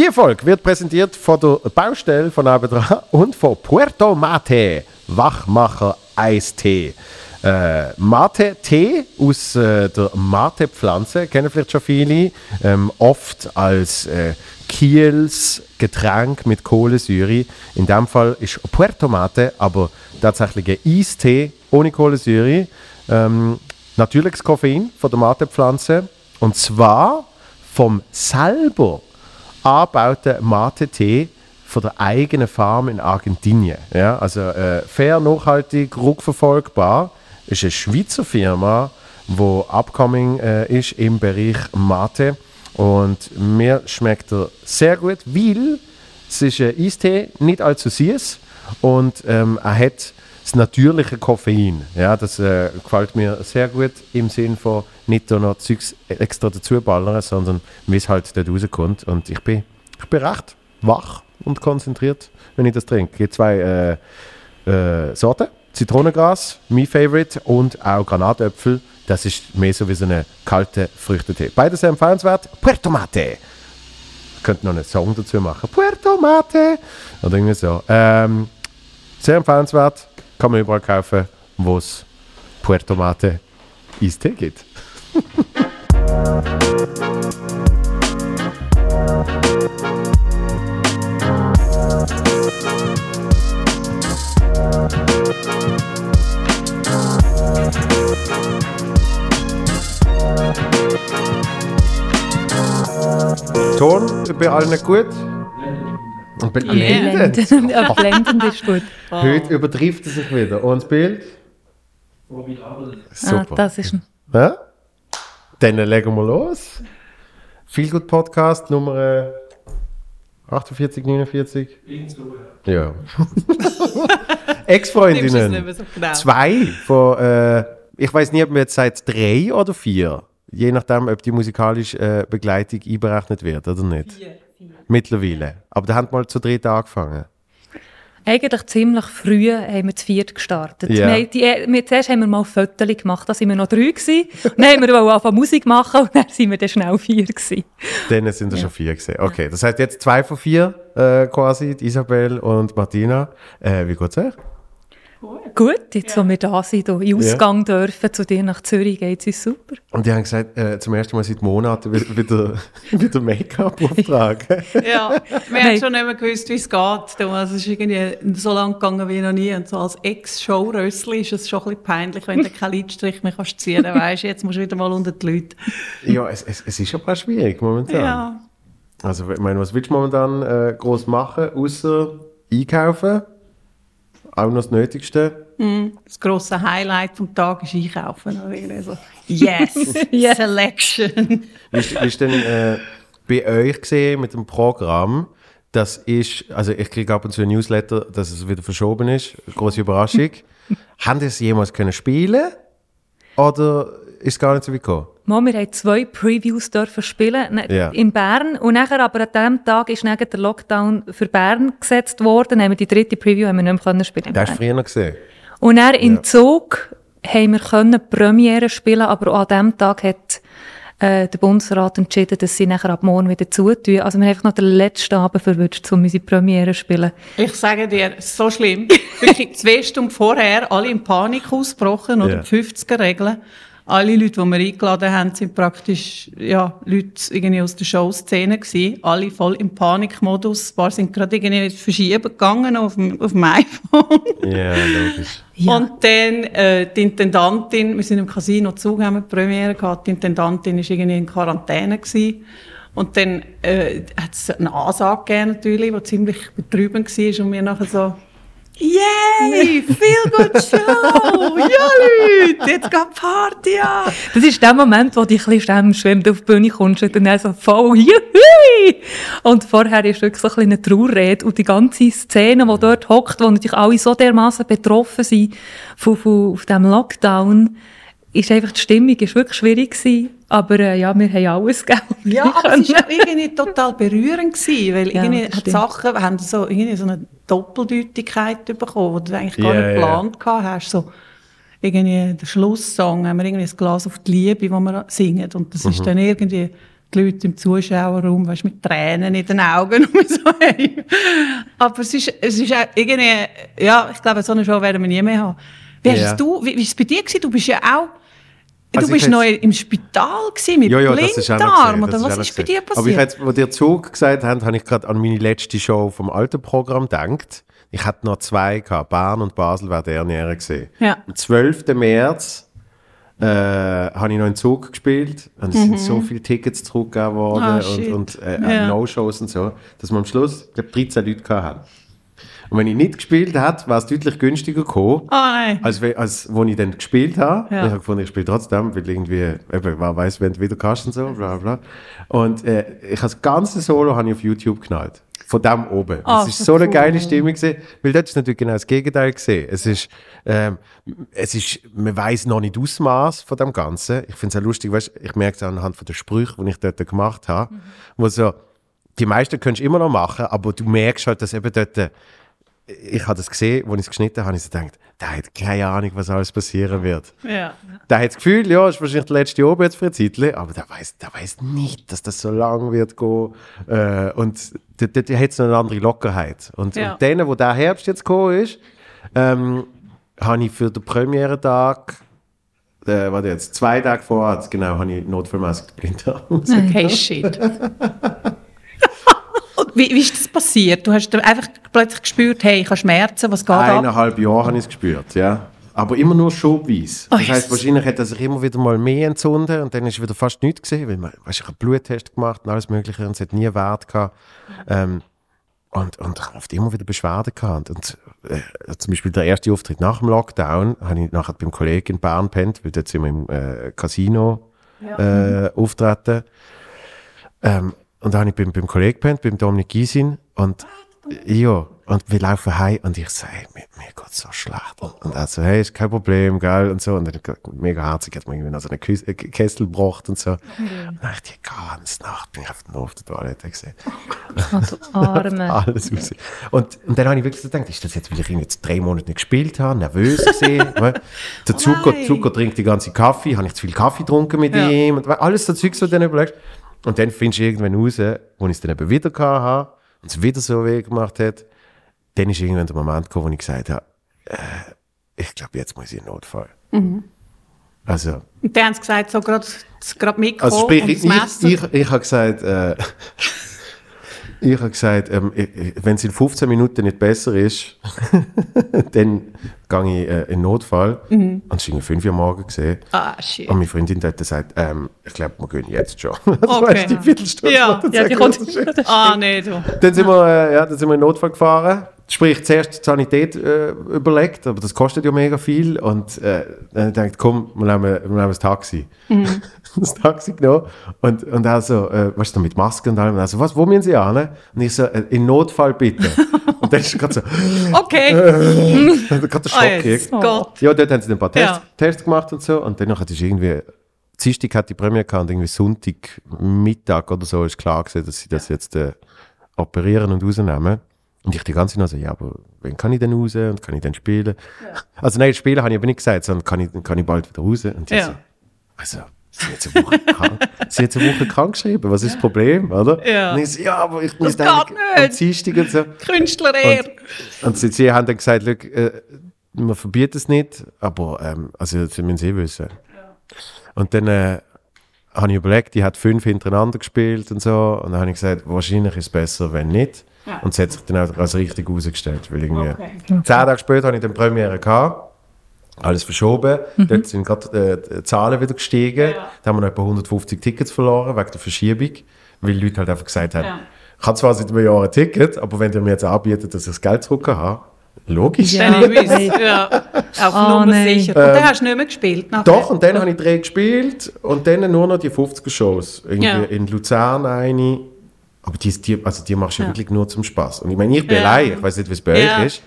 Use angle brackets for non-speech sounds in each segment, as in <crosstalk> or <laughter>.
Die Folge wird präsentiert von der Baustelle von nebenan <laughs> und von Puerto Mate, Wachmacher Eistee. Äh, Mate-Tee aus äh, der Mate-Pflanze, kennen vielleicht schon viele, ähm, oft als äh, Kiels Getränk mit Kohlensäure. In dem Fall ist Puerto Mate aber tatsächlich ein Eistee ohne Kohlensäure. Ähm, natürliches Koffein von der Mate-Pflanze und zwar vom selber angebauten Mate-Tee von der eigenen Farm in Argentinien. Ja, also äh, fair, nachhaltig, rückverfolgbar. Ist eine Schweizer Firma, die upcoming äh, ist im Bereich Mate. Und mir schmeckt er sehr gut, weil es ist ein Eistee, nicht allzu süß und ähm, er hat das natürliche Koffein. Ja, das äh, gefällt mir sehr gut im Sinn von nicht da noch Zeugs extra dazu ballern, sondern wie es halt dort rauskommt. Und ich bin, ich bin recht wach und konzentriert, wenn ich das trinke. Es gibt zwei äh, äh, Sorten. Zitronengras, mein Favorite, und auch Granatäpfel. Das ist mehr so wie so eine kalte Früchtetee. Beides sehr empfehlenswert. Puerto Mate. Ich könnte noch einen Song dazu machen. Puerto Mate. Oder irgendwie so. Ähm, sehr empfehlenswert. Kann man überall kaufen, wo es Puerto Mate Eistee gibt. Ton bei allen gut? Und blendend. Blendend. Ja, blendend ist gut. Heute übertrifft er sich wieder. Und das Bild? Ah, Super. das ist ein Ja? Dann legen wir los. Viel gut Podcast Nummer äh, 48, 49. Ja. <laughs> Ex-Freundinnen. so genau. Zwei von, äh, ich weiß nie, ob wir jetzt seit drei oder vier, je nachdem, ob die musikalische äh, Begleitung einberechnet wird oder nicht. Mittlerweile. Aber da haben wir mal zu dritt angefangen. Eigentlich ziemlich früh haben wir zu viert gestartet. Ja. Wir, die, wir, zuerst haben wir mal Fotos gemacht, da waren wir noch drei. Gewesen. Dann haben wir anfangen Musik machen und dann sind wir dann schnell vier. Gewesen. Dann sind es schon vier gesehen. Okay, das heißt jetzt zwei von vier äh, quasi, Isabel und Martina. Äh, wie geht's euch? Gut, jetzt wo wir da sind, hier in Ausgang dürfen, zu dir nach Zürich, geht es uns super. Und die haben gesagt, äh, zum ersten Mal seit Monaten wi- wieder, <laughs> wieder Make-up-Auftrag. <laughs> Ja, wir haben schon nicht mehr gewusst, wie es geht. Also es ist irgendwie so lang gegangen wie noch nie. Und so als Ex-Showrössli ist es schon ein bisschen peinlich, wenn du keinen Lidstrich mehr kannst ziehen kannst. Weisst, jetzt musst du wieder mal unter die Leute. ja, es, es, es ist aber schwierig momentan. Ja. Also, ich meine, was willst du momentan äh, groß machen, außer einkaufen? Auch noch das Nötigste. Das grosse Highlight vom Tag ist Einkaufen. Oder irgendwie so. Yes, <laughs> Yes. Selection. Wie ist denn äh, bei euch gesehen mit dem Programm? Das ist, also ich kriege ab und zu ein Newsletter, dass es wieder verschoben ist. Große Überraschung. <laughs> Haben das jemals können spielen? Oder ist es gar nicht so weit gekommen? Mal, wir haben zwei Previews dürfen spielen ne- Ja. in Bern und nachher aber an diesem Tag ist nachher der Lockdown für Bern gesetzt worden. Dann haben wir die dritte Preview haben wir nicht mehr können spielen Das hast du früher noch gesehen. Und dann in Ja. Zug haben wir können Premiere spielen, aber auch an diesem Tag hat äh, der Bundesrat entschieden, dass sie nachher ab morgen wieder zutun. Also wir haben einfach noch den letzten Abend verwünscht, um unsere Premiere zu spielen. Ich sage dir, so schlimm. <laughs> Wirklich zwei Stunden vorher, alle in Panik ausgebrochen, oder Ja. die 50er-Regeln. Alle Leute, die wir eingeladen haben, sind praktisch ja, Leute irgendwie aus der Showszene gewesen. Alle voll im Panikmodus. Ein paar sind gerade irgendwie verschieben gegangen auf dem, auf dem <laughs> iPhone. Ja, logisch. Ja. Und dann äh, die Intendantin, wir sind im Casino Zug, haben wir die Premiere gehabt, die Intendantin war irgendwie in Quarantäne. Gewesen. Und dann äh, hat es eine Ansage gegeben, natürlich, die ziemlich betrüben war und wir nachher so «Yay, feel good show! <laughs> Ja, Leute, jetzt geht Party an!» Das ist der Moment, wo du dich ein bisschen du auf die Bühne kommst und dann so voll «Juhui!» Und vorher ist wirklich so ein eine Trauerrede und die ganze Szene, die dort hockt, wo natürlich alle so dermaßen betroffen sind von, von auf diesem Lockdown, ist einfach die Stimmung ist wirklich schwierig gewesen. Aber äh, ja, wir haben alles gegeben. <laughs> Ja, aber es war auch irgendwie total berührend, gewesen, weil Ja, irgendwie das hat stimmt. Sachen haben so, irgendwie so eine Doppeldeutigkeit bekommen, die du eigentlich gar Ja, nicht geplant gehabt hast. So, irgendwie der Schlusssong haben wir irgendwie ein Glas auf die Liebe, wo wir singen. Und das Mhm. ist dann irgendwie die Leute im Zuschauerraum, weißt, mit Tränen in den Augen <laughs> und so, hey. Aber es ist, es ist auch irgendwie, ja, ich glaube, so eine Show werden wir nie mehr haben. Wie es du, wie, wie ist es bei dir gewesen? Du bist ja auch, Also du bist noch hätt's- im Spital gewesen mit Ja, ja, Blinddarm, oder was ist bei dir passiert? Aber ich jetzt, wo dir Zug gesagt haben, habe ich gerade an meine letzte Show vom alten Programm gedacht. Ich hatte noch zwei gehabt. Bern und Basel wäre der näher gesehen. Ja. Am 12. März äh, habe ich noch in Zug gespielt und es sind so viele Tickets zurückgegeben worden Mhm. Ah, und, und äh, Ja. No-Shows und so, dass wir am Schluss, ich glaube, 13 Leute haben. Und wenn ich nicht gespielt hätte, wäre es deutlich günstiger gekommen. Oh. Als, als wo ich dann gespielt habe. Ja. Ich habe gefunden, ich spiele trotzdem, weil irgendwie, eben, wer weiß, wenn du wieder kannst und so, bla bla. Und äh, ich habe das ganze Solo habe ich auf YouTube geknallt. Von dem oben. Ah, es ist so so eine cool. geile Stimmung gewesen, weil dort ist natürlich genau das Gegenteil gesehen. Es ist, ähm, es ist, man weiß noch nicht Ausmaß von dem Ganzen. Ich finde es auch lustig, weißt, ich merke es anhand von den Sprüchen, die ich dort gemacht habe, Mhm. wo so, die meisten kannst du immer noch machen, aber du merkst halt, dass eben dort, ich habe das gesehen, als ich es geschnitten habe, ich so gedacht, der hat keine Ahnung, was alles passieren wird. Ja. Der hat das Gefühl, ja, ist wahrscheinlich der letzte Oben jetzt für ein Zeitchen, aber der weiß, der weiß nicht, dass das so lang wird gehen. Äh, und der, der, der hat so eine andere Lockerheit. Und, Ja. und denen, wo der Herbst jetzt gekommen ist, ähm, habe ich für den Premierentag, äh, warte jetzt, zwei Tage vorher, genau, habe ich notfallmäßig den Blinddarm. Okay, shit. <laughs> Und wie, wie ist das passiert? Du hast dann einfach plötzlich gespürt, hey, ich habe Schmerzen, was geht ab? Eineinhalb Jahre habe ich es gespürt, ja. Aber immer nur schubweise. Oh, Das heisst, wahrscheinlich hat er sich immer wieder mal mehr entzündet und dann ist wieder fast nichts gesehen, weil man, weißt, ich habe einen Bluttest gemacht und alles Mögliche und es hat nie Wert gehabt. Ähm, und, und ich habe oft immer wieder Beschwerden gehabt. Und äh, zum Beispiel der erste Auftritt nach dem Lockdown habe ich nachher beim Kollegen in Bern pennt, weil dort sind wir im äh, Casino äh, auftreten. Ähm, und dann habe ich beim, beim Kollegen gepennt, beim Dominik Gysin. Und ja, und wir laufen heim und ich sage, hey, mir, mir geht so schlecht. Und, und er so, hey, ist kein Problem, gell? Und so. Und dann mega herzig hat man irgendwie noch so einen äh, Kessel gebracht und so. Und dann ich die ganze Nacht bin ich einfach nur auf der Toilette gesehen. Oh, du Arme. <laughs> Alles raus. Und, und dann habe ich wirklich so gedacht, ist das jetzt, weil ich ihn jetzt drei Monate nicht gespielt habe, nervös gesehen. <laughs> der Zucker, nein. Zucker trinkt die ganze Kaffee, habe ich zu viel Kaffee getrunken mit Ja. ihm und alles so Zeug, so dann überlegst. Und dann findest du irgendwann raus, wo ich es dann eben wieder habe und es wieder so weh gemacht hat, dann ist irgendwann der Moment gekommen, wo ich gesagt habe, äh, ich glaube, jetzt muss ich in Notfall. Mhm. Also, Und dann haben sie gesagt, so gerade, gerade mitgekommen also sprich, ich, ich, ich, ich habe gesagt, äh, ich habe gesagt, ähm, wenn es in 15 Minuten nicht besser ist, <laughs> dann gehe ich äh, in den Notfall. Mhm. Und es war irgendwie 5 Uhr morgens gesehen. ah, shit. Und meine Freundin dort sagt, ähm, ich glaube, wir gehen jetzt schon. Das <laughs> Okay. weißt die Viertelstunde. Ja. Ja, die kommt. Ah, nee, du. dann sind wir, äh, ja, dann sind wir in Notfall gefahren. Sprich, zuerst die Sanität äh, überlegt, aber das kostet ja mega viel. Und äh, dann denkt, komm, wir nehmen, wir nehmen das Taxi. <laughs> das Taxi genommen. Und, und er so, äh, weißt du, mit Maske und allem. Und er so, was, wo müssen Sie an? Und ich so, äh, in Notfall bitte. <laughs> und dann ist gerade so, Okay. <laughs> dann hat gerade der oh, Schock gekriegt. Gott. Ja, dort haben sie dann ein paar Tests, Ja. Tests gemacht und so. Und dann hat es irgendwie, Dienstag hat die Premiere gehabt und irgendwie Sonntag Mittag oder so ist klar gewesen, dass sie das jetzt äh, operieren und rausnehmen. Und ich die ganze Zeit so, ja, aber wann kann ich denn raus und kann ich dann spielen? Also nein, spielen habe ich aber nicht gesagt, sondern kann ich, kann ich bald wieder raus? Und Ja. so, also, sie hat jetzt eine Woche krank, <laughs> sie hat eine Woche krank geschrieben, was ist das Problem, oder? Ja. Und ich so, ja, aber ich muss geht am. Dienstag und so. Künstler eher. Und sie, sie haben dann gesagt, «Schau, äh, wir verbieten es nicht, aber ähm, also, sie müssen es eh wissen. Und dann äh, habe ich überlegt, die hat fünf hintereinander gespielt und so. Und dann habe ich gesagt, wahrscheinlich ist es besser, wenn nicht. Ja. Und sie hat sich dann auch als richtig herausgestellt. Weil irgendwie Okay. Zehn Tage später habe ich dann Premiere gehabt. Alles verschoben. Dort sind gerade äh, die Zahlen wieder gestiegen. Da haben wir noch etwa 150 Tickets verloren wegen der Verschiebung. Weil die Leute halt einfach gesagt haben, Ja. ich habe zwar seit einem Jahr ein Ticket, aber wenn ihr mir jetzt anbietet, dass ich das Geld zurück habe, logisch. Ja. Ja. <laughs> Auf Oh, Nummer nein. sicher. Und dann hast du nicht mehr gespielt. nachher? Doch, und dann habe ich drei gespielt und dann nur noch die 50er-Shows. Irgendwie Ja. in Luzern eine. Aber die, die, also die machst du ja. Wirklich nur zum Spaß. Und ich meine, ich bin Ja. allein, ich weiß nicht, wie es bei Ja. euch ist.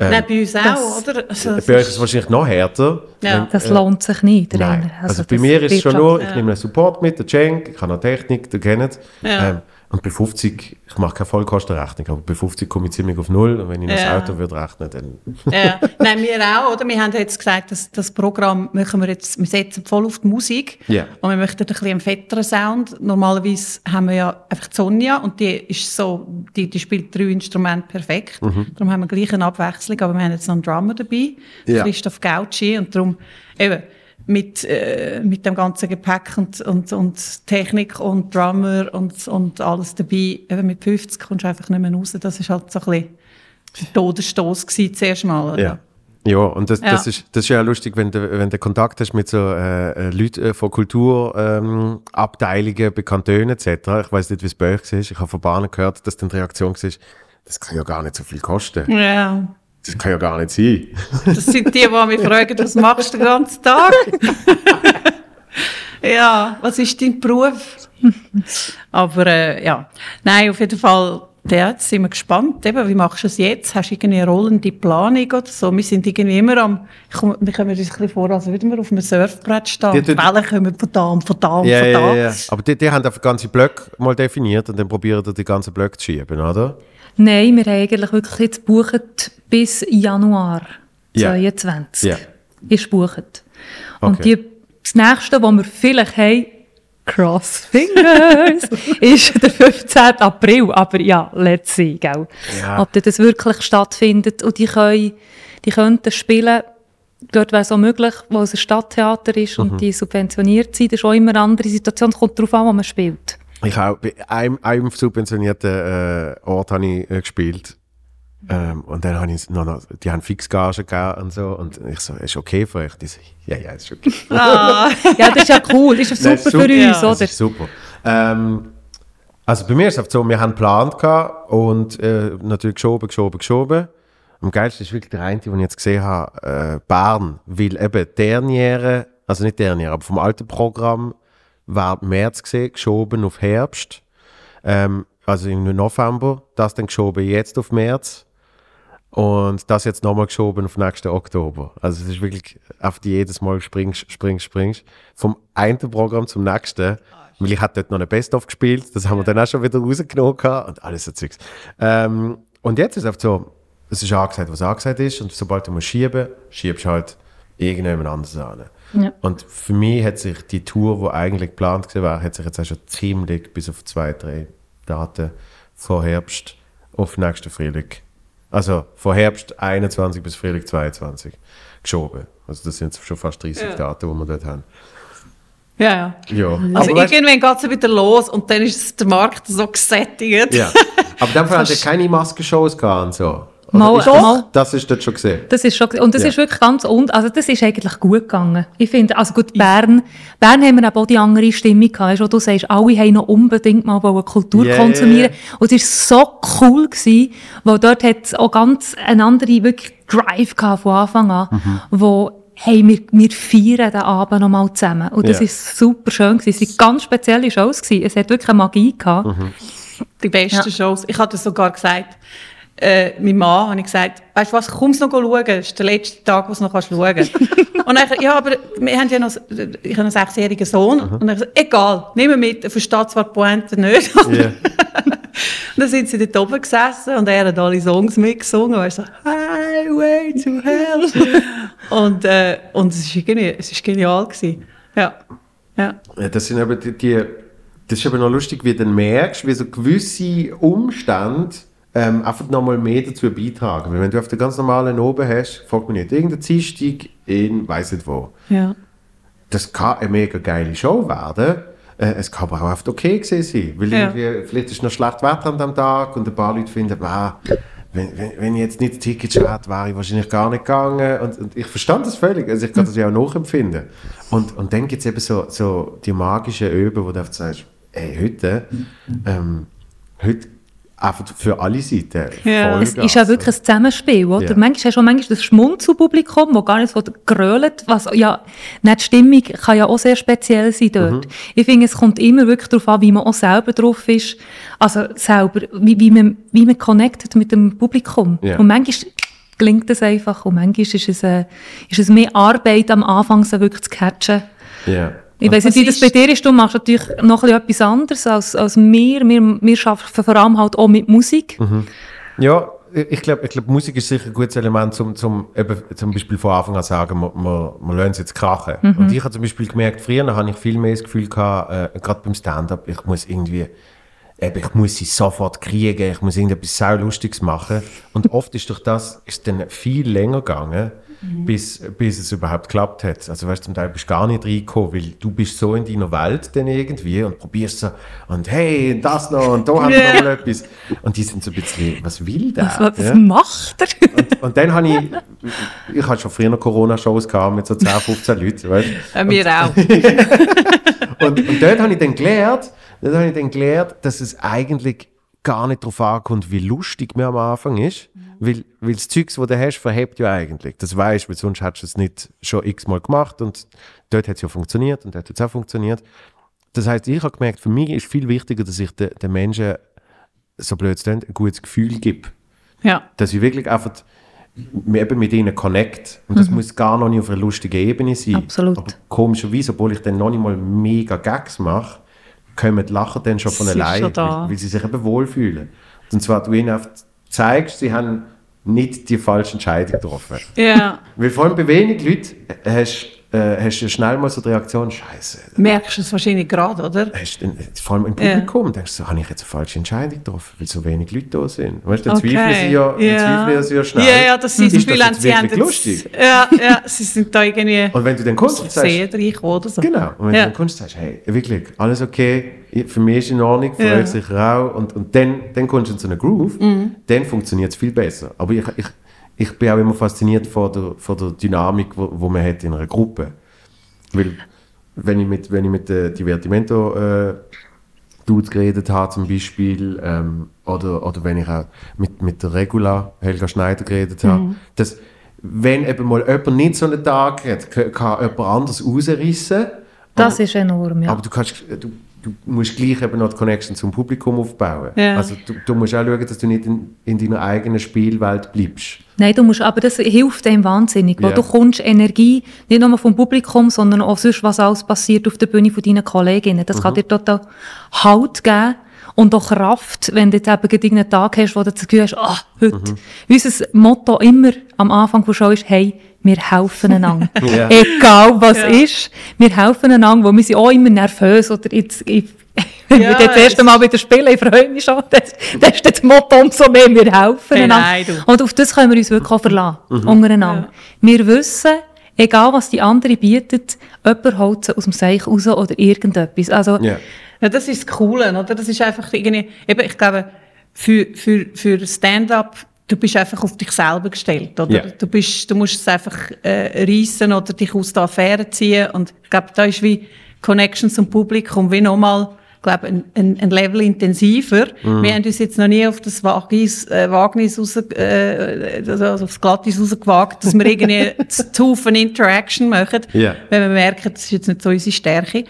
Ähm, Nein, bei uns auch, oder? Also, bei euch ist es wahrscheinlich noch härter. Ja. Wenn- Das äh, lohnt sich nicht. Nein, Rainer. also, bei mir ist es schon nur, ich nehme einen Support mit, der Cenk, ich habe noch Technik, der kennt Ja. ähm, Und bei 50, ich mache keine Vollkostenrechnung, aber bei 50 komme ich ziemlich auf Null. Und wenn ich Ja. das Auto würde rechnen, dann. <laughs> Ja. Nein, wir auch, oder? Wir haben jetzt gesagt, dass das Programm machen wir jetzt, wir setzen voll auf die Musik. Ja. Und wir möchten ein bisschen einen fetteren Sound. Normalerweise haben wir ja einfach Sonja und die ist so, die, die spielt drei Instrumente perfekt. Darum haben wir gleich eine Abwechslung, aber wir haben jetzt noch einen Drummer dabei, Ja. Christoph Gauci, und darum eben mit, äh, mit dem ganzen Gepäck und, und, und Technik und Drummer und, und alles dabei, eben mit 50 kommst du einfach nicht mehr raus. Das ist halt so ein bisschen der Todesstoß gewesen zuerst mal. oder? Ja. Ja, und das, das, Ja. ist, das ist ja lustig, wenn du, wenn du Kontakt hast mit so äh, äh, Leuten äh, von Kulturabteilungen, ähm, bei Kantonen etc. Ich weiß nicht, wie es bei euch war. Ich habe von Bahnen gehört, dass dann die Reaktion war, das kann ja gar nicht so viel kosten. Ja, Das kann ja gar nicht sein. <laughs> das sind die, die mich fragen, was machst du den ganzen Tag? <laughs> ja, was ist dein Beruf? Aber äh, ja, nein, auf jeden Fall, ja, jetzt sind wir gespannt. Eben, wie machst du es jetzt? Hast du irgendwie eine rollende Planung oder so? Wir sind irgendwie immer am, ich komm, wir kommen uns ein bisschen vor, als würden wir auf einem Surfbrett stehen. Die Die tun- Wellen kommen von da und von da und Ja, von da. ja, ja. Aber die, die haben einfach ganze Blöcke mal definiert und dann probieren die die ganzen Blöcke zu schieben, oder? Nein, wir haben eigentlich wirklich jetzt gebucht bis Januar Ja. 2022. Ja. Ist gebucht. Und Okay. die, das nächste, was wir vielleicht haben, Cross Fingers, <laughs> ist der 15. April. Aber ja, let's see, gell? Ja. Ob das wirklich stattfindet. Und die können, die könnten spielen, dort wäre es auch möglich, wo es ein Stadttheater ist Mhm. und die subventioniert sind. Das ist auch immer eine andere Situation. Es kommt darauf an, wo man spielt. Ich auch bei einem, einem subventionierten äh, Ort habe ich äh, gespielt. Ähm, und dann habe ich noch, noch, die haben Fixgage gegeben und so. Und ich so, ist okay für euch? Die so, ja, ja, ist okay. <laughs> Ah, Ja, das ist ja cool. Das ist ja super super. für Ja. uns, Das oder? ist super. Ähm, also bei mir ist es so, wir haben geplant gehabt und äh, natürlich geschoben, geschoben, geschoben. Am geilsten ist wirklich der eine, den ich jetzt gesehen habe, äh, Bern, weil eben Derniere, also nicht Derniere, aber vom alten Programm war März gesehen, geschoben auf Herbst, ähm, also im November, das dann geschoben jetzt auf März und das jetzt nochmal geschoben auf nächsten Oktober. Also es ist wirklich auf die jedes Mal springst, springst, springst. Vom einen Programm zum nächsten. Weil ich hatte dort noch ein Best-of gespielt. Das haben wir dann auch schon wieder rausgenommen und alles so Zeugs. Ähm, und jetzt ist es einfach so, es ist angesagt, was angesagt ist. Und sobald du musst schieben, schiebst du halt irgendjemand anderes an. Ja. Und für mich hat sich die Tour, die eigentlich geplant war, hat sich jetzt auch schon ziemlich bis auf zwei, drei Daten vor Herbst auf nächsten Frühling. Also von Herbst 21 bis Frühling 22 geschoben. Also das sind schon fast 30 Ja. Daten, die wir dort haben. ja, ja. Ja, Also aber irgendwann geht es wieder los und dann ist der Markt so gesättigt. ja. aber <laughs> dann haben wir keine Maskenshows gehabt und so. Mal- ist das, mal. das ist dort schon gesehen. Das ist schon, und das Ja. ist wirklich ganz, und, also das ist eigentlich gut gegangen. Ich finde, also gut, Bern, Bern haben wir aber auch die andere Stimmung gehabt, wo du sagst, alle haben noch unbedingt mal wollen Kultur ja, konsumieren. Und es war so cool gewesen, weil dort hat es auch ganz eine andere, wirklich Drive gehabt von Anfang an, Mhm. wo, hey, wir, wir feiern den Abend noch mal zusammen. Und das Ja. ist super schön gewesen. Es waren ganz spezielle Shows gewesen. Es hat wirklich eine Magie gehabt. Mhm. Die besten Ja. Shows. Ich hatte sogar gesagt, äh, mein Mann, habe ich gesagt, weißt du was, komm noch schauen, das ist der letzte Tag, wo du noch kannst schauen kannst. <laughs> und dann, ja, aber wir haben ja noch, ich habe einen sechsjährigen Sohn, und dann gesagt, egal, nimm ihn mit, er versteht zwar die Pointe nicht. Ja. <laughs> Und dann sind sie dort oben gesessen und er hat alle Songs mitgesungen und so Highway to Hell. <laughs> und, äh, und es ist irgendwie, es ist genial gewesen. Ja. Ja. Ja, das sind eben die, die das ist eben noch lustig, wie du dann merkst, wie so gewisse Umstände ähm, einfach nochmal mehr dazu beitragen. Weil wenn du auf der ganz normalen oben hast, fragt mich nicht, irgendein Dienstag in weiss nicht wo. Ja. Das kann eine mega geile Show werden. Äh, es kann aber auch oft okay gewesen sein. Weil Ja. irgendwie, vielleicht ist noch schlecht Wetter an dem Tag und ein paar Leute finden, ah, wenn, wenn, wenn ich jetzt nicht das Ticket hätte, wäre ich wahrscheinlich gar nicht gegangen. Und, und ich verstand das völlig. Also ich kann das ja auch nachempfinden. Und, und dann gibt es eben so, so die magischen Öben, wo du einfach sagst, ey, heute, ähm, heute einfach für alle Seiten. Ja. Vollgas. Es ist ja wirklich ein Zusammenspiel, oder? Ja. Manchmal hast du auch manchmal das Schmunzelpublikum, das gar nicht so grölt, was ja, nicht die Stimmung kann ja auch sehr speziell sein dort. Mhm. Ich finde, es kommt immer wirklich darauf an, wie man auch selber drauf ist, also selber, wie, wie man, wie man connectet mit dem Publikum. Ja. Und manchmal gelingt es einfach und manchmal ist es, äh, ist es mehr Arbeit am Anfang, so wirklich zu catchen. Ja. Ich weiß nicht, wie das bei dir ist. Du machst natürlich noch ein etwas anderes als, als wir. wir. Wir arbeiten vor allem halt auch mit Musik. Mhm. Ja, ich glaube, ich glaub, Musik ist sicher ein gutes Element, zum, zum, eben, zum Beispiel von Anfang an sagen, wir, wir, wir lernen es jetzt krachen. Mhm. Und ich habe zum Beispiel gemerkt, früher habe ich viel mehr das Gefühl gehabt, äh, gerade beim Stand-up, ich muss irgendwie, eben, ich muss sie sofort kriegen, ich muss irgendetwas sau Lustiges machen. Und oft ist durch das ist dann viel länger gegangen, mhm. bis, bis es überhaupt geklappt hat. Also weißt, zum Teil bist du gar nicht reingekommen, weil du bist so in deiner Welt dann irgendwie und probierst so und hey, das noch und da haben wir noch mal etwas. Und die sind so ein bisschen, was will der? Was, was ja? macht er? und, und, dann habe ich, ich hatte schon früher Corona-Shows gehabt mit so 10, 15 <laughs> Leuten, weißt du? Äh, wir auch. <laughs> und, und dort habe ich dann gelernt, dort habe ich dann gelernt, dass es eigentlich gar nicht darauf ankommt, wie lustig man am Anfang ist. Mhm. Weil, weil das Zeug, das du hast, verhebt ja eigentlich. Das weißt du, weil sonst hättest du es nicht schon x-mal gemacht und dort hat es ja funktioniert und dort hat es auch funktioniert. Das heißt, ich habe gemerkt, für mich ist viel wichtiger, dass ich den, den Menschen, so blöd es ein gutes Gefühl gebe. Ja. Dass ich wirklich einfach eben mit ihnen connect. Und das mhm. muss gar noch nicht auf einer lustigen Ebene sein. Absolut. Aber komischerweise, obwohl ich dann noch nicht mal mega Gags mache, kommen die Lachen dann schon von alleine, weil, weil, sie sich eben wohlfühlen. Und zwar, du ihnen zeigst, sie haben nicht die falsche Entscheidung getroffen. Ja. weil vor allem bei wenigen Leuten hast äh, hast du schnell mal so die Reaktion, Scheiße. Merkst du es wahrscheinlich gerade, oder? Hast vor allem im Publikum ja. denkst du, habe ich jetzt eine falsche Entscheidung getroffen, weil so wenig Leute da sind. Weißt du, dann okay. zweifeln sie ja, zweifeln sie ja schnell. Ja, ja, das ist das Gefühl, das sie haben lustig. Ja, ja, sie sind da irgendwie <laughs> Und wenn du dann kommst und sagst... Reich oder so. Genau, und wenn ja. du dann kommst und sagst, hey, wirklich, alles okay, für mich ist in Ordnung, für ja. euch sicher auch, und, und dann, dann kommst du in so einen Groove, mhm. dann funktioniert es viel besser. Aber ich, ich, ich bin auch immer fasziniert von der, von der Dynamik, wo, wo man hat in einer Gruppe hat. Weil, wenn ich mit, wenn ich mit den Divertimento äh, Dudes geredet habe, zum Beispiel, ähm, oder, oder wenn ich auch mit, mit der Regula, Helga Schneider, geredet habe, mhm. dass, wenn eben mal jemand nicht so einen Tag hat, kann jemand anders rausrissen. Das aber, ist enorm, ja. Aber du kannst, du, du musst gleich eben noch die Connection zum Publikum aufbauen. Ja. Also du, du, musst auch schauen, dass du nicht in, in deiner eigenen Spielwelt bleibst. Nein, du musst, aber das hilft dem wahnsinnig, weil ja. du kommst Energie nicht nur vom Publikum, sondern auch sonst, was alles passiert auf der Bühne von deinen Kolleginnen. Das mhm. kann dir total Halt geben und auch Kraft, wenn du jetzt eben einen Tag hast, wo du das Gefühl hast, ah, heute. Mhm. Unser Motto immer am Anfang der Show ist, hey, wir helfen einander. <laughs> yeah. Egal was ja. ist, wir helfen einander, wo wir sind auch immer nervös oder jetzt, ich, <laughs> wenn ja, wir das erste Mal wieder spielen, ich freue mich schon, das, das ist das Motto umso mehr, wir helfen hey, einander. Nein, Und auf das können wir uns wirklich auch verlassen, mhm. untereinander. Ja. Wir wissen, egal was die andere bietet, jemand holt sie aus dem Seich raus oder irgendetwas. Also, yeah. Ja, das ist das Coole, oder? Das ist einfach irgendwie, eben, ich glaube, für, für, für Stand-up du bist einfach auf dich selber gestellt, oder? Yeah. Du, bist, du musst es einfach äh, reissen oder dich aus der Affäre ziehen. Und ich glaube, da ist wie Connection zum Publikum wie nochmal glaube ein, ein, ein Level intensiver. Mm. Wir haben uns jetzt noch nie auf das Wagnis, äh, Wagnis raus, äh, also aufs Glattis rausgewagt, dass wir irgendwie <laughs> zu viel Interaction machen, yeah. wenn wir merken, das ist jetzt nicht so unsere Stärke.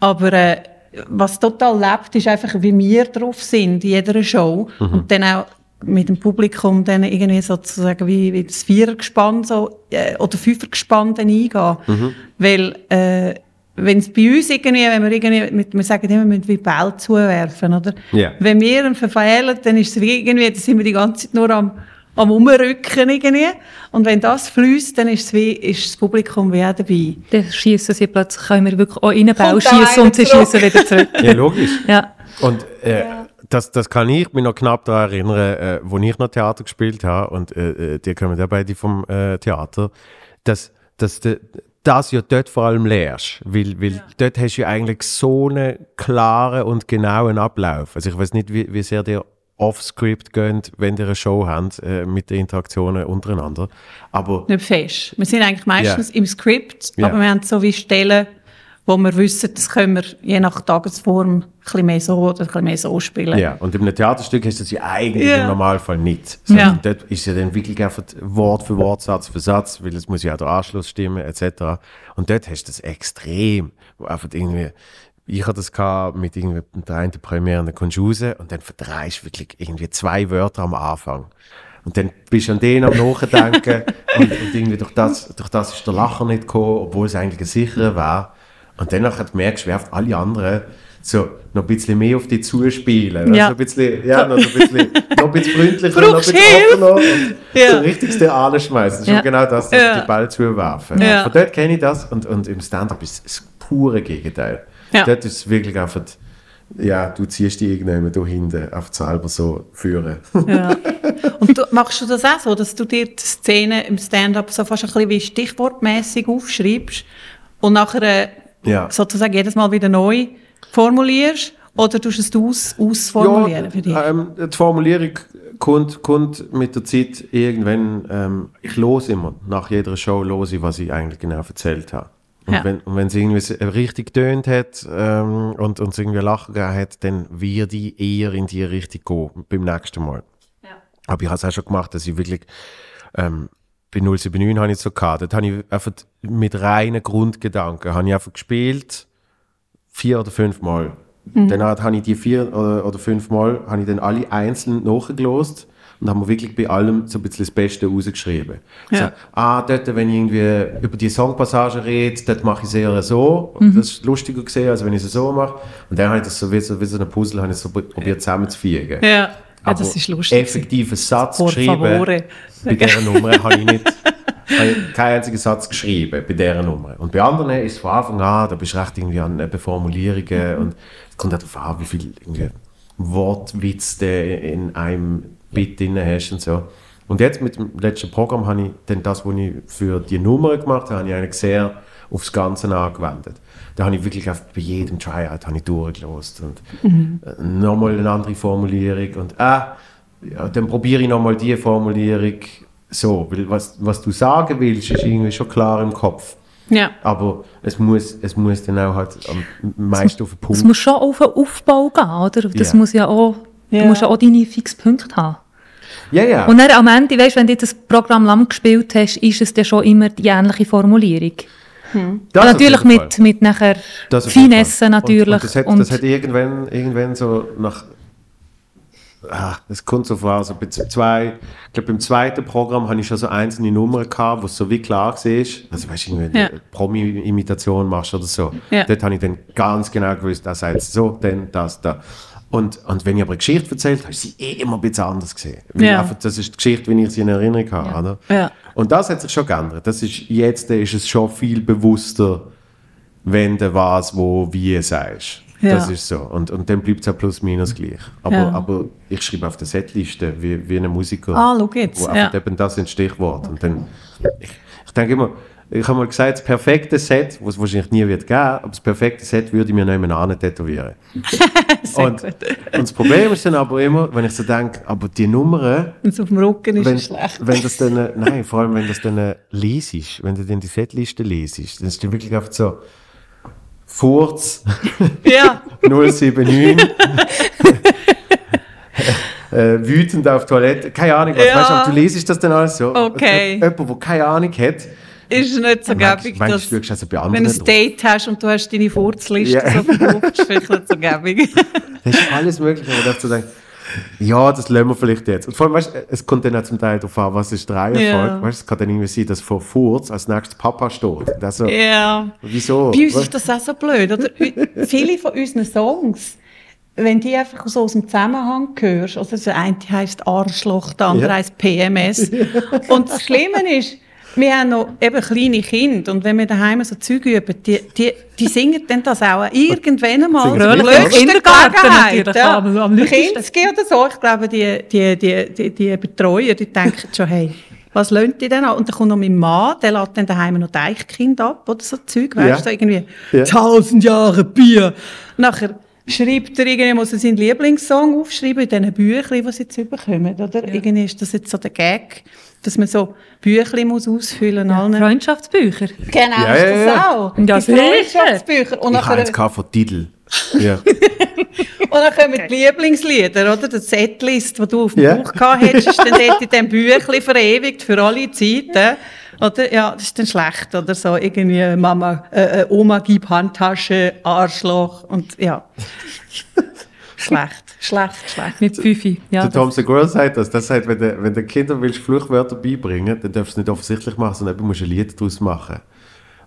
Aber äh, was total lebt, ist einfach, wie wir drauf sind in jeder Show. Mhm. Und dann auch mit dem Publikum dann irgendwie sozusagen wie, wie das Vierergespann so, äh, oder Fünfergespann dann eingehen. Mhm. Weil, äh, wenn es bei uns irgendwie, wenn wir irgendwie, mit, wir sagen immer, wir müssen wie Ball zuwerfen, oder? Yeah. Wenn wir ihn verfehlen, dann ist es wie irgendwie, dann sind wir die ganze Zeit nur am, am Umrücken irgendwie. Und wenn das fließt, dann ist, es wie, ist das Publikum wie auch dabei. Dann schießen sie plötzlich, können wir wirklich auch in den Ball schießen und sie schießen wieder zurück. Ja, logisch. ja. Und, äh, ja das, das kann ich mich noch knapp daran erinnern, äh, wo ich noch Theater gespielt habe und äh, äh die kommen ja beide vom äh, Theater, dass, dass de, das ja dort vor allem lernst, weil, weil ja. dort hast du ja eigentlich so einen klaren und genauen Ablauf. Also ich weiß nicht, wie, wie sehr dir off-script gehen, wenn ihr eine Show habt, äh, mit den Interaktionen untereinander. Aber... Nicht fest. Wir sind eigentlich meistens yeah. im Skript, yeah. aber wir haben so wie Stellen, wo wir wissen, das können wir je nach Tagesform ein bisschen mehr so oder ein bisschen mehr so spielen. Ja, und in einem Theaterstück hast du das ja eigentlich ja. im Normalfall nicht. Sondern ja. dort ist ja dann wirklich einfach Wort für Wort, Satz für Satz, weil es muss ja auch der Anschluss stimmen, etc. Und dort hast du das extrem, wo einfach irgendwie ich hatte das mit irgendwie der einen Premiere, kommst du raus und dann verdreist du wirklich irgendwie zwei Wörter am Anfang. Und dann bist du an denen am Nachdenken <laughs> und, und, irgendwie durch das, durch das ist der Lacher nicht gekommen, obwohl es eigentlich ein sicherer war. Und danach merkst du, wie oft alle anderen so noch ein bisschen mehr auf dich zuspielen. Ja. Also ein bisschen, ja, noch ein bisschen, <laughs> noch ein bisschen freundlicher, noch ein bisschen offener und <laughs> Ja. so richtig den anschmeißen. Das ist Ja. genau das, dass Ja. die Ball zuwerfen. Ja. Von dort kenne ich das und, und im Stand-up ist es das pure Gegenteil. Ja. Dort ist es wirklich einfach, ja, du ziehst dich irgendjemand da hinten auf selber so führen. Ja. <laughs> Und du, machst du das auch so, dass du dir die Szene im Stand-up so fast ein bisschen wie stichwortmäßig aufschreibst und nachher Ja. sozusagen jedes Mal wieder neu formulierst? Oder tust du es aus, ausformulieren für dich? Ja, ähm, die Formulierung kommt, kommt mit der Zeit irgendwann, ähm, ich los immer, nach jeder Show los ich, was ich eigentlich genau erzählt habe. Und Ja. wenn und wenn es irgendwie richtig tönt hat ähm, und uns irgendwie ein Lachen gegeben hat, dann wird ich eher in die Richtung gehen beim nächsten Mal. Aber ich habe es auch schon gemacht, dass ich wirklich ähm, bei 079 habe ich so gehabt. Dort habe ich einfach mit reinen Grundgedanken habe ich einfach gespielt, vier oder fünf Mal. Dann habe ich die vier oder, oder fünf Mal habe ich dann alle einzeln nachgelost und haben wir wirklich bei allem so ein bisschen das Beste rausgeschrieben. Ja. So, ah, dort, wenn ich irgendwie über die Songpassage rede, dort mache ich es eher so. Und Das ist lustiger gesehen, als wenn ich es so mache. Und dann habe ich das so wie so, wie so ein Puzzle habe ich so probiert zusammenzufügen. ja. Ja, das ist lustig. effektiven Satz Por geschrieben. favore. Bei dieser Nummer habe ich nicht <laughs> habe ich keinen einzigen Satz geschrieben bei dieser Nummer. Und bei anderen ist es von Anfang an, da bist du recht irgendwie an Formulierungen und es kommt auch darauf an, wie viel irgendwie Wortwitz du in einem Bit drin hast und so. Und jetzt mit dem letzten Programm habe ich dann das, was ich für die Nummer gemacht habe, habe ich eigentlich sehr aufs Ganze angewendet. Da habe ich wirklich auf, bei jedem Tryout habe ich durchgelost und äh, nochmal eine andere Formulierung und ah, ja, dann probiere ich nochmal die Formulierung so, weil was, was du sagen willst, ist irgendwie schon klar im Kopf. Ja. Aber es muss, es muss dann auch halt am meisten auf den Punkt. Es muss schon auf einen Aufbau gehen, oder? Das Ja. muss ja auch, Ja. du musst ja auch deine Fixpunkte haben. ja, ja. Und dann am Ende, weißt, wenn du das Programm lang gespielt hast, ist es dann schon immer die ähnliche Formulierung. Auf natürlich mit, mit nachher Das Finesse natürlich. Und, und, das, hat, das hat irgendwann, irgendwann so nach. Ah, das kommt so vor. Also bei zwei, ich glaube, beim zweiten Programm hatte ich schon so einzelne Nummern gehabt, wo es so wie klar war. Also, weißt du, wenn du Ja. eine Promi-Imitation machst oder so. Ja. Dort habe ich dann ganz genau gewusst, das heißt so, dann das, da. Und, und wenn ich aber eine Geschichte erzählt habe, ich sie eh immer ein bisschen anders gesehen. Ja. einfach, das ist die Geschichte, wie ich sie in Erinnerung habe. Ja. Oder? Ja. Und das hat sich schon geändert. Das ist, jetzt ist es schon viel bewusster, wenn du was, wo, wie sagst. Ja. Das ist so. Und, und dann bleibt es auch plus minus gleich. Aber, Ja. aber ich schreibe auf der Setliste wie, wie ein Musiker. Ah, schau jetzt, Wo ja. eben das sind Stichwort. Und dann, ich, ich denke immer, ich habe mal gesagt, das perfekte Set, was es wahrscheinlich nie wird geben, aber das perfekte Set würde ich mir noch immer tätowieren. <laughs> und, und das Problem ist dann aber immer, wenn ich so denke, aber die Nummern, Wenn es auf dem Rücken ist, wenn, ist es schlecht. wenn das dann, äh, nein, vor allem wenn das dann äh, lesest, wenn du dann die Setliste lesest, dann ist dann wirklich oft so, Furz, <laughs> Ja. <laughs> 079, äh, wütend auf Toilette, keine Ahnung was, Ja. weißt du, aber du lesest das dann alles so. Okay. Jemand, der keine Ahnung hat, Ist nicht so gäbig, dass, also wenn du ein. Date hast und du hast deine Furzliste Ja. so verkauft, ist vielleicht nicht so gäbig. <laughs> Das ist alles möglich, aber dachte so, ja, das lassen wir vielleicht jetzt. Und vor allem, weißt, es kommt dann auch zum Teil darauf an, was ist die Reihenfolge. Ja. Weißt, es kann dann irgendwie sein, dass vor Furz als nächstes Papa steht. Und das so, Ja. Wieso? Bei uns ist das auch so blöd. Oder? Viele von unseren Songs, wenn die einfach so aus dem Zusammenhang hörst, also der eine heisst Arschloch, der andere Ja. heisst PMS. <laughs> Und das Schlimme ist, wir haben noch eben kleine Kinder und wenn wir daheim so Zeug üben, die, die, die singen dann das auch irgendwann einmal. Singen zur sie mit? blödsten Kindergarten natürlich, aber am leichtesten. Kinski oder so, ich glaube, die, die, die, die, die Betreuer, die denken schon, hey, was lönt die denn an? Und dann kommt noch mein Mann, der lädt dann daheim noch Deichkind ab oder so Zeug, weißt Ja. du, irgendwie Ja. tausend Jahre Bier. Nachher schreibt er irgendwie, muss er seinen Lieblingssong aufschreiben in diesen Büchern, die sie jetzt bekommen, oder? Irgendwie ist das jetzt so der Gag, dass man so Büchlein muss ausfüllen muss. allen- Freundschaftsbücher. Genau, Ja, ist ja, das ja. auch. Ja, die. Freundschaftsbücher. Und Ich habe jetzt von Titel. Ja. <laughs> und dann kommen die Lieblingslieder, oder? Die Setlist, die du auf dem Ja. Buch gehabt hättest, ist dann dort in diesem Büchlein verewigt für alle Zeiten. Oder? Ja, das ist dann schlecht. Oder so irgendwie Mama, äh, äh, Oma gib Handtasche, Arschloch. Und ja. Schlecht, schlecht, schlecht. Mit Fifi. Ja, Der Tom Segura sagt das. Das sagt, wenn du, wenn du Kindern willst Fluchwörter beibringen dann darfst du es nicht offensichtlich machen, sondern eben musst du ein Lied daraus machen.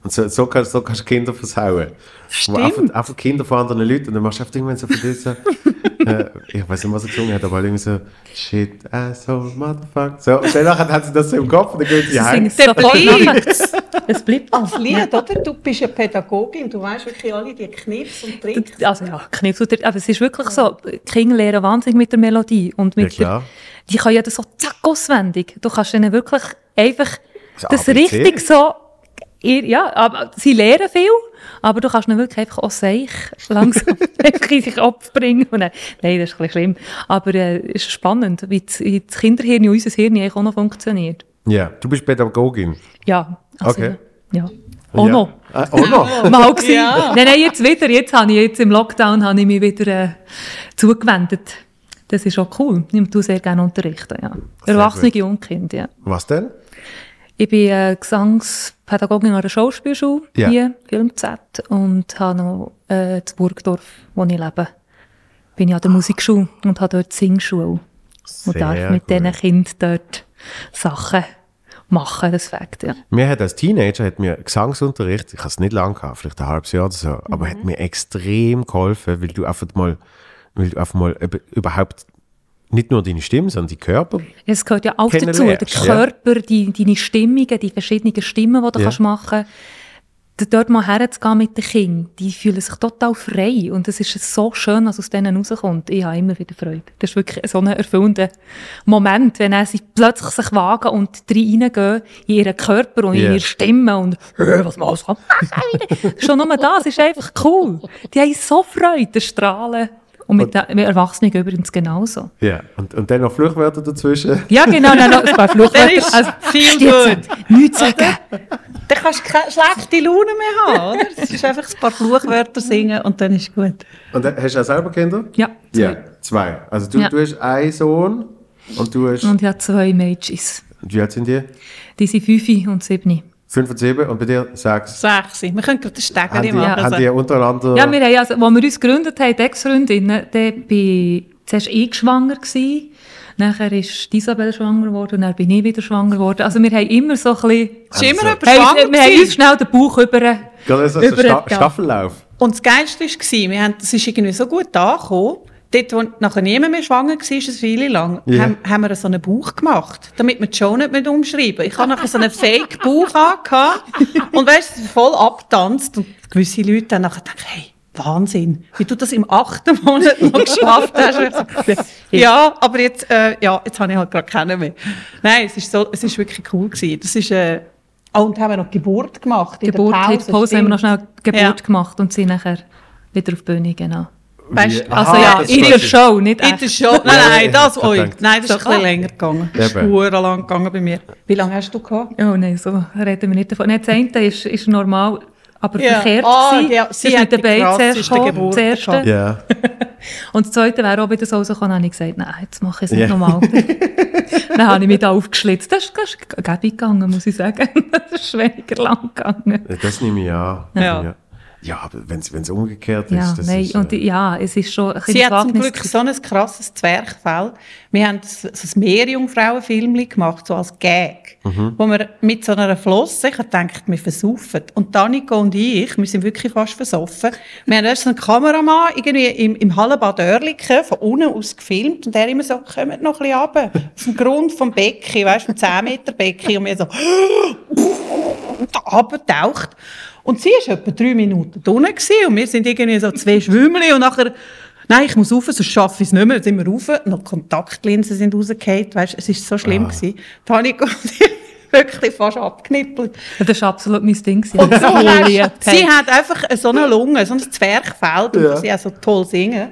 Und so, so, kannst, so kannst du Kinder versauen. Stimmt. Einfach, einfach Kinder von anderen Leuten und dann machst du einfach irgendwann so von dir so, <laughs> äh, ich weiß nicht, was er gesungen hat, aber irgendwie so, shit, asshole, motherfucker. So, und danach hat sie das so im Kopf und dann geht sie heim. es bleibt. nachher. <laughs> Es bleibt Als Lied, oder? Du bist eine Pädagogin, du weißt wirklich alle die Kniffs und Tricks. Also ja, Kniff tut er- aber es ist wirklich so, Kinder lernen wahnsinnig mit der Melodie und mit Ja, klar. der, die können ja das so zack auswendig. Du kannst ihnen wirklich einfach Das das richtig so, ihr- ja, aber sie lernen viel, aber du kannst ihnen wirklich einfach auch seich <laughs> langsam einfach <laughs> in den Kopf bringen. Und dann, nein, das ist ein bisschen schlimm, aber äh, es ist spannend, wie das, wie das Kinderhirn und unser Hirn eigentlich auch noch funktioniert. Ja, du bist Pädagogin. Ja, also, Okay. ja. Auch ja. noch. Ah, auch noch? Mal gewesen. Ja. Nein, nein, jetzt wieder. Jetzt habe ich jetzt im Lockdown habe ich mich wieder äh, zugewendet. Das ist auch cool. Ich tue sehr gerne unterrichten, ja. Erwachsene und Kinder, ja. Was denn? Ich bin äh, Gesangspädagogin an der Schauspielschule Ja. hier, Film Z, und habe noch äh, in Burgdorf, wo ich lebe, bin ich an der Musikschule und habe dort Singschule. Sehr und darf mit gut. diesen Kindern dort Sachen machen, das Fakt, ja. Mir hat als Teenager hat mir Gesangsunterricht, ich habe es nicht lange gehabt, vielleicht ein halbes Jahr oder so, aber hat mir extrem geholfen, weil du einfach mal, weil du einfach mal überhaupt nicht nur deine Stimme, sondern die Körper. Es gehört ja auch dazu, der Kennenlernst, ja. Körper, die, deine Stimmungen, die verschiedenen Stimmen, die du Ja. kannst machen kannst. Dort mal herzugehen mit den Kindern, die fühlen sich total frei. Und es ist so schön, was aus denen rauskommt. Ich habe immer wieder Freude. Das ist wirklich so ein erfüllender Moment, wenn sie plötzlich sich wagen und reingehen in ihren Körper und Ja. in ihre Stimme und «Hä, was machst du? Schon nur das ist einfach cool. Die haben so Freude, strahlen. Und mit, mit Erwachsenen übrigens genauso. Ja. Und, und dann noch Fluchwörter dazwischen. Ja, genau, dann noch ein paar <laughs> Fluchwörter. Ist Also, viel gut. Nichts sagen. Dann kannst du keine schlechte Laune mehr haben, oder? Es ist einfach ein paar Fluchwörter singen und dann ist gut. Und dann, hast du auch selber Kinder? Ja, zwei. Ja, zwei. Also du, Ja. du hast einen Sohn und du hast, Und ich habe zwei Mädchen. wie alt sind die? Die sind fünf und sieben. Fünf und sieben und bei dir sechs. Sechs. Wir können gerade den Haben die, machen. haben die untereinander... Ja, wir haben, also, als wir uns gegründet haben, die Ex-Freundinnen, da bin zuerst ich schwanger gewesen. Nachher ist Isabel schwanger geworden und dann bin ich wieder schwanger geworden. Also wir haben immer so ein bisschen... Es ist immer Also- Hey, schwanger wir haben uns schnell den Bauch über... Gerade so, so Über- Sta ja. Staffellauf. Und das Geilste war, wir haben, das ist irgendwie so gut angekommen, dort, wo nachher niemand mehr schwanger war, eine Weile lang, Ja. haben, haben wir so einen Bauch gemacht, damit wir die Show nicht mehr umschreiben. Ich habe nachher so einen Fake-Bauch angehabt und weißt, voll abgetanzt und gewisse Leute haben nachher gedacht, hey, Wahnsinn, wie du das im achten Monat noch geschafft hast. <laughs> Ja, aber jetzt, äh, ja, jetzt habe ich halt gerade keinen mehr. Nein, es ist so, es ist wirklich cool gewesen. Das ist, äh, oh, und haben wir noch Geburt gemacht. in der Geburt, in der Pause haben wir noch schnell Geburt Ja. gemacht und sind nachher wieder auf die Bühne, genau. Weißt, Also ja, das in ist der. Show, nicht In echt. der Show? Nein, Ja, nein, das, oi, gedacht. nein, das ist ein bisschen länger gegangen. Das ist lang gegangen bei mir. Wie lange hast du gehabt? Oh nein, so reden wir nicht davon. Nein, das eine ist, ist normal, aber Ja. verkehrt Ah, gewesen. ja, sie ist hat mit Beinen zuerst gekommen, gehabt. Ja. <laughs> Und das zweite wäre auch wieder so rausgekommen, dann habe ich gesagt, nein, jetzt mache ich es nicht Ja. normal. <laughs> dann habe ich mich da aufgeschlitzt. Das ist, das ist gäbig gegangen, muss ich sagen. <laughs> Das ist weniger lang gegangen. Das nehme ich an. Ja. Ja, ja aber wenn es umgekehrt Ja, ist, das nein, ist... und äh, ja, es ist schon ein Sie hat zum Glück so ein krasses Zwerchfell. Wir haben so ein Meerjungfrauenfilm gemacht, so als Gag, wo wir mit so einer Flosse, ich habe gedacht, wir versaufen. Und Danica und ich, wir sind wirklich fast versoffen. Wir haben erst einen Kameramann irgendwie im, im Hallenbad Oerlikon von unten aus gefilmt und der immer so, kommt noch ein bisschen runter, auf dem Grund vom Becken, weißt du, vom 10 Meter Becken und wir so, <gasps> da abgetaucht. Und sie war etwa drei Minuten unten gewesen, und wir sind irgendwie so zwei Schwimmeli und nachher, nein, ich muss rauf, sonst schaffe ich es nicht mehr. Dann sind wir rauf, noch Kontaktlinsen sind rausgefallen, weißt es war so schlimm. Ah. Gewesen. Panik <laughs> und ich wirklich fast abgeknippelt. Das war absolut mein Ding. gewesen. Und so <laughs> sie hat einfach so eine Lunge, so ein Zwerchfell, Ja. wo sie auch so toll singen.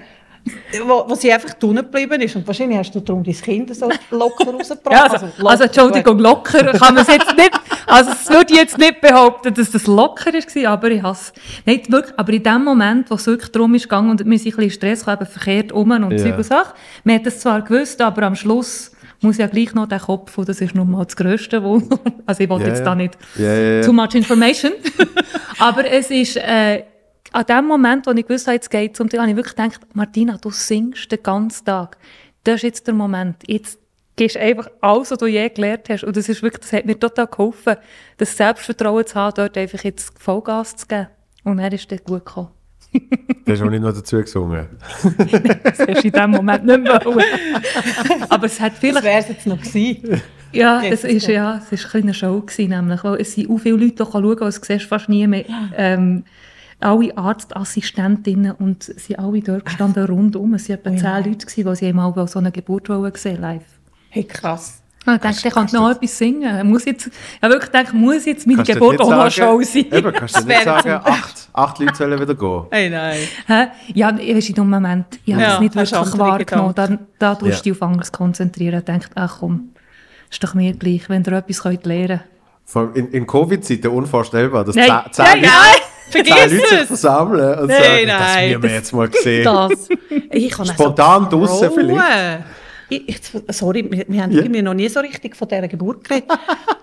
Wo, wo sie einfach unten geblieben ist. Und wahrscheinlich hast du darum dein Kind so locker <laughs> rausgebracht. Ja, also, locker, also Entschuldigung, locker kann man es jetzt nicht, also es würde ich jetzt nicht behaupten, dass das locker war, aber ich hasse Nein, wirklich, aber in dem Moment, wo es wirklich darum ist gegangen und wir sind ein bisschen Stress eben verkehrt um und Ja. Zeug und Sachen, man hat das zwar gewusst, aber am Schluss muss ja gleich noch der Kopf, und das ist nun mal das Grösste, wo, <laughs> also ich wollte Ja, jetzt da nicht ja. too much information, <laughs> aber es ist, äh, an dem Moment, wo ich gewusst habe, jetzt geht es um dich, habe ich wirklich gedacht, Martina, du singst den ganzen Tag. Das ist jetzt der Moment. Jetzt gibst einfach alles, was du je gelernt hast. Und das, ist wirklich, das hat mir total geholfen, das Selbstvertrauen zu haben, dort einfach jetzt Vollgas zu geben. Und dann ist das gut gekommen. Du hast auch nicht noch dazu gesungen. Das hast du in dem Moment nicht mehr wollen. Aber es hat Das vielleicht... wäre es jetzt noch gewesen. Ja, das ist, ja, es ist ein eine Show gewesen, nämlich, weil es sind auch viele Leute, die schauen können, das siehst du fast nie mehr. Ähm, alle Arztassistentinnen und sie sind alle dort gestanden <laughs> rundum. Es waren etwa Oh ja. zehn Leute, gewesen, die sie einmal so eine Geburt wollen sehen live. Hey, krass. Und ich dachte, ich kann noch etwas singen. Muss jetzt, ich habe wirklich gedacht, muss jetzt meine Geburt auch noch Show sein? Eben, kannst du <laughs> Das nicht sagen, acht, acht Leute sollen wieder gehen. <laughs> Hey, nein. Hä? Ja, ich weiß in dem Moment, ich habe Ja, es nicht wirklich wahrgenommen. Da, da tust Ja. du dich auf anderes konzentrieren und denkst, ach komm, ist doch mir gleich, wenn ihr etwas könnt lernen allem In, in Covid-Zeiten unvorstellbar, dass Nein, zehn, zehn nein, Leute, nein, vergiss Leute sich versammeln und Nein, sagen, das nein, müssen wir das- jetzt mal sehen. Das. Ich kann Spontan so draussen vielleicht. Ich, sorry, wir, wir haben irgendwie noch nie so richtig von dieser Geburt geredet.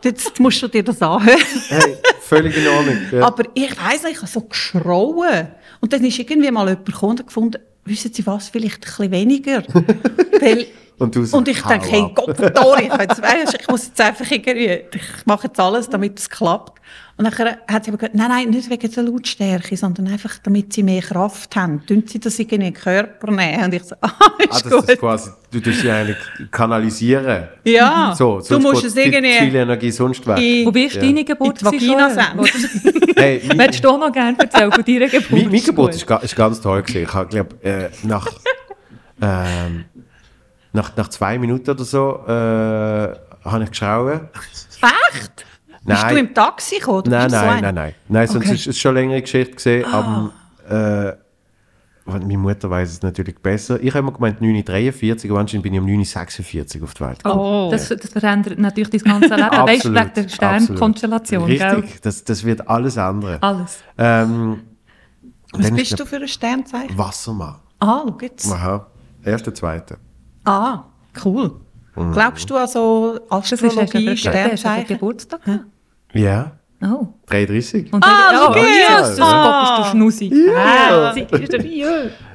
Jetzt musst du dir das anhören. Hey, völlig in Ordnung. Ja. Aber ich weiss nicht, ich habe so geschrauen. Und dann ist irgendwie mal jemand gekommen und gefunden, wissen Sie was, vielleicht ein bisschen weniger. <laughs> Weil, Und du so, und ich denke, hey. Gott, verdammt, ich, ich muss jetzt einfach irgendwie, ich mache jetzt alles, damit es klappt. Und dann hat sie aber gesagt, nein, nein, nicht wegen der Lautstärke, sondern einfach, damit sie mehr Kraft haben. Tun sie das irgendwie in den Körper nehmen? Und ich so, <laughs> ah, ist Ah, das gut. ist quasi, du tust sie eigentlich kanalisieren. ja, So, du musst es irgendwie viel Energie sonst weg. in, Wo bist Ja. deine Geburt? in die Vagina. <laughs> Hey, <laughs> Möchtest du auch noch gerne erzählen von deiner Geburt? mein, mein Geburt ist ganz toll gewesen. Ich glaube äh, nach, ähm, nach, nach zwei Minuten oder so äh, habe ich geschrauen. Echt? Bist du im Taxi gekommen? oder Nein, nein, ein- nein, nein. Nein, sonst Okay. ist es schon längere Geschichte gesehen. Aber äh, meine Mutter weiß es natürlich besser. Ich habe immer gemeint 943, aber anscheinend bin ich um 946 auf die Welt gekommen. Oh. Das, das verändert natürlich dein ganze Leben. <laughs> weißt du, wegen der Sternkonstellation? Richtig, das, das wird alles andere. Alles. Ähm, Was bist du für ein Sternzeichen? Wassermann. Ah, schau jetzt. Aha. Erster, zweiter. Ah, cool. Mhm. Glaubst du an so Das ist hast du Astrologie, Sternzeichen? Geburtstag. Ja, Oh. 33. Und Ah, schau oh, jetzt. Jesus Ah. Du Schnusi. Ja. Herzig ist Rio.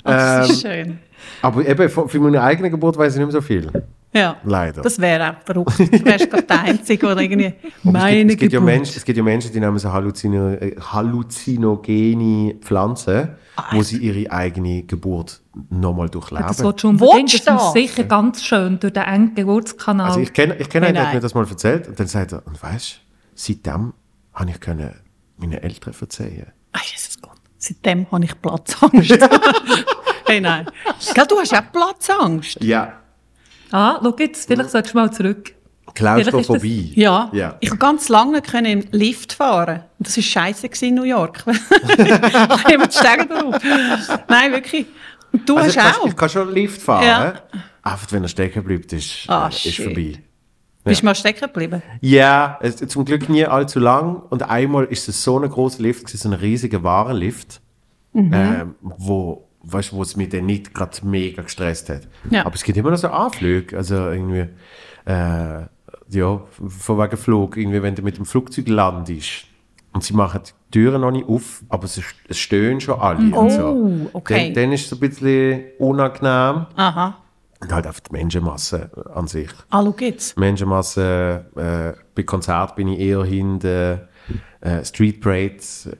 Ah, das ist Ähm, schön. Aber eben, für für meine eigene Geburt weiß ich nicht mehr so viel. Ja, Leider. das wäre auch verrückt. Du wärst gerade der Einzige, der irgendwie <laughs> meine es, gibt, es, gibt ja Geburt- Menschen, es gibt ja Menschen, die nehmen so Halluzino, halluzinogene Pflanzen, wo sie ihre eigene Geburt nochmal durchleben. Das wird schon unbedingt. Das ist sicher ganz schön durch den engen Geburtskanal. also ich kenne ich kenn einen, der hat mir das mal erzählt und dann sagt er, und weißt du, seitdem habe ich können meinen Eltern verzeihen. Ah, Jesus Gott. Seitdem habe ich Platzangst. <laughs> hey, nein. Gell, du hast auch Platzangst? Ja. ah, schau jetzt, vielleicht solltest du mal zurück. Klaustrophobie. Ja. Ja. Ich konnte ganz lange können im Lift fahren. Und das war scheiße in New York. <laughs> ich die Stege drauf. Nein, wirklich. Und du Also ich, hast kann, auch. ich kann schon Lift fahren. Ja. Einfach wenn er stecken bleibt, ist, Ah, äh, ist shit. vorbei. Bist du mal stecken geblieben? Ja, es, zum Glück nie allzu lang. Und einmal ist es so ein großer Lift, so ein riesiger Warenlift, Mhm. ähm, wo, weißt, wo es mich dann nicht gerade mega gestresst hat. Ja. Aber es gibt immer noch so Anflüge, also irgendwie, äh, ja, von wegen Flug, irgendwie, wenn du mit dem Flugzeug landest und sie machen die Türen noch nicht auf, aber es, es stöhnen schon alle und so. Oh, okay. Dann, dann ist es ein bisschen unangenehm. Aha. Und halt einfach die Menschenmasse an sich. Ah, schau jetzt. Menschenmasse, äh, bei Konzert bin ich eher hinten. Äh, Street Parades äh,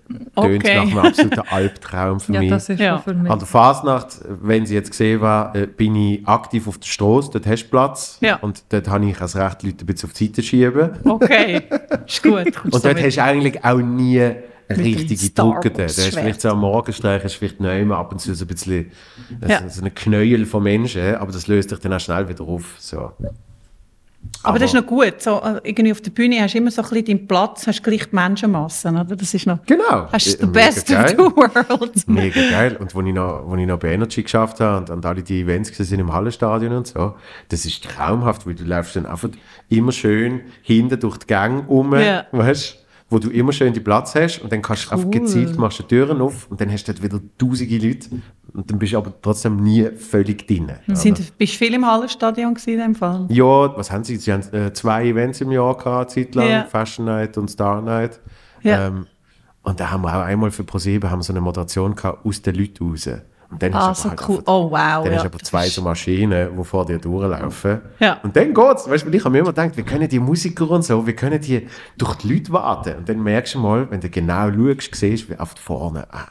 tönt Okay. nach einem absoluten <laughs> Albtraum für Ja, mich. das ist Ja. für mich. An der Fasnacht, wenn sie jetzt gesehen war, äh, bin ich aktiv auf der Straße, dort hast du Platz. Ja. Und dort habe ich als recht Leute ein bisschen auf die Seite schieben. Okay. Ist gut. Kommst <laughs> Und dort hast du eigentlich auch nie richtige Drucke. Da Wars hast du Schwert. vielleicht so am Morgenstreich, hast du vielleicht neu ab und zu so ein bisschen Ja. so, so eine Knäuel von Menschen, aber das löst dich dann auch schnell wieder auf. So. Aber das ist noch gut. So, äh, irgendwie auf der Bühne hast du immer so ein bisschen deinen Platz, hast gleich die Menschenmassen, oder? Das ist noch... Genau. Hast Äh, the mega best of geil. the world. <laughs> Mega geil. Und wo ich noch, wo ich noch bei Energy geschafft habe und, und alle die Events gesehen sind im Hallenstadion und so, das ist traumhaft, weil du läufst dann einfach immer schön hinten durch die Gang um, Ja. weißt wo du immer schön die Platz hast und dann kannst du Cool. gezielt, machst du die Türen auf und dann hast du dort wieder tausende Leute und dann bist du aber trotzdem nie völlig drin. Sind, bist du viel im Hallenstadion gewesen in dem Fall? Ja, was haben sie? Sie haben äh, zwei Events im Jahr gehabt, Zeit lang, Ja. Fashion Night und Star Night. Ja. Ähm, und da haben wir auch einmal für ProSieben haben so eine Moderation gehabt aus den Leuten raus. Und dann Ah, hast du so halt cool. einfach- Oh, wow. Dann ja. hast du aber zwei so Maschinen, die vor dir durchlaufen. Ja. Und dann geht's. Weißt du, ich habe mir immer gedacht, wie können die Musiker und so, wie können die durch die Leute warten? Und dann merkst du mal, wenn du genau schaust, siehst, wie auf vorne, ah,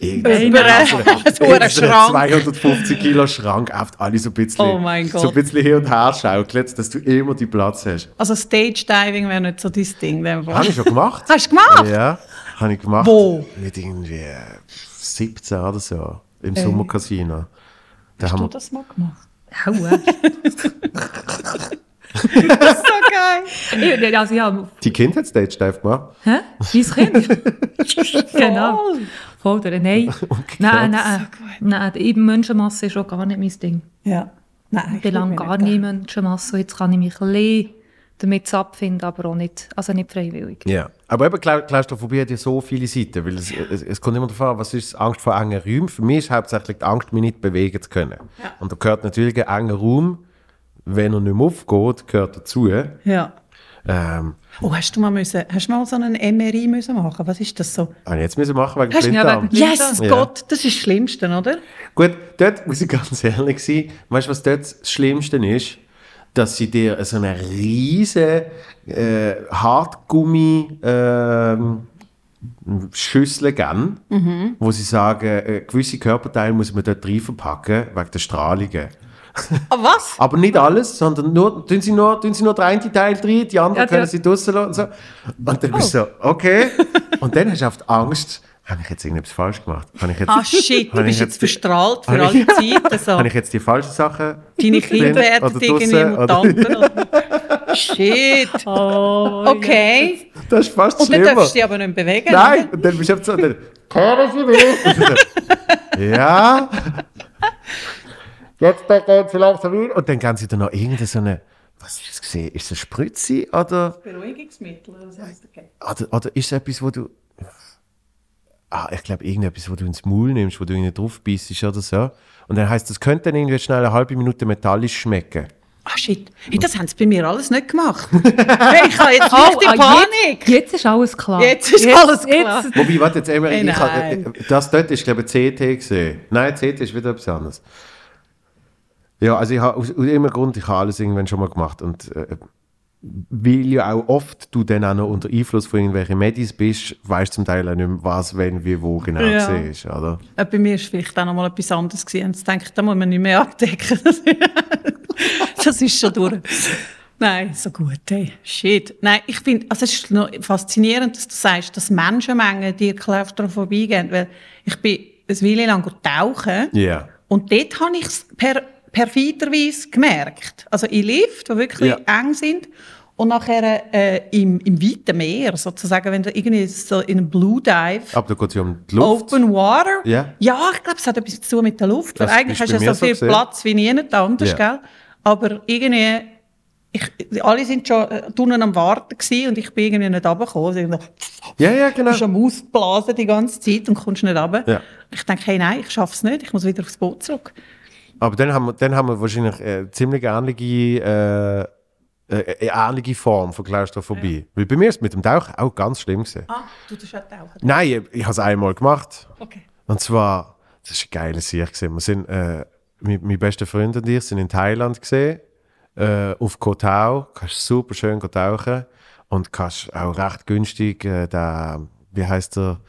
irgendein <laughs> Schrank. 250 Kilo Schrank, oft alle so ein bisschen, Oh so ein bisschen hin und her schaukelt, dass du immer die Platz hast. Also Stage Diving wäre nicht so dein Ding. Habe ich schon gemacht. Hast du gemacht? Ja, habe ich gemacht. Wo? Mit irgendwie äh, 17 oder so, im Sommercasino. Da Hast haben du wir, das mal gemacht? Aua. <laughs> Das ist so geil. Ich- also ja, die Kind hat Stage Dive gemacht. hä? Mein Kind? <laughs> genau. Voll, oder? <laughs> Nein. Nein, nein. Nein, eben Menschenmasse ist schon gar nicht mein Ding. Ja. Nein, Ich bin lange gar nie Menschenmasse. und Jetzt kann ich mich ein damit abfinden, aber auch nicht, also nicht freiwillig. Ja. Aber eben Klau- Klaustrophobie hat ja so viele Seiten, weil es, es, es kommt immer darauf an, was ist Angst vor engen Räumen. Für mich ist hauptsächlich die Angst, mich nicht bewegen zu können. Und da gehört natürlich ein enger Raum, wenn er nicht mehr aufgeht, gehört dazu. Ja. Ähm, Oh, hast du mal, müssen, hast du mal so einen MRI müssen machen? Was ist das so? ich jetzt müssen machen wegen ja Blinddarm. wegen- Jesus Ja. Gott, das ist das Schlimmste, oder? Gut, dort <laughs> muss ich ganz ehrlich sein. Weißt du, was dort das Schlimmste ist? Dass sie dir so eine riesige äh, Hartgummi ähm, Schüssel geben, wo sie sagen, äh, gewisse Körperteile muss man dort rein verpacken, wegen der Strahlungen. Ah, was? <laughs> Aber nicht alles, sondern nur, tun sie nur, tun sie nur den einen Teil rein, die anderen Ja, können ja. sie draussen lassen und so. Und dann bist du so, okay. <laughs> Und dann hast du oft Angst, habe ich jetzt irgendetwas falsch gemacht? Habe ich jetzt, Ah, shit, du <laughs> bist jetzt verstrahlt für alle Zeiten. So. habe ich jetzt die falschen Sachen Deine Kinder werden irgendwie Mutanten. Oder? <laughs> Shit. Oh, Okay. Das ist fast Und dann schlimmer. darfst du dich aber nicht bewegen. Nein, und dann bist du einfach so, dann, <laughs> Sie mich? ja. Jetzt geht sie langsam rein. Und dann gehen sie dann noch irgendeine so eine, was ist das gesehen? Ist das eine Spritze oder, Beruhigungsmittel oder so. Okay. oder, oder ist es etwas, wo du, ah, ich glaube irgendetwas, wo du ins Maul nimmst, wo du irgendwie drauf beißt oder so. Und dann heisst das könnte dann irgendwie schnell eine halbe Minute metallisch schmecken. Ah, shit. Hey, das haben sie bei mir alles nicht gemacht. <laughs> hey, ich habe jetzt richtig ah, Panik. Jetzt, jetzt ist alles klar. Jetzt ist alles klar. Jetzt, Wobei, warte, jetzt einmal, Hey, ich hab, nein. äh, das dort ist, glaube ich, CT gesehen. Nein, CT ist wieder etwas anderes. Ja, also ich habe aus, aus irgendeinem Grund, ich habe alles irgendwann schon mal gemacht und äh, weil ja auch oft du dann auch noch unter Einfluss von irgendwelchen Medis bist, weißt zum Teil auch nicht mehr, was, wenn, wie, wo genau Ja. siehst, oder? Äh, Bei mir war vielleicht auch noch mal etwas anderes. Gewesen. Jetzt denke ich, da muss man nicht mehr abdecken. <laughs> das ist schon durch. Nein, so gut, hey. Shit. Nein, ich finde, also es ist noch faszinierend, dass du sagst, dass Menschenmengen dir Klaustrophobie geben. Weil ich bin eine Weile lang tauchen. Ja. Und dort habe ich es per, perfiderweise gemerkt. Also in Lift, die wirklich Ja. eng sind. Und nachher äh, im, im weiten Meer, sozusagen, wenn du irgendwie so in einem Blue Dive, Aber da geht es ja um die Luft. Open Water, Ja. ja ich glaube, es hat etwas zu tun mit der Luft. Weil eigentlich hast du ja so so viel gesehen. Platz wie niemand anders, Ja. gell? Aber irgendwie, ich, alle sind schon äh, unten am Warten gewesen und ich bin irgendwie nicht runtergekommen. Also Ja, ja, Du genau. bist am Ausblasen die ganze Zeit und kommst nicht runter. Ja. Ich denke, hey, nein, ich schaffe es nicht, ich muss wieder aufs Boot zurück. Aber dann haben wir, dann haben wir wahrscheinlich äh, ziemlich ähnliche, äh, äh, eine ähnliche Form von Klaustrophobie. Weil bei mir ist es mit dem Tauchen auch ganz schlimm gewesen. Ah, du tust auch tauchen. Nein, ich, ich habe es einmal gemacht. Okay. Und zwar, das war ein geiles gewesen. Wir sind, äh, mein, mein bester Freund und ich sind in Thailand gesehen, äh, auf Koh Tao. Kannst super schön tauchen und kannst auch recht günstig, äh, da, wie heißt der,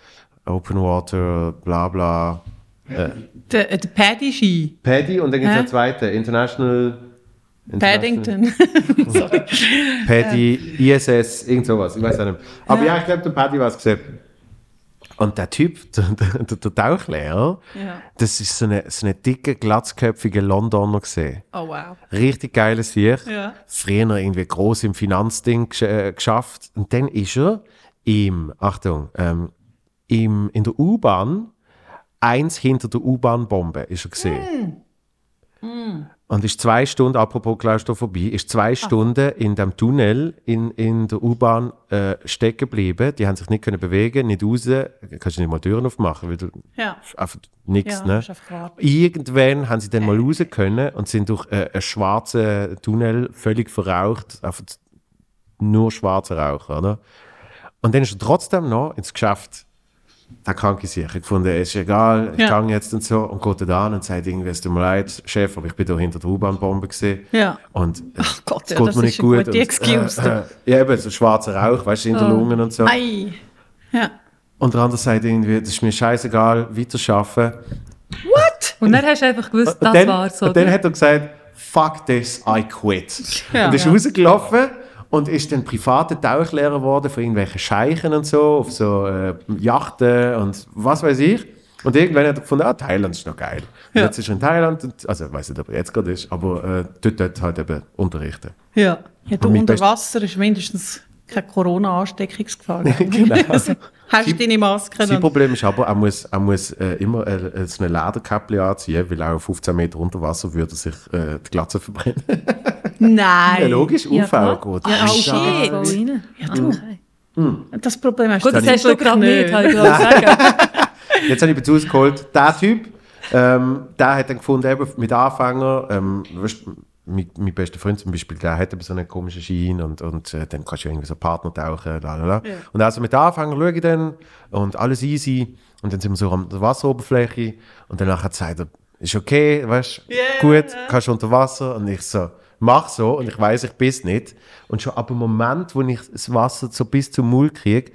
Open Water, bla bla. Der, äh, der Paddy-Ski. Paddy und dann gibt es Hä? einen zweiten, International. Paddington. <laughs> Sorry. Paddy, ISS, irgend sowas, ich weiß nicht. Aber ja, ich glaube, der Paddy war es gesehen. Und der Typ, <laughs> der, der, der Tauchlehrer, Ja. das ist so eine, so eine dicke, glatzköpfige Londoner gesehen. Oh, wow. Richtig geiles Sieg. Ja. Früher irgendwie groß im Finanzding gesch äh, geschafft. Und dann ist er im, Achtung, ähm, im, in der U-Bahn, eins hinter der U-Bahn-Bombe ist er gesehen. Und ist zwei Stunden, apropos Klaustrophobie, ist zwei Stunden in dem Tunnel in, in der U-Bahn äh, stecken geblieben. Die haben sich nicht können bewegen, nicht raus. Kannst du nicht mal Türen aufmachen, weil du Ja. einfach nichts, Ja, ne? Irgendwann haben sie dann mal raus können und sind durch äh, einen schwarzen Tunnel völlig verraucht, einfach nur schwarzer Rauch, oder? Und dann ist er trotzdem noch ins Geschäft der kranke sich. Ich fand, es ist egal, ich Ja. gehe jetzt und so. Und geht dann an und sagt irgendwie, es tut mir leid, Chef, aber ich bin da hinter der U-Bahn-Bombe gesehen. Ja. Und es Gott, ja, geht das mir ist nicht gut. und, Excuse, äh, äh, ja, eben, so schwarzer Rauch, weißt du, in Oh. den Lungen und so. Ei. Ja. Und der andere sagt irgendwie, das ist mir scheißegal, weiterarbeiten. What? Und dann hast du einfach gewusst, Und das dann, war's. Und dann oder? hat er gesagt, fuck this, I quit. Ja. und ist Ja. rausgelaufen und ist dann privater Tauchlehrer geworden von irgendwelchen Scheichen und so, auf so äh, Yachten und was weiß ich. Und irgendwann hat er gefunden, ah, Thailand ist noch geil. Ja. jetzt ist er in Thailand, und, also ich weiß nicht, ob er jetzt gerade ist, aber äh, dort, dort halt eben unterrichten. Ja. ja du unter Wasser ist mindestens keine Corona-Ansteckungsgefahr. <laughs> genau. <laughs> Hast du deine Maske Sein dann? Problem ist aber, er muss, er muss äh, immer äh, äh, so eine Lederkappe anziehen, weil auch auf 15 Meter unter Wasser würde sich äh, die Glatze verbrennen. <laughs> Nein. Ja, logisch, Ja, UV klar. geht. Ja, Ah, auch shit. shit. rein. Ja, okay. Das Problem hast Gut, das hast du gerade nicht, habe ich gerade. <laughs> Jetzt habe ich Bezug geholt. Der Typ, ähm, der hat dann gefunden, eben mit Anfänger, ähm, weißt, mein, mein bester Freund zum Beispiel, der hat eben so einen komischen Schein und, und äh, dann kannst du irgendwie so Partner tauchen, lalala. Ja. Und also mit Anfänger schaue ich dann und alles easy und dann sind wir so an der Wasseroberfläche und danach hat er, ist okay, weißt Ja, gut, ja. kannst du unter Wasser und ich so, mach so und ich weiß, ich bin es nicht. Und schon ab dem Moment, wo ich das Wasser so bis zum Maul kriege,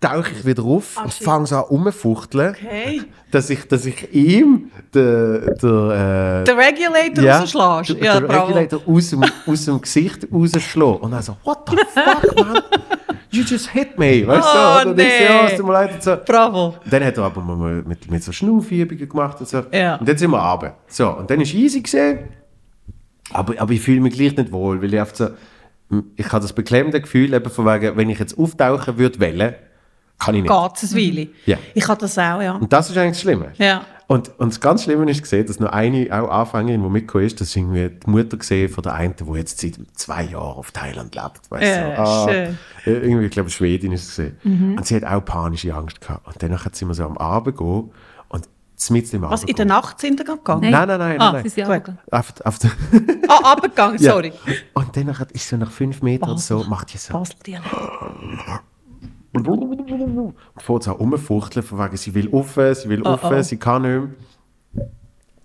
tauche ich wieder auf und shit. fange so an rumfuchteln Okay. dass ich, dass ich ihm der, der, äh, Den Regulator ja, rausschlägst. der, Ja, der bravo. Regulator aus dem, aus dem Gesicht rausschlagen. Und dann so, what the fuck, man? You just hit me, weißt du? Oh, so. Und ich so, nee. ja, es tut mir leid. Und so. Bravo. Dann hat er aber mal mit, mit so Schnaufübungen gemacht und so. Ja. Und dann sind wir runter. So, und dann ist easy gesehen. Aber, aber ich fühle mich gleich nicht wohl, weil ich so, ich habe das beklemmende Gefühl, eben von wegen, wenn ich jetzt auftauchen würde, wollen, kann ich nicht. Geht es Weile. Ja. Ich habe das auch, ja. Und das ist eigentlich das Schlimme. Ja. Und, und das ganz Schlimme ist gesehen, dass noch eine auch Anfängerin, die mitgekommen ist, das ist irgendwie die Mutter gesehen von der einen, die jetzt seit zwei Jahren auf Thailand lebt. Weißt Ja, du? Ah, schön. äh, irgendwie, ich glaube, Schwedin ist es gesehen. Und sie hat auch panische Angst gehabt. Und danach hat sie immer so am Abend gehen mitten im Was, in der Nacht sind wir gegangen? Nein, nein, nein. Ah, nein, Sie sind. Auf, auf der Ah, <laughs> Ja. sorry. Und dann ist so nach fünf Metern oder so, macht die so Basel Dialekt. und fährt so rumfuchteln, von wegen, sie will rauf, sie will Oh, rauf, oh. sie kann nicht mehr.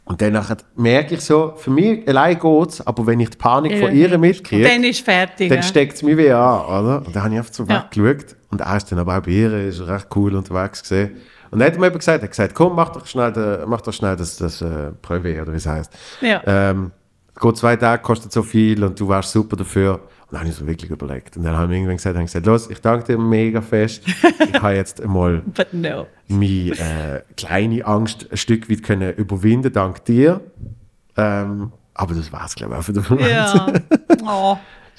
Und dann merke ich so, für mich allein geht's, aber wenn ich die Panik Ja, von ihr ja. mitkriege, Dann ist fertig. dann ja. steckt es mich wie an, oder? Und dann habe ich einfach so Ja. weggeschaut. Und er ist dann aber auch bei ihr, ist recht cool unterwegs gesehen. Und dann hat er mir eben gesagt, er hat gesagt, komm, mach doch schnell, de, mach doch schnell das, das äh, Pröve, oder wie es heißt. Ja. Ähm, geht zwei Tage, kostet so viel und du wärst super dafür. Und dann habe ich so wirklich überlegt. Und dann haben wir irgendwann gesagt, habe ich gesagt, los, ich danke dir mega fest. ich habe jetzt einmal <laughs> But no. meine äh, kleine Angst ein Stück weit können überwinden, dank dir. Ähm, aber das war es, glaube ich, auch für den Moment. Ja. <laughs> Oh.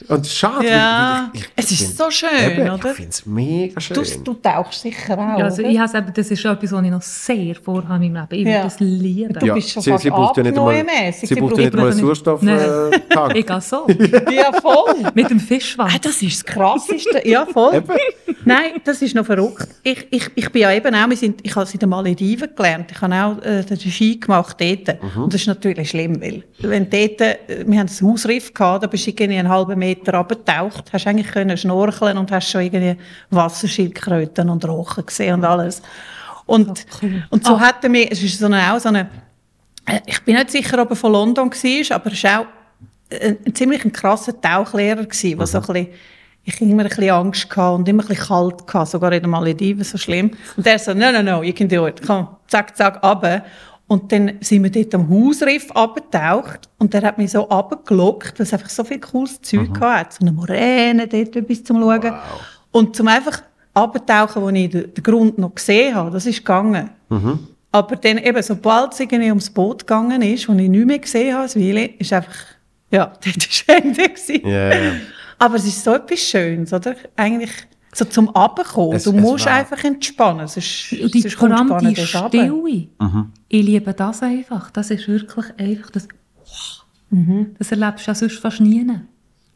Und schade, Ja. weil ich, ich, Es ist find- so schön, eben, oder? Ich finde es mega schön. Du, du tauchst sicher auch, Ja, also ich habe eben, das ist etwas, was ich noch sehr vorhabe in meinem Leben. Ich Ja. würde das lieben. Du bist schon fast braucht ja nicht einmal, sie Sie braucht ja nicht einmal einen Sauerstofftank. Äh, gehe so. Ja, voll. Mit dem Fischschwanz. Ah, das ist das Krasseste. Ja, voll. Nein, das ist noch verrückt. Ich, ich, ich bin ja eben auch, wir sind, ich habe in den Malediven gelernt. Ich habe auch äh, den Ski gemacht dort. Und das ist natürlich schlimm, weil wenn dort, äh, wir haben einen Hausriff gehabt, da bist du irgendwie einen halben Meter runtergetaucht, hast eigentlich können schnorcheln und hast schon irgendwie Wasserschildkröten und Rochen gesehen und alles. Und, cool. und so hatten wir, es ist so eine, auch so eine, äh, ich bin nicht sicher, ob er von London war, aber es war auch ein, ein ziemlich ein krasser Tauchlehrer gewesen, was so ein bisschen, ich immer ein bisschen Angst hatte und immer ein bisschen kalt hatte, sogar in den Malediven, so schlimm. Und er so, no, no, no, you can do it, komm, zack, zack, runter. Und dann sind wir dort am Hausriff abgetaucht und der hat mich so abgelockt, weil es einfach so viel cooles Zeug hatte. So eine Moräne dort etwas zum Schauen. Und zum einfach abtauchen, wo ich den, Grund noch gesehen habe, das ist gegangen. Aber dann eben, sobald es irgendwie ums Boot gegangen ist, wo ich nicht mehr gesehen habe, Weile, ist einfach, ja, <laughs> dort war Ende. ja. Aber es ist so etwas Schönes, oder? Eigentlich so zum Abkommen. Es- Du musst einfach entspannen. Sonst, Und die, sonst runter. Stille. Ich liebe das einfach. Das ist wirklich einfach, das, das erlebst du ja sonst fast nie.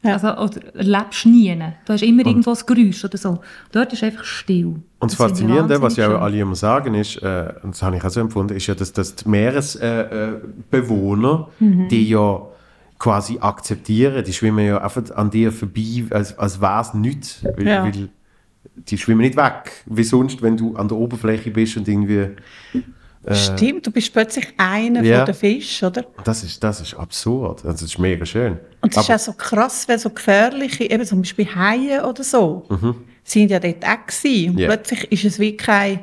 Ja. Also, oder erlebst nie. Du hast immer irgendwo ein Geräusch oder so. Dort ist einfach still. Und das, Faszinierende, was ja auch alle immer sagen, ist, äh, und das habe ich auch so empfunden, ist ja, dass, dass die Meeresbewohner, äh, Bewohner, Mhm. die ja quasi akzeptieren, die schwimmen ja einfach an dir vorbei, als, als wäre es nichts. Weil, Ja. weil die schwimmen nicht weg, wie sonst, wenn du an der Oberfläche bist und irgendwie... Stimmt, du bist plötzlich einer Ja. von den Fischen, oder? Das ist, das ist absurd, also das ist mega schön. Und es ist auch so krass, weil so gefährliche, eben zum Beispiel Haie oder so, sind ja dort auch gewesen. Und Mhm. Ja. plötzlich ist es wie kein,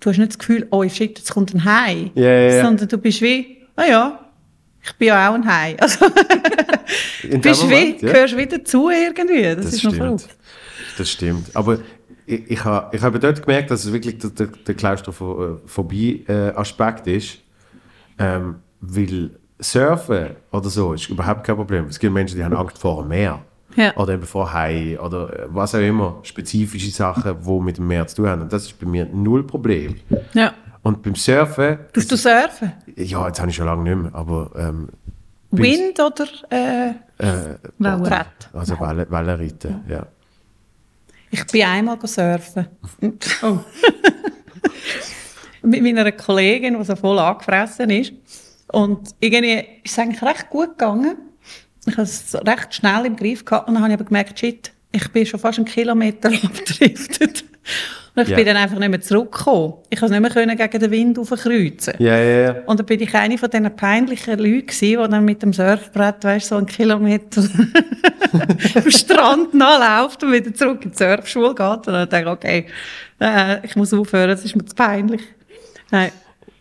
du hast nicht das Gefühl, oh shit, jetzt kommt ein Hai. Ja, ja. Sondern du bist wie, ah ja, ich bin ja auch ein Hai. <laughs> Also, bist Moment, wie, ja. gehörst wieder zu irgendwie. Das, Das ist noch stimmt. verrückt. Das stimmt. Aber ich, ich habe ich habe dort gemerkt, dass es wirklich der, der, der Klaustrophobie-Aspekt ist. Ähm, weil Surfen oder so ist überhaupt kein Problem. Es gibt Menschen, die haben Angst vor dem Meer. Ja. Oder eben vor Haien oder äh, was auch immer. Spezifische Sachen, die mit dem Meer zu tun haben. Und das ist bei mir null Problem. Ja. Und beim Surfen, Tust du surfen? ja, jetzt habe ich schon lange nicht mehr, aber ähm, Wind oder äh, Wellen. Brett? also Wellen, Wellenreiten, ja. Ich bin einmal surfen. Oh. <laughs> Mit meiner Kollegin, die so voll angefressen ist. Und irgendwie ist es eigentlich recht gut gegangen. Ich habe es recht schnell im Griff gehabt und dann habe ich aber gemerkt, shit, ich bin schon fast einen Kilometer <laughs> abgedriftet. Und ich Ja. bin dann einfach nicht mehr zurückgekommen. Ich konnte es nicht mehr gegen den Wind aufkreuzen. Ja, ja, ja. Und dann bin ich eine von diesen peinlichen Leuten gewesen, die dann mit dem Surfbrett, weißt, so einen Kilometer <laughs> am Strand nachläuft und wieder zurück in die Surfschule geht. Und dann denke ich, okay, äh, ich muss aufhören, das ist mir zu peinlich. Nein.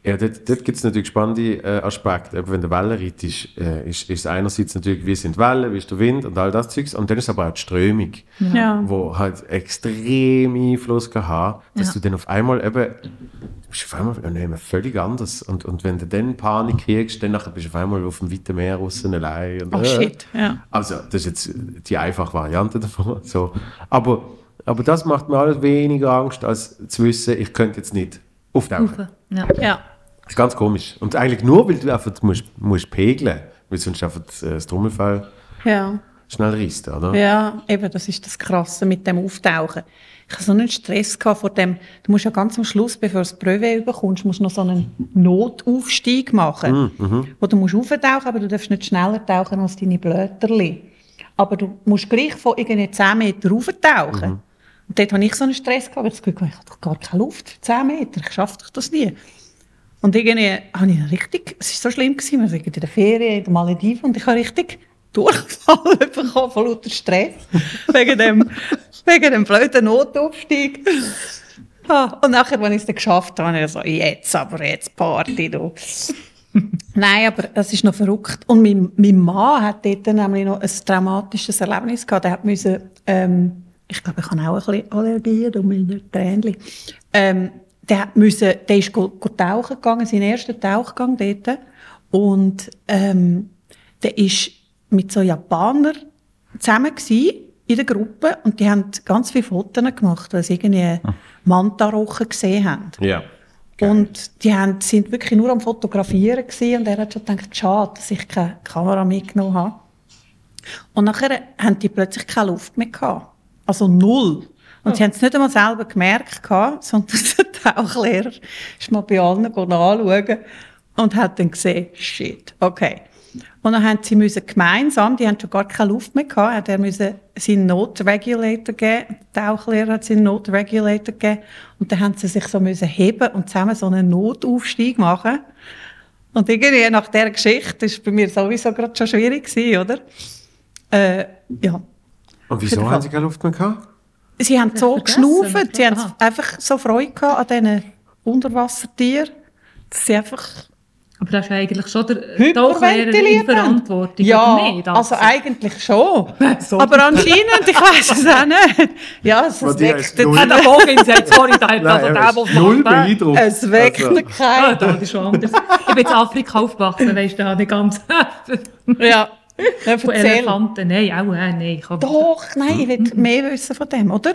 Ja, dort, dort gibt es natürlich spannende äh, Aspekte. Eben, wenn der Wellen reitest, äh, ist, ist einerseits natürlich, wie sind die Wellen, wie ist der Wind und all das Zeugs. Und dann ist aber auch die Strömung, Ja. wo halt extrem Einfluss kann haben, dass Ja. du dann auf einmal eben, bist auf einmal einem völlig anders. Und, und wenn du dann Panik kriegst, dann nachher bist du auf einmal auf dem weiten Meer außen allein. Und, Oh shit, ja. Also, das ist jetzt die einfache Variante davon. So. Aber, aber das macht mir alles weniger Angst, als zu wissen, ich könnte jetzt nicht auftauchen. Ja. Ja. Das ist ganz komisch. Und eigentlich nur, weil du einfach musst, musst pegeln weil sonst einfach das, äh, das Trommelfell Ja. schnell reißt, oder? Ja, eben, das ist das Krasse mit dem Auftauchen. Ich hatte so einen Stress gehabt vor dem, du musst ja ganz am Schluss, bevor du das Brevet bekommst, musst du noch so einen Notaufstieg machen, wo du musst auftauchen, aber du darfst nicht schneller tauchen als deine Blöterli. Aber du musst gleich von irgendwie 10 Meter auftauchen. Und dort hatte ich so einen Stress gehabt, weil ich das Gefühl ich habe doch gar keine Luft für 10 Meter, ich schaffe doch das nie. Und irgendwie habe ich richtig, es war so schlimm, gewesen, wir sind in der Ferien in den Malediven und ich habe richtig Durchfall <laughs> bekommen von lauter Stress. wegen dem, <laughs> wegen dem blöden Notaufstieg. Ah, und nachher, als ich es dann geschafft habe, ich so, jetzt aber, jetzt Party, du. <laughs> Nein, aber es ist noch verrückt. Und mein, mein Mann hat dort nämlich noch ein traumatisches Erlebnis gehabt. Der hat müssen, ähm, ich glaube, ich habe auch ein bisschen Allergien um meine Tränchen. Ähm, der müssen, der ist go, go tauchen gegangen, seinen ersten Tauchgang dort. Und, ähm, der ist mit so Japanern zusammen gewesen, in der Gruppe und die haben ganz viele Fotos gemacht, weil sie irgendwie Mantarochen gesehen haben. Ja. Und die haben, sind wirklich nur am Fotografieren gewesen und er hat schon gedacht, schade, dass ich keine Kamera mitgenommen habe. Und nachher haben die plötzlich keine Luft mehr gehabt. Also null. Und sie haben es nicht einmal selber gemerkt sondern <laughs> der Tauchlehrer ist mal bei allen anschauen und hat dann gesehen, shit, okay. Und dann haben sie müssen gemeinsam, die haben schon gar keine Luft mehr gehabt, hat er müssen seinen Notregulator geben, der Tauchlehrer hat seinen Notregulator gegeben und dann haben sie sich so müssen heben und zusammen so einen Notaufstieg machen. Und irgendwie nach dieser Geschichte, das war bei mir sowieso gerade schon schwierig gewesen, oder? Äh, ja. Und wieso haben sie keine Luft mehr gehabt? Sie haben so geschnauft, sie haben einfach so Freude gehabt an diesen Unterwassertieren, dass sie einfach Aber das ist eigentlich schon der Tauchlehrer in. Verantwortung, Ja, oder nicht? also eigentlich schon. <laughs> So. Aber anscheinend, ich weiß es auch nicht. Ja, es, <laughs> Aber es die weckt, der Bogin sagt, sorry, da hat also er der, der null beeindruckt. es weckt Also, also, Ah, keinen. das ist schon anders. Ich bin in Afrika aufgewachsen, weißt du, da habe ich ganz... Ja, <laughs> ja Von. Elefanten, nein, auch äh, nein. Ich Doch, nein, ich will mehr wissen von dem, oder?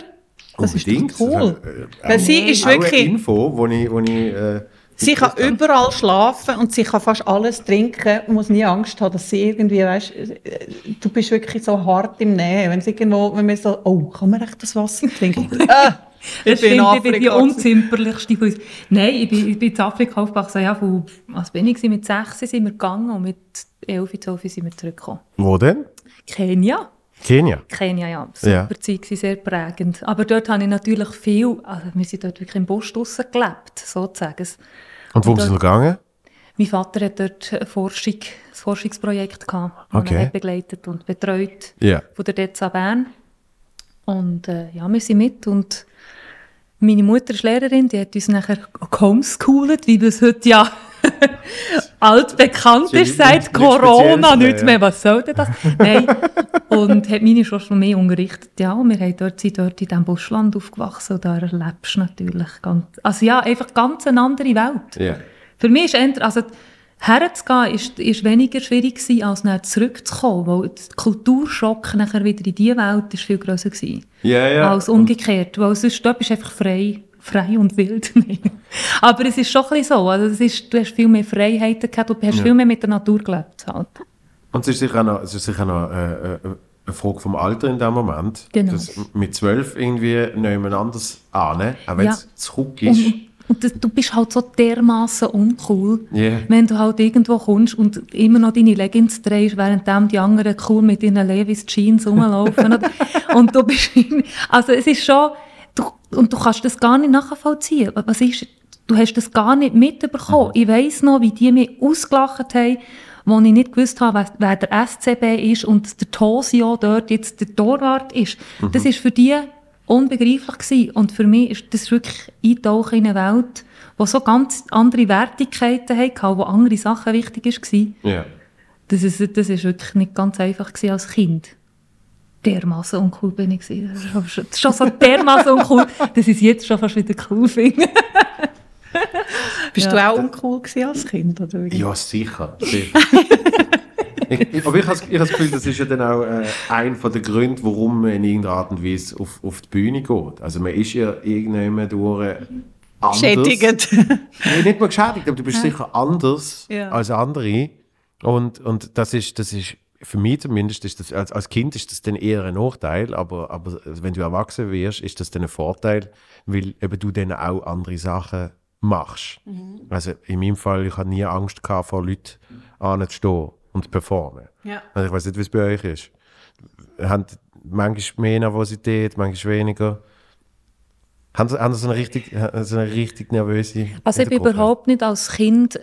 Das ist Unbedingt. doch cool. Das ist, äh, Weil sie ist auch eine wirklich... Info, wo ich, wo ich äh, Sie kann überall schlafen und sie kann fast alles trinken und muss nie Angst haben, dass sie irgendwie, weißt, äh, du bist wirklich so hart im Nähe. Wenn sie irgendwo, wenn man so, oh, kann man echt das Wasser trinken? <laughs> ah, Das stimmt, ich bin die unzimperlichste von uns. Nein, ich bin, ich bin in Afrika aufgewachsen. Ja, von, was bin ich? Mit 6 sind wir gegangen und mit 11, 12 sind wir zurückgekommen. Wo denn? Kenia. Kenia. Kenia, ja. Super Ja. Zeit, sehr prägend. Aber dort habe ich natürlich viel, also wir sind dort wirklich im Busch draussen gelebt, sozusagen. Und Und sind wir gegangen? Mein Vater hat dort eine Forschung, ein Forschungsprojekt gehabt, das Okay. er hat begleitet und betreut Ja. von der DEZA Bern. Und äh, ja, wir sind mit und meine Mutter ist Lehrerin, die hat uns nachher gehomeschoolt, wie das heute ja <laughs> altbekannt ist seit nichts Corona Spezielles mehr, nicht mehr. Was soll denn das? Nein. Und hat meine Schwester mehr unterrichtet. Ja, und wir haben dort, sind dort in diesem Buschland aufgewachsen und da erlebst du natürlich ganz, also ja, einfach ganz eine andere Welt. Ja. Für mich ist eher, also herzugehen ist, ist weniger schwierig gewesen, als nachher zurückzukommen, weil der Kulturschock nachher wieder in diese Welt ist viel grösser gewesen, Ja, ja. als umgekehrt, weil sonst dort bist du einfach frei, frei und wild. <laughs> Aber es ist schon ein bisschen so, also es ist, du hast viel mehr Freiheiten gehabt, du hast Ja. viel mehr mit der Natur gelebt halt. Und es ist sicher auch noch, es ist sicher noch äh, äh, eine Frage vom Alter in dem Moment. Genau. Dass mit zwölf irgendwie niemand anders an, auch wenn Ja. es zurück ist. Und, und das, du bist halt so dermaßen uncool, Ja. wenn du halt irgendwo kommst und immer noch deine Leggings drehst, während die anderen cool mit ihren Levis Jeans rumlaufen. <laughs> und du bist, also es ist schon, du, und du kannst das gar nicht nachvollziehen. Was ist, du hast das gar nicht mitbekommen. Mhm. Ich weiss noch, wie die mich ausgelacht haben, wo ich nicht gewusst habe, wer, wer der SCB ist und der Tosio dort jetzt der Torwart ist. Mhm. Das ist für die unbegreiflich gewesen. Und für mich ist das wirklich Eintauchen in eine Welt, wo so ganz andere Wertigkeiten hatte, wo andere Sachen wichtig waren. Ja. Das ist, das ist wirklich nicht ganz einfach gewesen als Kind. Dermaßen uncool bin ich gewesen. Das ist schon- Das ist schon so dermaßen uncool, dass ich es jetzt schon fast wieder cool finde. Bist Ja. du auch uncool gewesen als Kind? Oder? Ja, sicher. sicher. <laughs> ich, <laughs> aber ich habe ich das Gefühl, das ist ja dann auch äh, einer der Gründe, warum man in irgendeiner Art und Weise auf, auf die Bühne geht. Also man ist ja irgendjemand durch anders. Schädigend. Nee, nicht mal geschädigt, aber du bist sicher anders Ja. als andere. Und, und das, ist, das ist, für mich zumindest, ist das, als, als Kind ist das dann eher ein Nachteil, aber, aber wenn du erwachsen wirst, ist das dann ein Vorteil, weil eben du dann auch andere Sachen machst. Also in meinem Fall, ich hatte nie Angst gehabt, vor Leuten anzustehen und zu performen. Ja. Also ich weiß nicht, wie es bei euch ist. Haben manchmal mehr Nervosität, manchmal weniger. Haben Sie, haben Sie so eine richtig, so eine richtig nervöse Also ich bin überhaupt nicht als Kind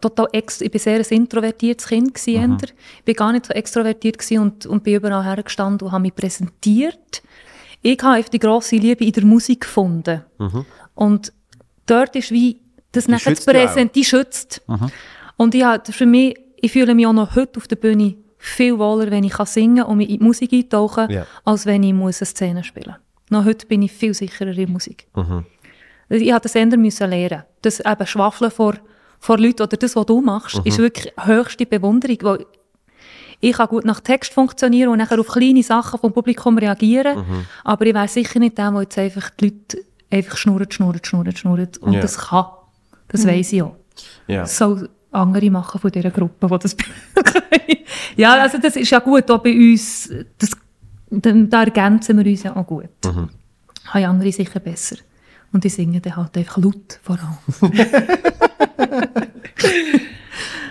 total ex ich bin sehr ein introvertiertes Kind gewesen, eher. Ich bin gar nicht so extrovertiert gewesen und, und bin überall hergestanden und habe mich präsentiert. Ich habe die grosse Liebe in der Musik gefunden. Und dort ist wie, das nachher schützt zu präsentieren, die schützt. Und ich habe, für mich, ich fühle mich auch noch heute auf der Bühne viel wohler, wenn ich kann singen und mich in die Musik eintauchen, Ja. als wenn ich muss eine Szene spielen muss. Noch heute bin ich viel sicherer in der Musik. Mhm. Also Ich musste das ändern müssen lernen. Das eben Schwafeln vor, vor Leuten oder das, was du machst, Mhm. ist wirklich höchste Bewunderung. Weil ich kann gut nach Text funktionieren und nachher auf kleine Sachen vom Publikum reagieren. Mhm. Aber ich wäre sicher nicht der, der jetzt einfach die Leute einfach schnurrt, schnurrt, schnurrt, schnurrt. Und Ja. das kann. Das weiss ich auch. Ja. Das soll andere machen von dieser Gruppe, die das <laughs> Ja, also das ist ja gut, auch bei uns, das, da, ergänzen wir uns ja auch gut. Mhm. Haben andere sicher besser. Und die singen dann halt einfach laut vor allem. <laughs>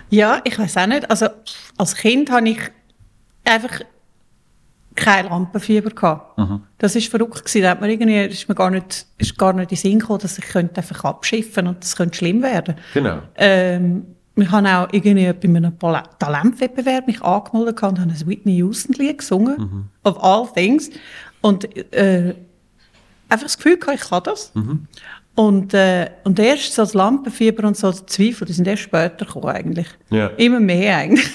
Ja, ich weiß auch nicht. Also als Kind habe ich einfach kein Lampenfieber gehabt. Das ist verrückt gewesen. Da hat man irgendwie, ist mir gar nicht, ist gar nicht in den Sinn gekommen, dass ich könnte einfach abschiffen und das könnte schlimm werden. Genau. Ähm, ich habe auch irgendwie bei einem Talentwettbewerb mich angemeldet und habe ein Whitney Houston Lied gesungen. Of all things. Und äh, einfach das Gefühl gehabt, ich kann das. Und, äh, und erst so das Lampenfieber und so die Zweifel, die sind erst später gekommen eigentlich. Ja. Immer mehr eigentlich.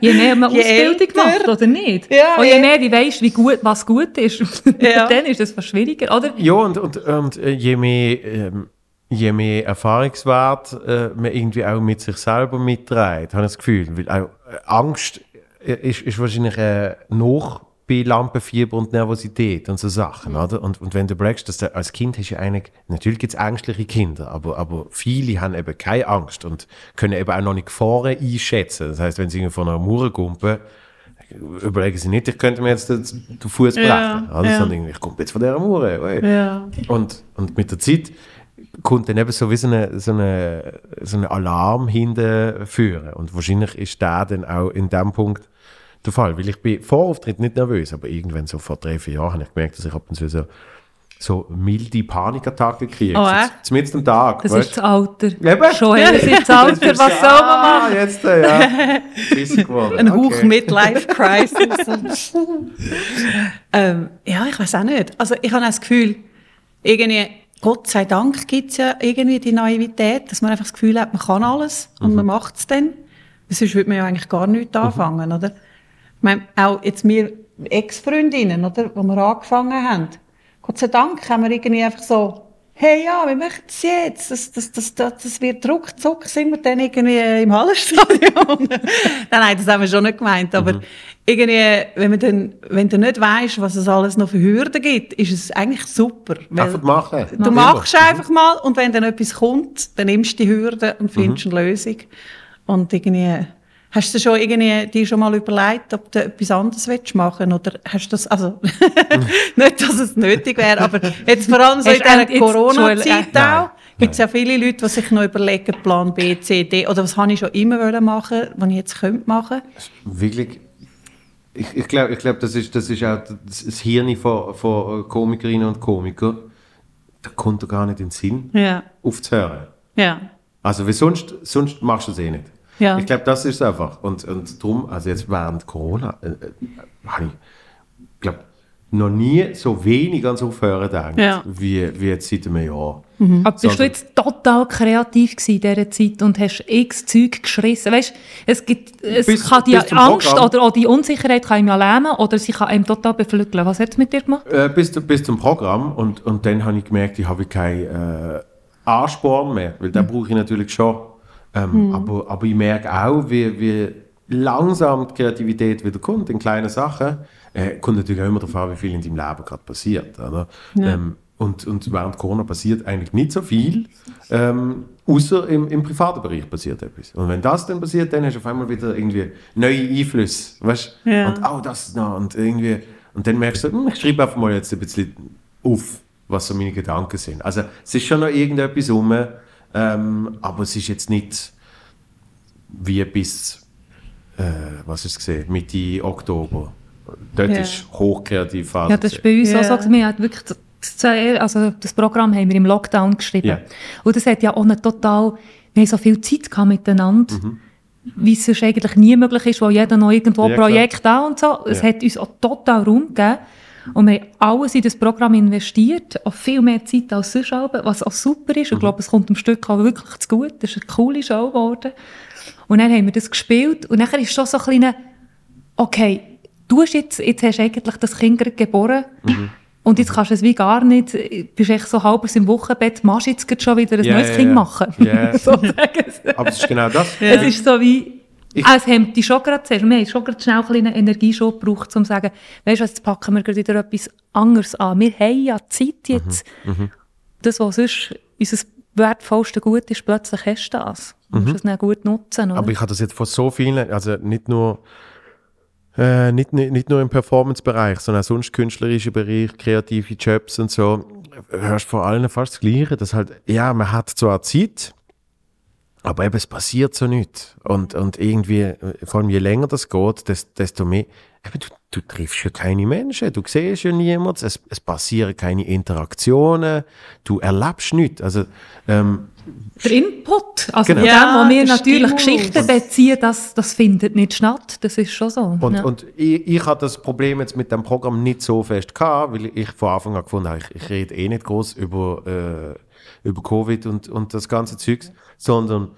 Je mehr man <laughs> Je Ausbildung älter- macht, oder nicht? Ja, und je ja. mehr du weißt, wie gut, was gut ist, <laughs> Ja. dann ist das fast schwieriger, oder? Ja, und, und, und äh, je mehr, ähm, je mehr Erfahrungswert äh, man irgendwie auch mit sich selber mitträgt, habe ich das Gefühl. Weil auch äh, Angst äh, ist, ist wahrscheinlich äh, noch bei Lampenfieber und Nervosität und so Sachen, oder? Und, und wenn du merkst, dass du als Kind hast du ja eigentlich, natürlich gibt es ängstliche Kinder, aber, aber viele haben eben keine Angst und können eben auch noch nicht Gefahren einschätzen. Das heißt, wenn sie von einer Mauer kumpen, überlegen sie nicht, ich könnte mir jetzt den, den Fuß brechen. Ja, oder? ja. Sondern ich komme jetzt von dieser Mauer. ja. Und, und mit der Zeit kommt dann eben so wie so eine, so eine, so eine Alarm hinterführen. Und wahrscheinlich ist der dann auch in dem Punkt der Fall, weil ich bin vor Auftritt nicht nervös, aber irgendwann so vor drei, vier Jahren habe ich gemerkt, dass ich ab und zu so, so milde Panikattacken kriege. Oh, äh? so mitten am Tag, Das weißt ist das Alter. Eben. Schon, ja, das ist das <laughs> Alter. Jetzt Was soll man machen? Ah, jetzt, äh, ja. <laughs> Geworden. Ein Hauch Okay. Midlife-Crisis. <laughs> ähm, ja, ich weiß auch nicht. Also ich habe auch das Gefühl, irgendwie, Gott sei Dank gibt es ja irgendwie die Naivität, dass man einfach das Gefühl hat, man kann alles und man macht es dann. Sonst würde man ja eigentlich gar nichts anfangen, oder? Ich meine, auch jetzt wir Ex-Freundinnen, oder, wo wir angefangen haben, Gott sei Dank haben wir irgendwie einfach so, hey, ja, wir möchten es jetzt. Das, das, das, das, wird ruckzuck, sind wir dann irgendwie im Hallenstadion. <laughs> nein, nein, das haben wir schon nicht gemeint. Aber irgendwie, wenn, man dann, wenn du nicht weißt, was es alles noch für Hürden gibt, ist es eigentlich super. Einfach machen. du machst einfach mal und wenn dann etwas kommt, dann nimmst du die Hürde und findest Mhm. eine Lösung. Und irgendwie, hast du schon irgendwie dir schon mal überlegt, ob du etwas anderes willst machen oder hast du das, also, <laughs> nicht, dass es nötig wäre, aber jetzt vor allem so in dieser Corona-Zeit auch, gibt es ja viele Leute, die sich noch überlegen, Plan B, C, D, oder was habe ich schon immer wollen machen, was ich jetzt könnte machen. Wirklich, ich, ich glaube, ich glaub, das, ist, das ist auch das, Hirn von, von Komikerinnen und Komikern. Da kommt doch gar nicht in den Sinn, Ja, aufzuhören. ja. Also, wie sonst, sonst machst du es eh nicht. Ja. Ich glaube, das ist es einfach. Und, und darum, also jetzt während Corona, äh, äh, habe ich, glaube noch nie so wenig ans Aufhören gedacht, Ja. wie, wie jetzt seit einem Jahr. Aber bist du jetzt total kreativ gewesen in dieser Zeit und hast x Zeug geschrissen? Weißt, es gibt, es Bis- kann die Angst Programm. oder auch die Unsicherheit kann ihm ja lähmen oder sie kann einem total beflügeln. Was hat es mit dir gemacht? Äh, bis, bis zum Programm und, und dann habe ich gemerkt, ich habe keinen äh, Ansporn mehr, weil den brauche ich natürlich schon. Ähm, aber, aber ich merke auch, wie, wie langsam die Kreativität wieder kommt in kleinen Sachen. Äh, kommt natürlich auch immer darauf an, wie viel in deinem Leben gerade passiert. Oder? Ähm, und, und während Corona passiert eigentlich nicht so viel, ähm, außer im, im privaten Bereich passiert etwas. Und wenn das dann passiert, dann hast du auf einmal wieder irgendwie neue Einflüsse. Weißt? Ja. Und oh, das noch. Und, irgendwie, und dann merkst du, hm, ich schreibe einfach mal jetzt ein bisschen auf, was so meine Gedanken sind. Also es ist schon noch irgendetwas rum, ähm, aber es ist jetzt nicht wie bis, äh, was ist es gesehen, Mitte Oktober. Dort Ja. ist hochkreativ Ja, das ist bei uns Ja. auch so. Wir haben wirklich also das Programm haben wir im Lockdown geschrieben. Ja. Und das hat ja auch eine total, wir haben so viel Zeit gehabt miteinander, wie es eigentlich nie möglich ist, wo jeder noch irgendwo Mhm. Ja. Projekt da und so. Es Ja. hat uns auch total Raum gegeben. Und wir haben alles in das Programm investiert, auch viel mehr Zeit als sonst, was auch super ist. Ich Mhm. glaube, es kommt dem Stück auch wirklich zu gut. Das ist eine coole Show geworden. Und dann haben wir das gespielt und nachher ist schon so ein kleiner, okay, du hast jetzt, jetzt hast eigentlich das Kind geboren und jetzt kannst du es wie gar nicht, du bist echt so halbes im Wochenbett, machst jetzt schon wieder ein Ja, neues ja, Kind machen. Ja. <laughs> Sozusagen. Aber es ist genau das. Es ist so wie, Ich- ah, es hemmt dich schon gerade zuerst. Wir haben schon gerade schnell ein bisschen Energieschub gebraucht, um zu sagen, weißt du, was, jetzt packen wir gerade wieder etwas anderes an. Wir haben ja Zeit jetzt. Mhm, Das, was sonst unser wertvollste Gut ist, plötzlich hast du das. Du musst es dann gut nutzen. Oder? Aber ich habe das jetzt von so vielen, also nicht nur, äh, nicht, nicht, nicht nur im Performance-Bereich, sondern auch sonst künstlerischer Bereich, kreative Jobs und so, hörst vor allem fast das Gleiche, dass halt, ja, man hat zwar Zeit, aber eben, es passiert so nicht. Und, und irgendwie, äh, vor allem je länger das geht, des- desto mehr, eben, du, du triffst ja keine Menschen, du siehst ja niemanden, es, es passieren keine Interaktionen, du erlebst nichts. Also, ähm, Der Input, also Genau. von Ja, dem, wo wir natürlich. Geschichten beziehen, das, das findet nicht statt. Das ist schon so. Und, ja. und ich, ich hatte das Problem jetzt mit dem Programm nicht so fest gehabt, weil ich von Anfang an gefunden habe, ich, ich rede eh nicht groß über, äh, über Covid und, und das ganze Zeugs, sondern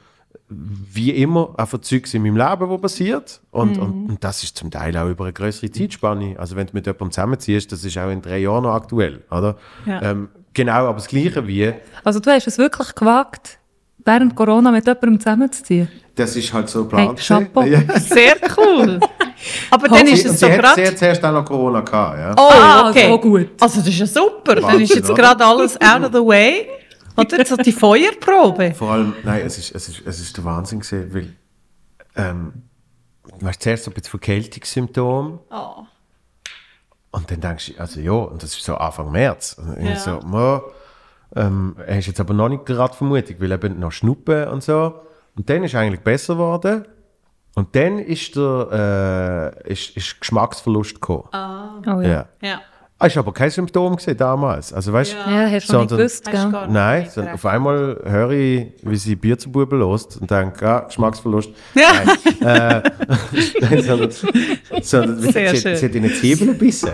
wie immer einfach Zeugs in meinem Leben, wo passiert. Und, und, und das ist zum Teil auch über eine größere Zeitspanne. Also wenn du mit jemandem zusammenziehst, das ist auch in drei Jahren noch aktuell, oder? Ja. Ähm, genau, aber das Gleiche wie, also du hast es wirklich gewagt, während Corona mit jemandem zusammenzuziehen. das ist halt so Hey, geplant. Chapeau. Ja. <laughs> Sehr cool. Aber dann ist es so hat, sie gerade... hat zuerst auch noch Corona gehabt, ja. Oh, Ah, okay. so gut. Also das ist ja super. Dann Wahnsinn, ist jetzt gerade alles out of the way. Oder jetzt so die Feuerprobe. Vor allem, nein, es ist, es ist, es ist der Wahnsinn gewesen, weil, ähm, du hast zuerst so ein bisschen Verkältungssymptome Oh. und dann denkst du, also ja, und das ist so Anfang März. Und dann Ja. so, mo, ähm, hast jetzt aber noch nicht gerade Vermutung, weil eben noch Schnuppen und so. Und dann ist eigentlich besser geworden Und dann ist der äh, ist, ist Geschmacksverlust gekommen. Oh, ja. Ja. Ja. Das war aber kein Symptom gewesen, damals. Also weißt Ja. Ja, hast du nicht gewusst, Hast du gell? Nein, auf einmal höre ich, wie sie Bier zu Buben lost und denke, ah, Geschmacksverlust. Ja. Nein, <laughs> äh, <laughs> nein sondern, sondern Sehr sie, schön. sie hat in die Zwiebeln gebissen.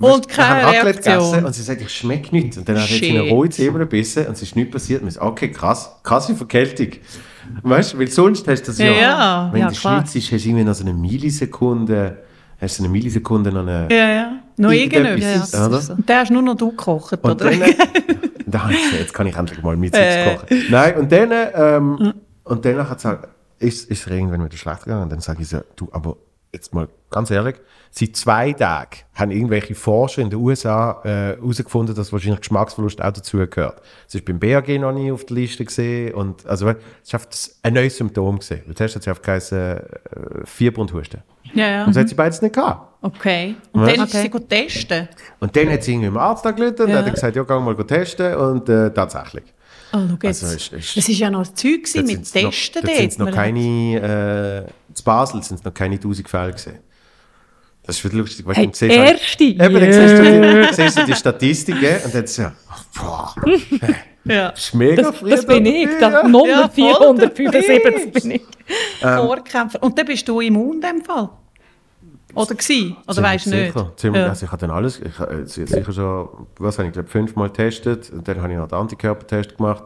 Und keine Wir haben Raclette Reaktion. gegessen Und sie sagt, ich schmecke nichts. Und dann hat sie in eine rohe Zwiebel gebissen und es ist nichts passiert. Und ich so, okay, krass, krasse Verkältung. Weißt du, weil sonst hast du das ja, Ja. wenn Ja, du klar. schlitzt, hast du irgendwie noch so eine Millisekunde, hast du eine Millisekunde noch eine... Ja, ja. Noch Irgendetwas. Ja, ja. Und hast nur noch du gekocht, Und oder? dann, <laughs> da habe ich gesagt, jetzt kann ich endlich mal mit Äh. kochen. Nein, und dann, ähm, und dann hat sie ist, ist es irgendwann wieder schlecht gegangen. Und dann sage ich so, du, aber jetzt mal ganz ehrlich, seit zwei Tagen haben irgendwelche Forscher in den USA äh, herausgefunden, dass wahrscheinlich Geschmacksverlust auch dazugehört. Es ist beim BAG noch nie auf der Liste gesehen und also es ist einfach ein neues Symptom gesehen. Und zuerst hat sie einfach geheißen, äh, Fieber und Husten. ja, ja. Und das hat sie beides nicht gehabt. Okay. Und Was? dann Okay. sie gut testen. Und dann hat sie irgendwie im Arzt angerufen und Ja. hat er gesagt, ja, geh mal testen und äh, tatsächlich. Oh, schau jetzt. Also ist- ist- das ist ja noch das Zeug gewesen mit sind's noch- Testen dort sind's noch keine, äh, zu Basel sind es noch keine 1000 Fälle gesehen. Das ist wieder lustig, weil Hey, siehst du halt- erste? Eben, dann siehst du die, siehst du die Statistiken und dann so, boah, <laughs> Ja. ist mega Das, das bin ich. Das ja. Nummer Ja, voll 475 bin ich. Ähm. Vorkämpfer. Und dann bist du immun in dem Fall? Oder gsi? Oder weißt du nicht? Sicher, ziemlich, Ja. also ich habe dann alles, ich habe sicher schon, was habe ich glaube fünfmal getestet und dann habe ich noch den Antikörpertest gemacht.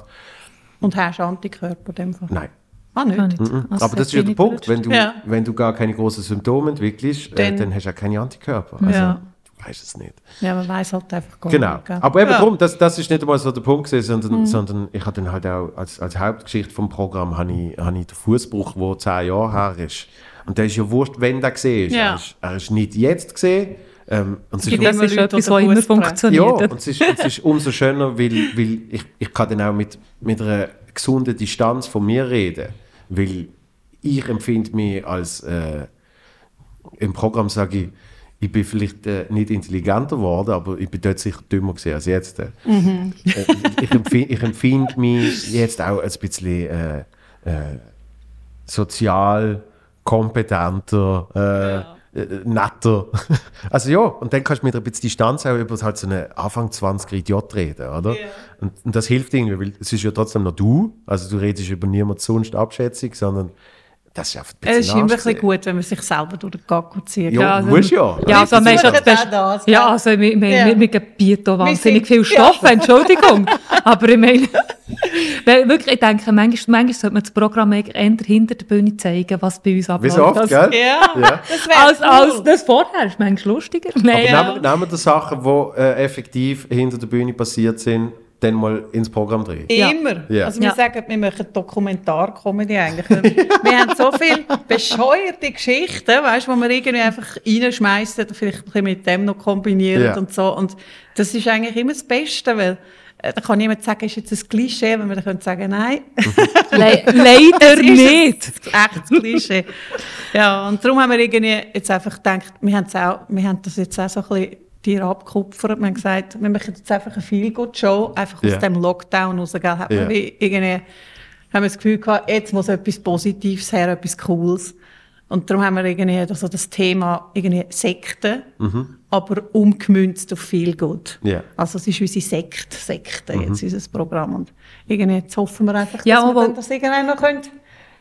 Und hast Antikörper in dem Fall? Nein. Ah, nicht? Kann nicht. Also, Aber das ist ja der Punkt, wenn du, Ja. wenn du gar keine großen Symptome entwickelst, äh, Dann- dann hast du auch keine Antikörper. Also, Ja. Du weißt es nicht. Ja, man weiß halt einfach gar Genau. nicht. gell? Aber eben ja. darum, das, das ist nicht einmal so der Punkt gewesen, sondern, Mhm. sondern ich habe dann halt auch als, als Hauptgeschichte vom Programm habe ich, habe ich den Fußbruch, der zehn Jahre her ist. Und der ist ja wurscht, wenn der gesehen ist. Ja. Er, ist er ist nicht jetzt gesehen. Ähm, und es Es ist Das immer ist etwas, was immer brechen. ja, funktioniert. und es ist, es ist umso schöner, weil, weil ich, ich kann dann auch mit, mit einer gesunden Distanz von mir reden. Weil ich empfinde mich als, äh, im Programm sage ich, ich bin vielleicht äh, nicht intelligenter geworden, aber ich bin dort sicher dümmer gewesen als jetzt. Äh, äh, ich, empfinde, ich empfinde mich jetzt auch ein bisschen äh, äh, sozial kompetenter, äh, äh, netter. <laughs> Also ja, und dann kannst du mit ein bisschen Distanz auch über halt so einen Anfang 20er Idiot reden, oder? Und, und das hilft irgendwie, weil es ist ja trotzdem noch du, also du redest über niemand sonst Abschätzung, sondern das ist einfach ein bisschen Es ist immer ein bisschen gut, wenn man sich selber durch den Gacko zieht. Ja, also- musst ja. Ja, also Wir wir versuchen das das? Ja, also wir, wir, Ja. wir, wir auch wahnsinnig viel <laughs> Stoff, Entschuldigung. Aber ich meine, <laughs> weil wirklich, ich denke, manchmal, manchmal sollte man das Programm eher hinter der Bühne zeigen, was bei uns Wie abläuft. so oft, als, gell? Ja, Ja. das wäre als, cool. als das vorher ist manchmal lustiger. Nein, Ja. Nehmen, nehmen wir Sachen, die äh, effektiv hinter der Bühne passiert sind, dann mal ins Programm drehen. Ja. Immer. Ja. Also wir Ja. sagen, wir machen Dokumentarcomedy eigentlich. <laughs> wir haben so viele bescheuerte Geschichten, weißt, wo wir irgendwie einfach reinschmeißen, vielleicht ein bisschen mit dem noch kombinieren Ja. und so. Und das ist eigentlich immer das Beste, weil äh, da kann niemand sagen, ist jetzt ein Klischee, wenn wir dann können sagen, nein, <laughs> Le leider <laughs> ist nicht. echt ein Klischee. ja, und darum haben wir irgendwie jetzt einfach gedacht, wir haben, auch, wir haben das jetzt auch so ein bisschen dir abgekupfert. Wir haben gesagt, wir machen jetzt einfach eine Feel-Good-Show, einfach Ja. aus dem Lockdown raus. Gell? Hat Ja. man wie irgendwie, haben wir das Gefühl gehabt, jetzt muss etwas Positives her, etwas Cooles. Und darum haben wir irgendwie also das Thema irgendwie Sekte, aber umgemünzt auf Feel-Good. Ja. Also es ist unsere Sekt, Sekte, jetzt unser Programm. Und irgendwie jetzt hoffen wir einfach, Ja, dass wir das irgendwann noch können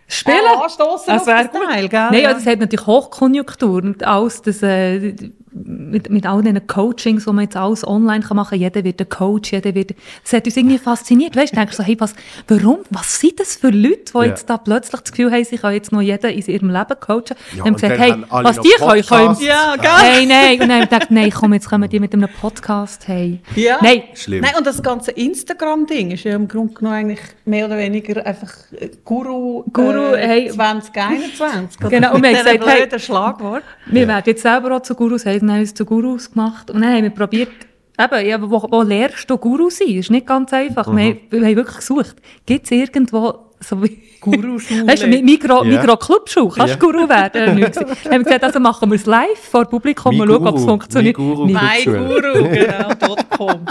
Spielen? äh, anstossen Das auf wäre das gut. Teil, gell? Nein, ja. Das hat natürlich Hochkonjunktur und alles, das, äh, mit, mit all diesen Coachings, die man jetzt alles online kann machen kann, jeder wird ein Coach, jeder wird, das hat uns irgendwie fasziniert, weißt du, denkst so, hey, was, warum, was sind das für Leute, die Ja. jetzt da plötzlich das Gefühl haben, sie können jetzt noch jeden in ihrem Leben coachen. Ja, Dann haben und wir gesagt, hey, was die können, können. Ja, gell? Nein, nein, und dann haben wir gedacht, nein, komm, jetzt kommen die mit einem Podcast, hey. Ja. Nein, Schlimm. Nein, und das ganze Instagram-Ding ist ja im Grunde genommen eigentlich mehr oder weniger einfach äh, Guru, Guru, äh, hey. 2021. oder? Genau, und wir haben gesagt, hey. Schlagwort. Wir werden jetzt selber auch zu Gurus, haben uns zu Gurus gemacht. Und dann haben wir probiert, eben, ja, wo, wo lernst du Guru sein? Das ist nicht ganz einfach. Wir, haben, wir haben wirklich gesucht. Gibt es irgendwo so wie... Guru-Schule. Weißt du, mit Mikro, Ja. Mikro Clubschule, kannst du Ja. Guru werden? Dann haben wir gesagt, also machen wir es live vor Publikum und schauen, ob es funktioniert. Mi Guru. Nein, Mein. Guru, <laughs> genau, dort .com.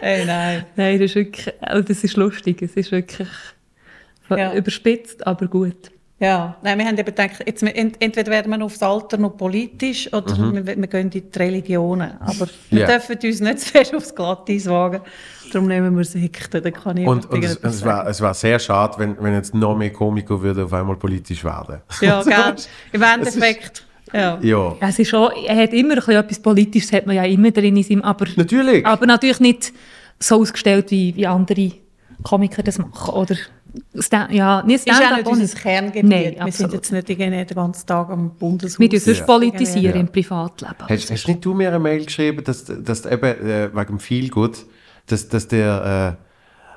Hey, nein. Nein, das ist wirklich, also das ist lustig. Es ist wirklich Ja. überspitzt, aber gut. Ja, nein, wir haben eben gedacht, jetzt, ent, entweder werden wir aufs Alter noch politisch oder wir, wir gehen in die Religionen. Aber wir Ja. dürfen uns nicht <laughs> zu fest aufs Glatteis wagen. Darum nehmen wir Sekten, da kann ich Und, und es, es, war, es war sehr schade, wenn, wenn jetzt noch mehr Komiker würde auf einmal politisch werden. Ja, <laughs> gell. Im Es ist- Endeffekt, ja. Ja, Ja, es ist schon, er hat immer ein bisschen etwas Politisches, hat man ja immer drin in seinem, aber, natürlich. aber natürlich nicht so ausgestellt, wie, wie andere Komiker das machen. Oder, Sta ja, nicht Ist auch nicht unser Kerngebiet. Nein, wir sind jetzt nicht den ganzen Tag am Bundeshaus. Wir sonst Ja. politisieren Ja. im Privatleben. Hast, hast nicht du mir eine Mail geschrieben, dass, dass eben äh, wegen dem Feelgood, dass, dass der, äh,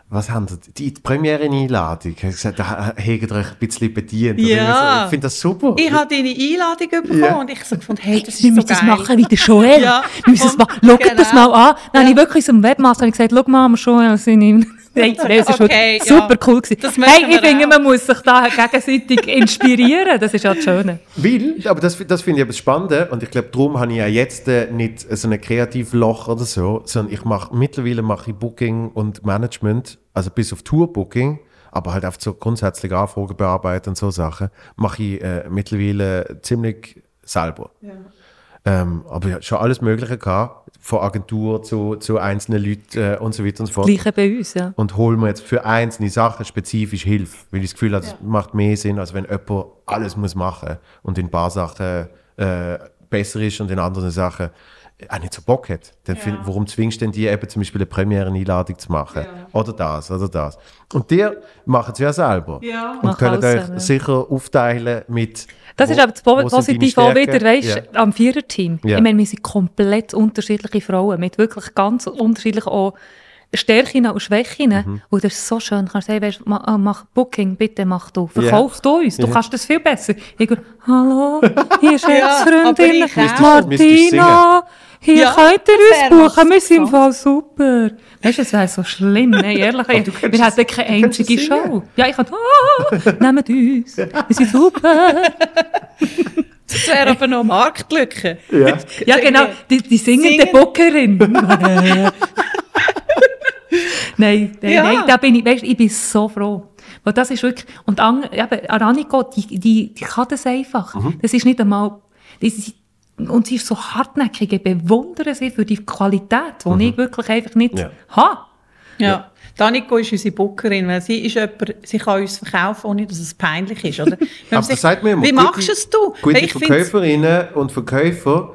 was haben die, die Premiere-Einladung, hast gesagt, da hegt euch ein bisschen bedient. Ja. so. Ich finde das super. Ich habe deine Einladung bekommen Ja. und ich so gefunden, hey, das ist Wir so müssen das geil. machen wie der Joel. <laughs> Ja. Wir müssen das Und- machen. Schaut das genau. mal an. Dann habe ich Ja. wirklich so im Webmaster habe ich gesagt, schau mal, wir Joel sind im... Nein, das war Okay, super ja. cool. Gewesen. Das hey, ich finde, auch. man muss sich da gegenseitig <laughs> inspirieren. Das ist ja das Schöne. Weil, aber das, das finde ich eben spannend und ich glaube, darum habe ich ja jetzt äh, nicht so ein Kreativloch oder so, sondern ich mache, mittlerweile mache ich Booking und Management, also bis auf Tourbooking, aber halt auf so grundsätzliche Anfragen bearbeiten und so Sachen, mache ich äh, mittlerweile ziemlich selber. Ähm, aber ja, schon alles Mögliche gehabt, von Agentur zu, zu einzelnen Leuten äh, und so weiter und so fort. Gleiche bei uns, ja. Und holen wir jetzt für einzelne Sachen spezifisch Hilfe, weil ich das Gefühl habe, das macht mehr Sinn, als wenn jemand alles muss machen und in ein paar Sachen äh, besser ist und in anderen Sachen auch nicht so Bock hat. Dann find, warum zwingst du denn die eben zum Beispiel eine Premiere-Einladung zu machen? Oder das, oder das. Und die machen es ja selber. Ja. Und Machen können euch selber, ja. sicher aufteilen mit... Das wo- ist aber das Po- Positive auch wieder, weißt Ja. am Viererteam. Ja. Ich meine, wir sind komplett unterschiedliche Frauen mit wirklich ganz unterschiedlichen auch Stärken und Schwächen. Mhm. Und das ist so schön. Du kannst sagen, weißt, ma, ah, mach Booking, bitte mach du. Verkauf du uns. Du Ja. kannst das viel besser. Ich gehe, hallo, hier ist <laughs> Ja, Ex-Freundin auch. Martina. Hier Ja, könnt ihr uns buchen, wir sind im was. Fall super. Weißt du, es wäre so schlimm, nein, <laughs> ehrlich. du wir hätten es- keine du könntest einzige. Show. Ja, ich kann, ah, nehmt uns, wir sind super. <laughs> Das wäre aber noch Marktlücke. Ja. <laughs> Ja, genau, die, die singende Singen. Bookerin. nein, nein, Ja. nein, da bin ich, weißt, ich bin so froh. Weil das ist wirklich, und an, eben, Araniko, die, die, die kann das einfach. Mhm. Das ist nicht einmal, das ist, und sie ist so hartnäckig, ich bewundere sie für die Qualität, die ich wirklich einfach nicht Mhm. Ja. habe. Ja. Daniko ist unsere Bookerin, weil sie ist jemand, sie kann uns verkaufen, ohne dass es peinlich ist, oder? <laughs> Aber sich- das sagt mir immer. Wie gute- machst es du? Gute Weil ich Verkäuferinnen und Verkäufer,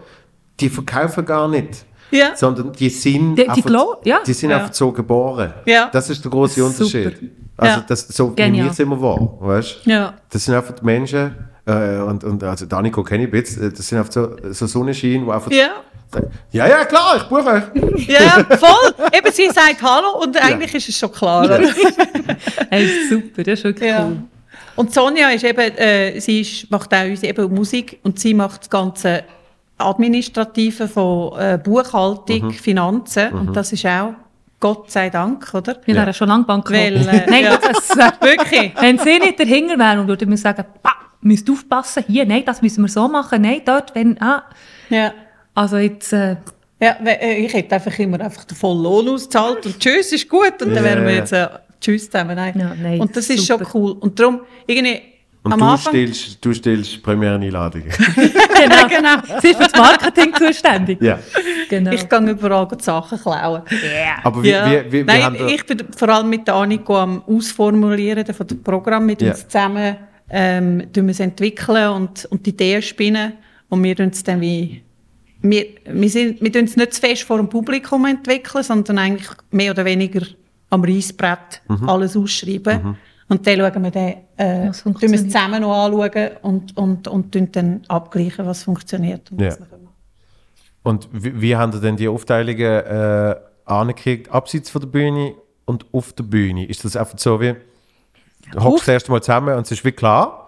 die verkaufen gar nicht. Ja. Sondern die sind, Die- die einfach, ja. die sind Ja. einfach so geboren. Ja. Das ist der große Super. Unterschied. Also Ja. das, so Genial. nehme ich es immer wahr. Weißt? Ja. Das sind einfach die Menschen, äh, und, und also Daniko kenne ich jetzt, das sind einfach so, so Sonnenschienen, die einfach Ja. ja, ja, klar, ich buche euch. Ja, ja, voll. Eben, sie sagt Hallo und eigentlich ist es schon klar. Oder? <laughs> Hey, super, das ist wirklich Ja. cool. Und Sonja ist eben, äh, sie ist, macht auch uns eben Musik und sie macht das ganze Administrative von äh, Buchhaltung, Mhm. Finanzen und das ist auch Gott sei Dank, oder? Wir Ja. wären schon lange Bank Weil, äh, Nein, ja. das wär, Wirklich. Wenn sie nicht dahinter wären und würden mir sagen, «Bah, müsst aufpassen, hier, nein, das müssen wir so machen, nein, dort, wenn, ah. Ja. Also jetzt, äh, Ja, äh, ich hätte einfach immer einfach den vollen Lohn ausgezahlt und tschüss, ist gut. Und dann wären wir jetzt äh, tschüss zusammen. Nein. Ja, nein, und das ist super. schon cool. Und darum, irgendwie, Und am du Anfang... stellst, du stellst Premiere-Einladungen. <laughs> genau, genau. sie ist für das Marketing zuständig. ja. Genau. Ich gehe überall die Sachen klauen. Aber wie, Ja. wie, wie, wie Nein, ich bin vor allem mit der Aniko am Ausformulieren von dem Programm mit Ja. uns zusammen ähm, tun wir es entwickeln und, und die Ideen spinnen und wir tun es dann wie wir, wir, sind, wir tun es nicht zu fest vor dem Publikum entwickeln, sondern eigentlich mehr oder weniger am Reissbrett Mhm. alles ausschreiben. Und dann schauen wir dann, äh, Was tun wir es zusammen noch anschauen und, und, und tun dann abgleichen, was funktioniert. Und Ja. was wir können. Und wie, wie haben ihr denn die Aufteilungen äh, angekriegt, abseits von der Bühne und auf der Bühne? Ist das einfach so wie, hockst Auf- das erste Mal zusammen und es ist wie klar?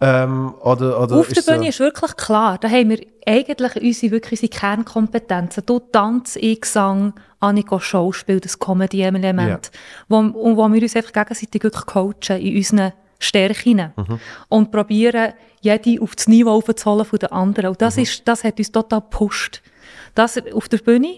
Ähm, oder, oder Auf der ist so- Bühne ist wirklich klar, da haben wir eigentlich unsere, wirklich unsere Kernkompetenzen. Du Tanz, ich Gesang, Annika Schauspiel, das Comedy-Element. Wo, und wo wir uns einfach gegenseitig wirklich coachen in unseren Stärken. Und probieren, jede auf das Niveau aufzuholen von den anderen. Und das, ist, das hat uns total gepusht. Das auf der Bühne,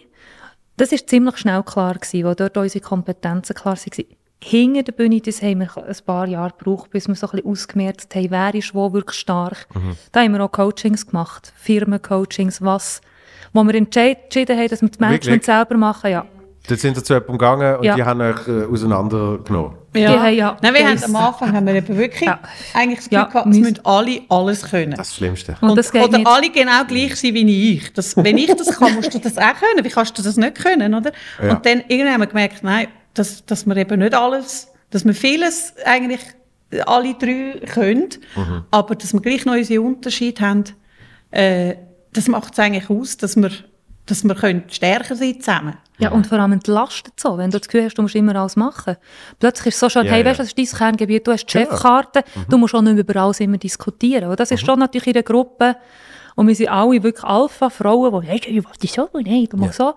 das ist ziemlich schnell klar gewesen, weil dort unsere Kompetenzen klar waren. Hinter der Bühne, das haben wir ein paar Jahre gebraucht, bis wir so ein bisschen ausgemerzt haben, wer ist wo wirklich stark. Da haben wir auch Coachings gemacht, Firmencoachings, was, wo wir entschieden haben, dass wir das Management Wirklich? selber machen, ja. Dort sind sie zu jemandem gegangen und Ja. die haben euch äh, auseinandergenommen. Haben ja Nein, wir haben das- am Anfang haben wir eben wirklich Ja. eigentlich das Gefühl Ja, gehabt, es müssen- alle alles können. Das ist das Schlimmste. Und das geht oder nicht. alle genau gleich sein wie ich. Das, wenn ich das kann, musst du das auch können. Wie kannst du das nicht können, oder? Ja. Und dann irgendwann haben wir gemerkt, nein, dass, dass wir eben nicht alles, dass wir vieles eigentlich alle drei können, Mhm. aber dass wir gleich noch unsere Unterschiede haben, äh, das macht es eigentlich aus, dass wir, dass wir können stärker sein zusammen. Ja, und vor allem entlastet so, wenn du das Gefühl hast, du musst immer alles machen. Plötzlich ist es so schon, Ja, hey, ja. weißt du, das ist dein Kerngebiet, du hast die Genau. Chefkarte, du musst auch nicht mehr über alles immer diskutieren. Und das ist schon natürlich in der Gruppe, und wir sind alle wirklich Alpha-Frauen, die, hey, ich will das so, nein, du musst so.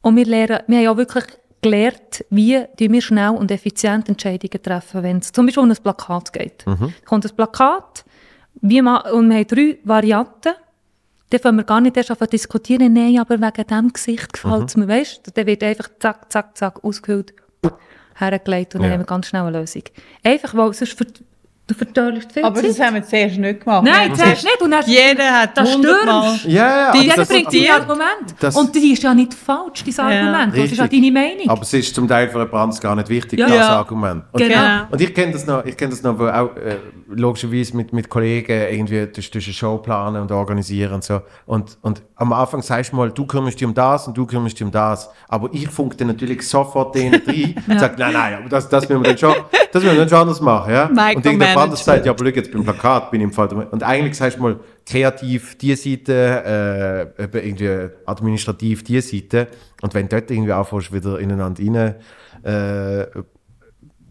Und wir lernen, wir haben ja wirklich gelernt, wie wir schnell und effizient Entscheidungen treffen, wenn es zum Beispiel um ein Plakat geht. kommt ein Plakat, wie ma, und wir haben drei Varianten, dann fangen wir gar nicht erst an diskutieren, nein, aber wegen diesem Gesicht gefällt es mir, weißt? Dann wird einfach zack, zack, zack ausgehüllt, hergelegt und dann Ja. haben wir ganz schnell eine Lösung. Einfach, weil sonst du vertörst viel Aber das Zeit. haben wir zuerst nicht gemacht. Nein, zuerst nicht. Und dann, Jeder hat das stürmst. Ja, ja. die, jeder das- bringt sein Argument. das- und die ist ja nicht falsch, dein Argument. Das ist ja deine Meinung. Aber es ist zum Teil für jemand anderes gar nicht wichtig, Ja. das Ja. Argument. Und, Genau. Ja. und ich kenne das noch, ich kenne das noch, wo auch äh, logischerweise mit, mit Kollegen irgendwie durch, durch eine Show planen und organisieren und so. Und, und am Anfang sagst du mal, du kümmerst dich um das und du kümmerst dich um das. Aber ich funke dann natürlich sofort denen rein <laughs> und sage, nein, nein, aber das, das müssen wir dann schon, das müssen wir dann schon anders machen. Ja? Und anderes sagt, ja, aber schau jetzt beim Plakat bin ich im Fall. Und eigentlich sagst du mal, kreativ die Seite, äh, irgendwie administrativ die Seite. Und wenn du dort irgendwie anfängst, wieder ineinander rein, äh,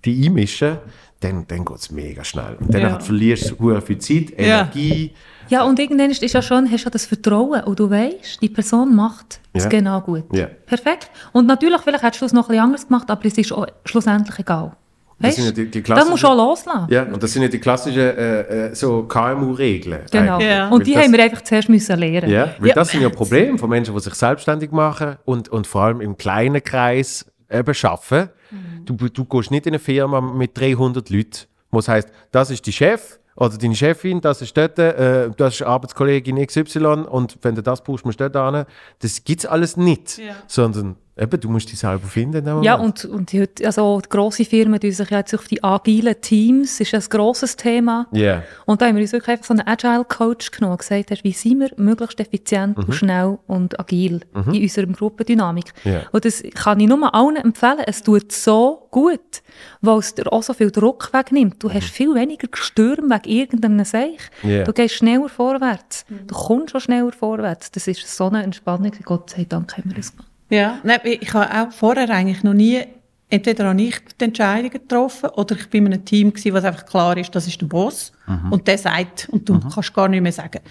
die einmischen, dann, dann geht es mega schnell. Und dann Ja. verlierst du viel Zeit, Energie. Ja, und irgendwann ist ja schon, hast du ja das Vertrauen und du weißt, die Person macht es Ja. genau gut. Ja. Perfekt. Und natürlich, vielleicht hättest du es noch ein bisschen anders gemacht, aber es ist auch schlussendlich egal. Das Weißt sind ja die- die das musst du auch loslassen. Ja, und das sind ja die klassischen äh, äh, so KMU-Regeln. Genau. Ja. Und die das- haben wir einfach zuerst müssen lernen. Ja, weil Ja. das sind ja Probleme von Menschen, die sich selbstständig machen und, und vor allem im kleinen Kreis eben arbeiten. Mhm. Du, du gehst nicht in eine Firma mit 300 Leuten, wo es heisst, das ist die Chef oder deine Chefin, das ist dort, äh, das ist Arbeitskollegin XY und wenn du das brauchst, musst du dort hin. Das gibt es alles nicht, Ja. sondern eben, du musst dich selber finden. Ja, und, und die, also die grosse Firmen tun sich jetzt auf die agilen Teams, ist ein grosses Thema. Ja. Und da haben wir uns wirklich einfach so einen Agile-Coach genommen und gesagt, hast, wie sind wir möglichst effizient und schnell und agil in unserer Gruppendynamik. Ja. Und das kann ich nur allen empfehlen. Es tut so gut, weil es dir auch so viel Druck wegnimmt. Du hast viel weniger Gestürm wegen irgendeinem Seich. Ja. Du gehst schneller vorwärts. Du kommst schon schneller vorwärts. Das ist so eine Entspannung. Gott sei Dank haben wir das gemacht. Ja, nein, ich habe auch vorher eigentlich noch nie, entweder habe ich die Entscheidungen getroffen oder ich bin in einem Team gewesen, was einfach klar ist, das ist der Boss und der sagt und du kannst gar nicht mehr sagen.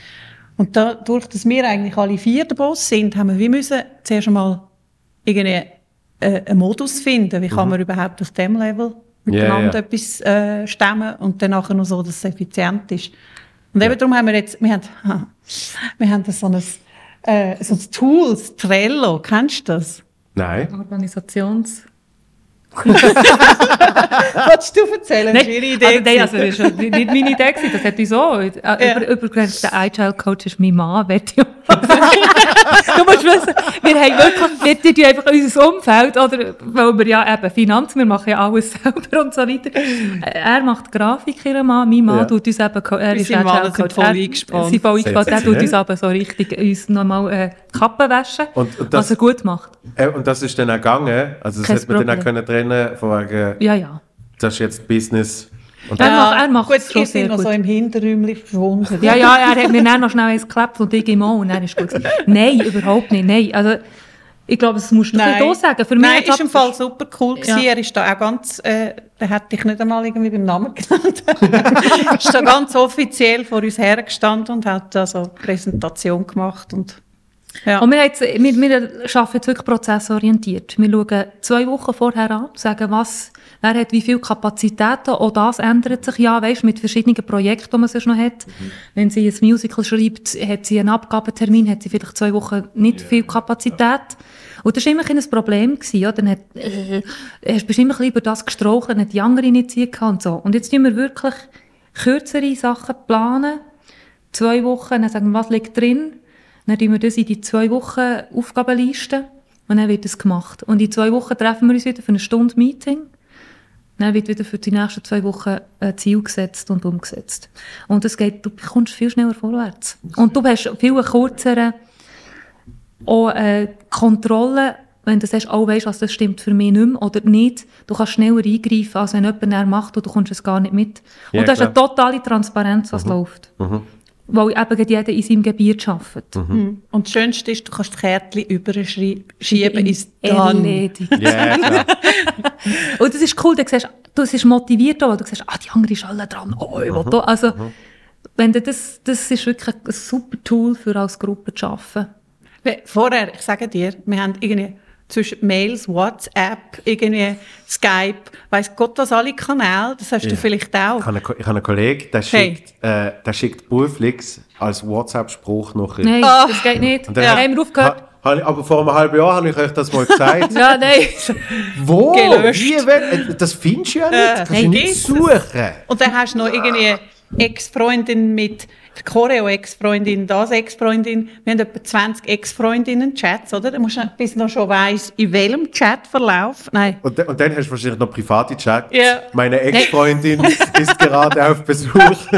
Und dadurch, dass wir eigentlich alle vier der Boss sind, haben wir wie müssen zuerst einmal irgendwie äh, einen Modus finden, wie kann man überhaupt auf dem Level miteinander ja. etwas äh, stemmen und dann nachher noch so, dass es effizient ist. Und eben darum haben wir jetzt, wir haben, <laughs> wir haben so ein, äh, so Tools, Trello, kennst du das? Nein. Organisations... <laughs> Willst du erzählen? Nein, Schwierige Idee also, nein, also das war nicht meine Idee, gewesen, das hat uns auch. Äh, Ja. Über, übrigens, der Agile-Coach ist mein Mann, <laughs> du musst wissen, wir haben wirklich, wir tun einfach unser Umfeld, oder, weil wir ja eben Finanzen, wir machen ja alles <laughs> selber und so weiter. Äh, Er macht Grafik, ihr Mann, mein Mann Ja. tut uns eben, er Wir ist sind voll Er- eingespannt. sind voll eingespannt. Er tut uns aber so richtig uns nochmal äh, Kappen waschen, Und- und das- was er gut macht. Äh, und das ist dann auch gegangen. Also das Kein hätte man dann auch Problem. können trennen von wegen, Ja, ja. das ist jetzt Business. Und Er macht- er macht gut, es schon sehr noch gut. so im Hinterräumchen verschwunden. Ja, ja, er hat mir dann noch schnell eins geklappt und ich auch und dann ist gut. gewesen. Nein, überhaupt nicht. Nein, also ich glaube, das musst du Nein, Nein. sagen. Für mich Nein, ist im Fall super cool gewesen. Ja. Er ist da auch ganz, äh, der hat dich nicht einmal irgendwie beim Namen genannt. <laughs> ist da ganz offiziell vor uns hergestanden und hat da so eine Präsentation gemacht und ja. Und wir, jetzt, wir, wir arbeiten jetzt wirklich prozessorientiert. Wir schauen zwei Wochen vorher an, sagen, was, wer hat wie viel Kapazitäten. Auch das ändert sich ja, weißt, mit verschiedenen Projekten, die man sonst noch hat. Wenn sie ein Musical schreibt, hat sie einen Abgabetermin, hat sie vielleicht zwei Wochen nicht viel Kapazität. Und das war immer ein bisschen ein Problem. Gewesen, ja? Dann hat, äh, hast du immer ein bisschen über das gestrauchelt, dann hat die andere nicht gehabt und so. Und jetzt tun wir wirklich kürzere Sachen planen. Zwei Wochen, dann sagen wir, was liegt drin. Dann tun wir das in die zwei Wochen Aufgabenliste und dann wird das gemacht. Und in zwei Wochen treffen wir uns wieder für eine Stunde Meeting. Dann wird wieder für die nächsten zwei Wochen ein Ziel gesetzt und umgesetzt. Und es geht, du kommst viel schneller vorwärts. Und du hast viel eine kürzere auch, äh, Kontrolle, wenn du sagst, oh, weißt, was das stimmt für mich nicht mehr oder nicht. Du kannst schneller eingreifen, als wenn jemand näher macht und du kommst es gar nicht mit. Ja, und das ist eine klar. totale Transparenz, was läuft. Weil eben gerade jeder in seinem Gebiet arbeitet. Und das Schönste ist, du kannst die Kärtchen überschieben ins Dann. Erledigt. <laughs> Ja, klar. <laughs> Und das ist cool, du siehst, du bist motiviert, auch, weil du siehst, ah, die andere ist alle dran, oh, ich da. Also, wenn du das, das ist wirklich ein super Tool, für als Gruppe zu arbeiten. Vorher, ich sage dir, wir haben irgendwie zwischen Mails, WhatsApp, irgendwie Skype, weiss Gott was alle Kanäle, das hast du Ja. vielleicht Ich auch. habe einen, Ko- ich habe einen Kollegen, der Hey. schickt, äh, der schickt beruflich als WhatsApp-Spruch noch Nein, Ah. das geht nicht. <laughs> Und dann- Ja. Haben wir aufgehört? Ha, ha, aber vor einem halben Jahr habe ich euch das mal gesagt. <laughs> Ja, nein. Wo? Gelöscht. Wie? Äh, Das findest du ja nicht. Äh, Das kannst du nicht suchen. Und dann hast du noch irgendwie Ex-Freundin mit Choreo-Ex-Freundin, das Ex-Freundin. Wir haben etwa 20 Ex-Freundinnen-Chats, oder? Da musst du bis noch schon weiss, in welchem Chatverlauf. Nein. Und, dann- und dann hast du wahrscheinlich noch private Chat. Ja. Meine Ex-Freundin <laughs> ist gerade auf Besuch. <laughs>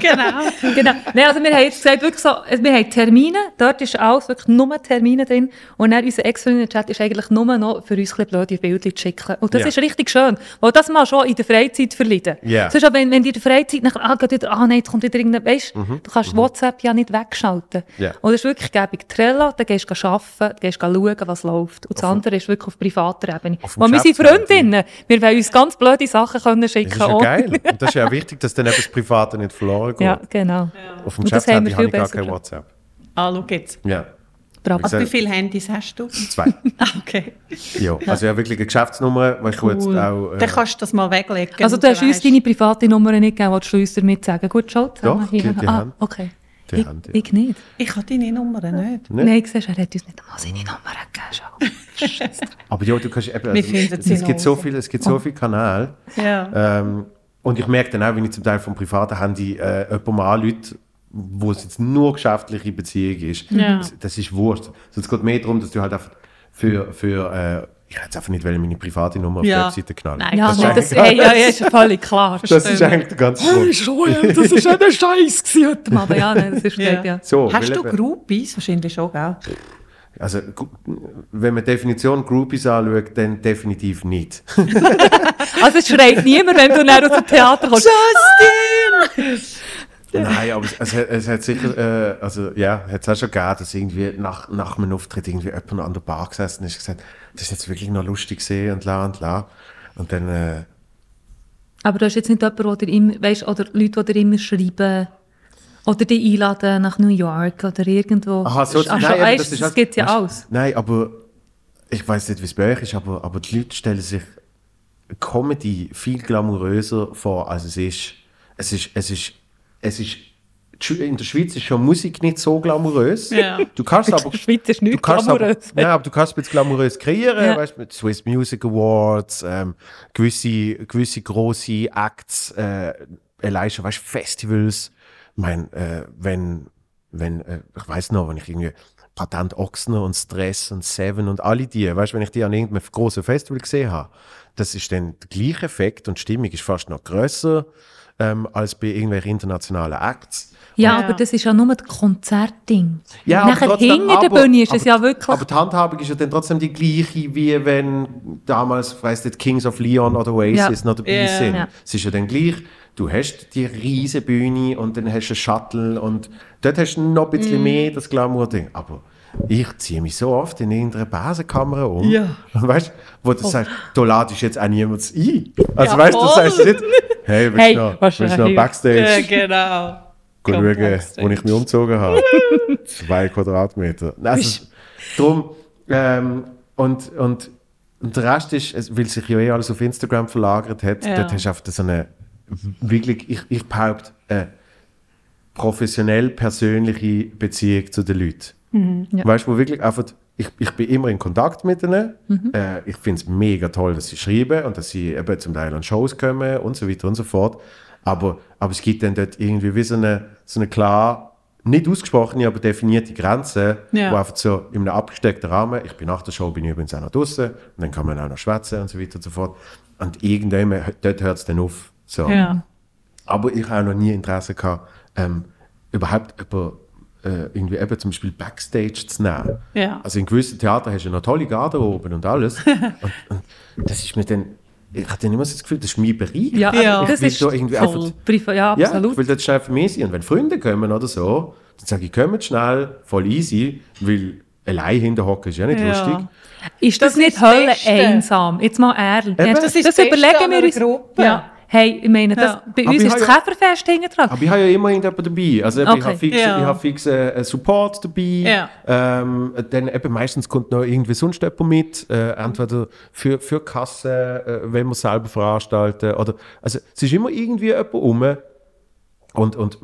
Genau. genau. Nein, also wir haben jetzt gesagt, wirklich so, also wir haben Termine, dort ist alles wirklich nur Termine drin und dann unser ex chat ist eigentlich nur noch für uns ein bisschen blöde Bilder zu schicken. Und das Ja. ist richtig schön, weil das mal schon in der Freizeit verleiden. Ja. Sonst, aber wenn, wenn dir in der Freizeit nachher, ah, geht wieder, ah nein, jetzt kommt wieder irgendein, weißt, Mhm. Du kannst WhatsApp ja nicht wegschalten. Ja. Und das ist wirklich gäbig. Trello, dann gehst du arbeiten, dann gehst du schauen, was läuft. Und das andere ist wirklich auf privater Ebene. Auf Weil wir sind. Freundinnen, wir wollen uns ganz blöde Sachen können Das schicken. ist ja geil. Und das ist ja auch wichtig, dass dann etwas Private nicht verloren geht. Ja, genau. Auf dem das wir habe ich gar kein. WhatsApp. Ah, schau jetzt. Ja. Also, wie viele Handys hast du? zwei. <laughs> Ah, okay. ja. Also ja, wirklich eine Geschäftsnummer, weil ich will jetzt auch... äh, Dann kannst du das mal weglegen. Also du hast uns deine private Nummer nicht gegeben, willst du uns damit sagen? Gut, zusammen Doch, die- hier. die ah, haben- okay. die ich, haben die. ich nicht. Ich habe deine Nummer nicht. Nicht? Nein, siehst, du, er hat uns nicht einmal seine Nummer gegeben. Schau. <laughs> Aber ja, du kannst eben... Also, es, es, gibt so viel, es gibt so viele Kanäle. Ja. Ähm, und ich merke dann auch, wenn ich zum Teil vom privaten Handy äh, jemanden anrufe, wo es jetzt nur geschäftliche Beziehung ist, Ja. das, das ist Wurscht. Also es geht mehr darum, dass du halt einfach für... für äh, ich hätte einfach nicht wollen, meine private Nummer auf Ja. die Webseite knallen. Nein, Ja, das, ist das, hey, ja, ja, ist ja völlig klar. das ist eigentlich der ganze Grund. Joel, das ist ein Scheiß gewesen heute Abend. Ja, nein, das ist Ja. gut, ja. So, Hast du Groupies? Wahrscheinlich schon, gell? Also, wenn man die Definition Groupies anschaut, dann definitiv nicht. <laughs> Also es schreit niemand, wenn du dann aus dem Theater kommst. <laughs> Nein, aber es, es, hat- sicher, äh, also ja, hat es auch schon gegeben, dass irgendwie nach, nach einem Auftritt irgendwie jemand an der Bar gesessen ist und gesagt, das ist jetzt wirklich noch lustig gesehen und la und la. Und dann, äh, Aber du hast jetzt nicht jemanden, der dir immer, weißt, oder Leute, die dir immer schreiben oder dich einladen nach New York oder irgendwo. aha, so, Ach, nein, weißt, aber das, halt- gibt ja weißt- alles. Nein, aber ich weiß nicht, wie es bei euch ist, aber, aber die Leute stellen sich Comedy viel glamouröser vor, als es ist. Es ist, es ist, es ist, in der Schweiz ist schon Musik nicht so glamourös. Ja. Du kannst aber, <laughs> In der Schweiz ist du nichts kannst aber, glamourös. ja, aber du kannst es ein bisschen glamourös kreieren, Ja. weißt, mit Swiss Music Awards, ähm, gewisse, gewisse grosse Acts, äh, allein schon, weißt, Festivals. Ich meine, äh, wenn, wenn, äh, ich weiß noch, wenn ich irgendwie Patent Ochsner und Stress und Seven und alle die, weißt, wenn ich die an irgendeinem großen Festival gesehen habe, das ist dann der gleiche Effekt und die Stimmung ist fast noch grösser ähm, als bei irgendwelchen internationalen Acts. Ja, Ja. aber das ist ja nur das Konzertding. Ja, aber Nachher trotzdem- hinter der aber- Bühne ist es aber- ja wirklich... Aber die Handhabung ist ja dann trotzdem die gleiche, wie wenn damals, weißt du, Kings of Leon oder Oasis Ja. noch dabei Ja. sind. Ja. Es ist ja dann gleich, du hast die riesige Bühne und dann hast du einen Shuttle und dort hast du noch ein bisschen mehr das Glamour-Ding. Aber ich ziehe mich so oft in irgendeine Basenkamera um. Ja. Weißt du, wo du sagst, da ladest jetzt auch niemand ein. Also Ja, weißt du, sagst nicht, hey, willst Hey, du noch, willst noch. Backstage? Ja, genau. Gut Komm, schauen, wo ich mich umgezogen habe. <laughs> Zwei Quadratmeter. Also, drum, ähm, und, und, und der Rest ist, weil sich ja eh alles auf Instagram verlagert hat, Ja. dort hast du einfach so eine, wirklich, ich, ich behaupte, eine professionell persönliche Beziehung zu den Leuten. Mhm, ja. Weißt du, wo wirklich einfach, ich, ich bin immer in Kontakt mit ihnen. Mhm. Äh, ich finde es mega toll, dass sie schreiben und dass sie eben zum Teil an Shows kommen und so weiter und so fort. Aber, aber es gibt dann dort irgendwie wie so eine, so eine klar, nicht ausgesprochene, aber definierte Grenze, Ja. wo einfach so in einem abgesteckten Rahmen, ich bin nach der Show, bin ich übrigens auch noch draußen und dann kann man auch noch schwätzen und so weiter und so fort. Und irgendwann, dort hört es dann auf. So. Ja. Aber ich habe noch nie Interesse gehabt, ähm, überhaupt über äh, irgendwie eben zum Beispiel Backstage zu nehmen. Ja. Also in gewissen Theatern hast du ja noch tolle Garderoben und alles. <laughs> und, und das ist mir dann, ich hatte dann immer so das Gefühl, das ist mein Bereich. Ja, Ja. das Ich ist da irgendwie voll einfach- privat. Ja, Ja, absolut. ich will dort schnell für mich sein. Und wenn Freunde kommen oder so, dann sage ich, kommt schnell, voll easy, weil allein hinter hocken ist ja nicht Ja. lustig. Ist das, Das nicht ist das Hölle Beste. einsam? Jetzt mal ehrlich. Eben. Das ist das Beste überlegen wir uns. Gruppe. Ja. Hey, ich meine, das, Ja. bei uns ist das ja- Käferfest hinten dran. Aber ich habe ja immer irgendjemanden dabei. Also eben, ich Okay. habe fix, Ja. ich habe fix äh, einen Support dabei. Ja. Ähm, dann eben meistens kommt noch irgendwie sonst jemand mit. Äh, entweder für, für Kasse, äh, wenn wir selber veranstalten. Oder, also es ist immer irgendwie jemand rum. Und, und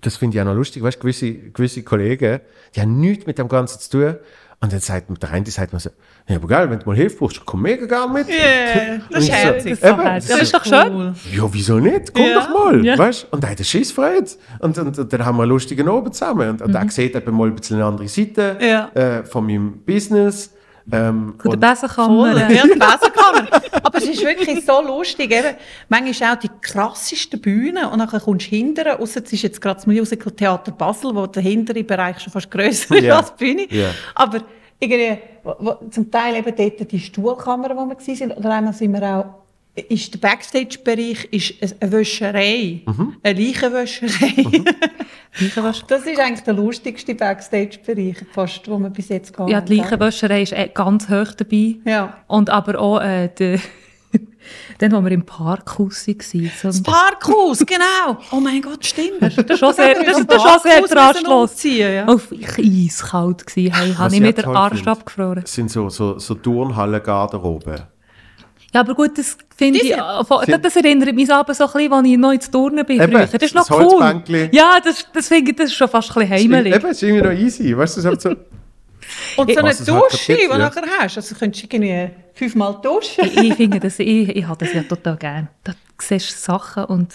das finde ich auch noch lustig. Weißt du, gewisse, gewisse Kollegen, die haben nichts mit dem Ganzen zu tun. Und dann sagt der eine, sagt mir so, ja, aber geil, wenn du mal Hilfe brauchst, ich komme mega gerne mit. Yeah, das ist herzig. Das ist so das Das ist doch schön. Cool. ja, wieso nicht? Komm Ja. doch mal, Ja. weißt? Und er hat eine Schissfreude. Und, und, und dann haben wir einen lustigen Abend zusammen. Und, und Mhm. er sieht eben mal ein bisschen eine andere Seite Ja. äh, von meinem Business. Ähm, der Besenkammer. Voll, <laughs> ja, die Besenkammer. Aber es ist wirklich so lustig. Eben, manchmal auch die krassesten Bühnen und dann kommst du hinterher, ausser es ist jetzt gerade das Musical Theater Basel, wo der hintere Bereich schon fast grösser ist Ja. als die Bühne. Ja. Aber irgendwie, wo, wo, zum Teil eben dort die Stuhlkammer, wo wir waren, oder einmal sind wir auch, ist der Backstage-Bereich ist eine Wäscherei, Mhm. eine Leichenwäscherei. <laughs> Leichenwäsche. Das ist eigentlich der lustigste Backstage-Bereich, fast, wo wir bis jetzt gegangen Ja, die Leichenwäscherei ist eh ganz hoch dabei. Ja. Und aber auch äh, der, <laughs> dann, wo wir im Parkhaus waren. So Das Parkhaus, genau. <laughs> Oh mein Gott, stimmt. das ist schon sehr, das, das ist schon sehr umziehen, ja. Auf eiskalt gsi. Hey, habe ich mir auch den Arsch abgefroren. Es sind so, so, so Turnhallen-Garderoben. Ja, aber gut, das finde ich, äh, das, das erinnert mich aber so ein bisschen, als ich neu zu Turnen bin Eben, früher. Das ist noch das cool. Holzbänkli. Ja, das, das finde ich, das ist schon fast ein bisschen heimelig. Eben, es ist irgendwie noch easy. Weißt du, so, <laughs> Und so eine halt Dusche, die du ja. nachher hast. Also könntest du irgendwie fünfmal duschen. ich, ich finde das, ich, ich habe das ja total gern. Da siehst du Sachen und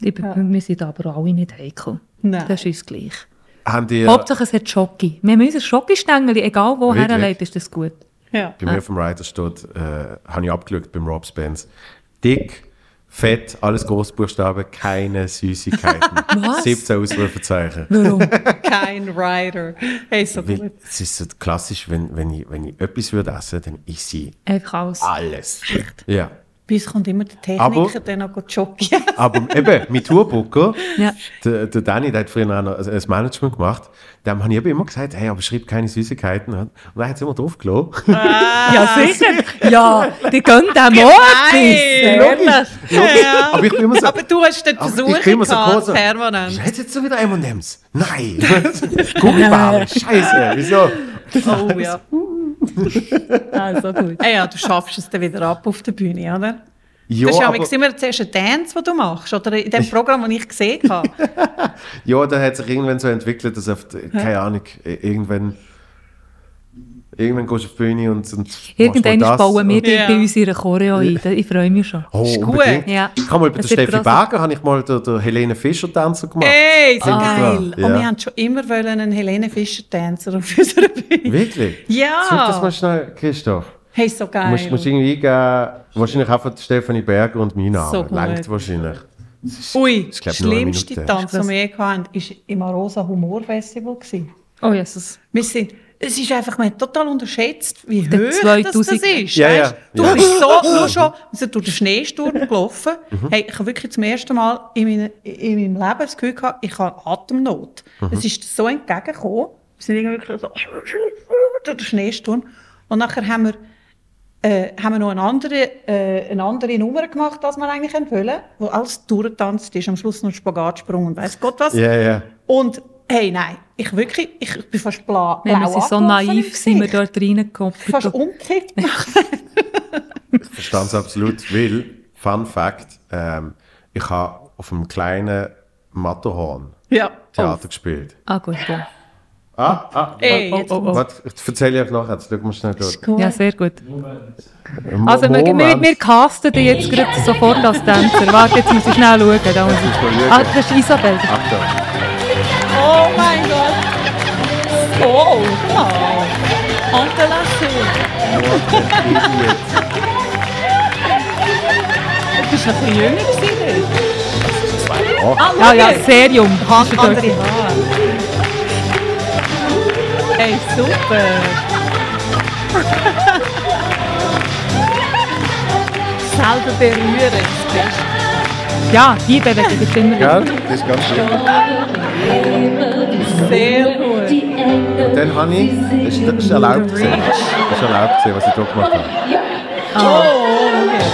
ich, wir sind aber alle nicht heikel. Nein. Das ist uns gleich. haben die, Hauptsache es hat Schoki. Wir haben unser Schokistängel, egal wo Wirklich? herlegt, ist das gut. Ja. bei mir vom Writer steht, äh, habe ich abgeschaut beim Rob Spence. Dick, fett, alles Großbuchstaben, keine Süßigkeiten. <laughs> Was? 17 Ausrufezeichen. Warum? <laughs> Kein Rider. Hey, so Weil es ist so klassisch, wenn, wenn, ich, wenn ich etwas würde essen, dann ich Einfach alles. alles. Ja. Bei uns kommt immer der Techniker, Aber- der noch joggen. <laughs> Aber eben, mit Tourbooker, Ja. der, der Danny, der hat früher auch noch ein Management gemacht, dem habe ich eben immer gesagt, hey, aber schreib keine Süßigkeiten. Und er hat es immer draufgelassen. Ja, sicher. Ja, die können dem auch etwas. Logisch. Aber ich bin immer so, Aber du hast den Versuch ich bin immer so gehabt, groß, so, permanent. Hat jetzt so wieder M&M's? Nein! <laughs> Gummibärchen, scheiße, wieso? Oh ja. Also gut. Ah ja, du schaffst es dann wieder ab auf der Bühne, oder? Ja, das ist ja aber, immer zuerst ein Dance, den du machst, oder in dem Programm, das ich gesehen habe. <laughs> ja, da hat sich irgendwann so entwickelt, dass auf, die- keine Ahnung, irgendwann, irgendwann gehst du auf die Bühne und, und Irgendwann bauen wir und- Ja. bei uns ihre Choreo ein. Ich freue mich schon. Oh, Ist gut. unbedingt. Ja. Ich habe mal bei der Steffi. Berger habe ich mal den, den Helene Fischer Tänzer gemacht. Ey, so geil! Und Ja. wir haben schon immer wollen einen Helene Fischer-Tänzer auf unserer Bühne. Wirklich? Ja! Sag das mal schnell, Christoph. Hey, so Du geil. musst, musst irgendwie eingeben, wahrscheinlich einfach Stefanie Berger und mein Name. So gut. Langt wahrscheinlich. Ui, Ich das schlimmste. Tanz, den wir je hatten, war im Arosa Humor Festival. gewesen. Oh Jesus. Wir sind, es ist einfach, man hat total unterschätzt, wie Der hoch das, 2000 das ist. Ja, ja? Du ja. bist so, nur schon, wir sind durch den Schneesturm <laughs> gelaufen. Mhm. Hey, ich habe wirklich zum ersten Mal in, meine, in meinem Leben das Gefühl gehabt, ich habe Atemnot. Mhm. Es ist so entgegengekommen. Wir sind irgendwie wirklich so <laughs> durch den Schneesturm. Und nachher haben wir äh, haben wir noch eine andere, äh, eine andere Nummer gemacht, als wir eigentlich wollen, wo alles durchgetanzt ist, am Schluss noch Spagatsprung und weiss Gott was. Ja, ja. Und hey, nein, ich wirklich, ich bin fast blau, Nein, wir sind so naiv, sind wir dort reingekommen. Fast umgekippt. <laughs> Ich verstehe es absolut, weil, Fun Fact, ähm, ich habe auf einem kleinen Matterhorn ja. Theater gespielt. Ah gut, ja. Ah, ah. Ey, Oh, oh, oh. Warte, ich erzähle euch nachher. Jetzt schauen wir schnell durch. Ja, sehr gut. Mo- Also, wir, wir, Moment. wir casten dich jetzt gerade sofort als Tänzer. Warte, jetzt muss ich schnell schauen. Da muss ich. Ah, das ist Isabel. Achtung. Oh mein Gott! Oh, oh. Entrelassé. Du bist noch ein bisschen jünger gewesen. Oh, Ah, Ja, ja, schau. sehr jung. Hand, Das ist andere Haare. Hey, super. Selber berühren. das Beste. Ja, die Bewegung ist immer Gell? Das ist ganz wichtig. Sehr gut. Und dann habe ich, das ist, das ist erlaubt gewesen. Das ist erlaubt gewesen, was ich hier gemacht habe. Oh, okay.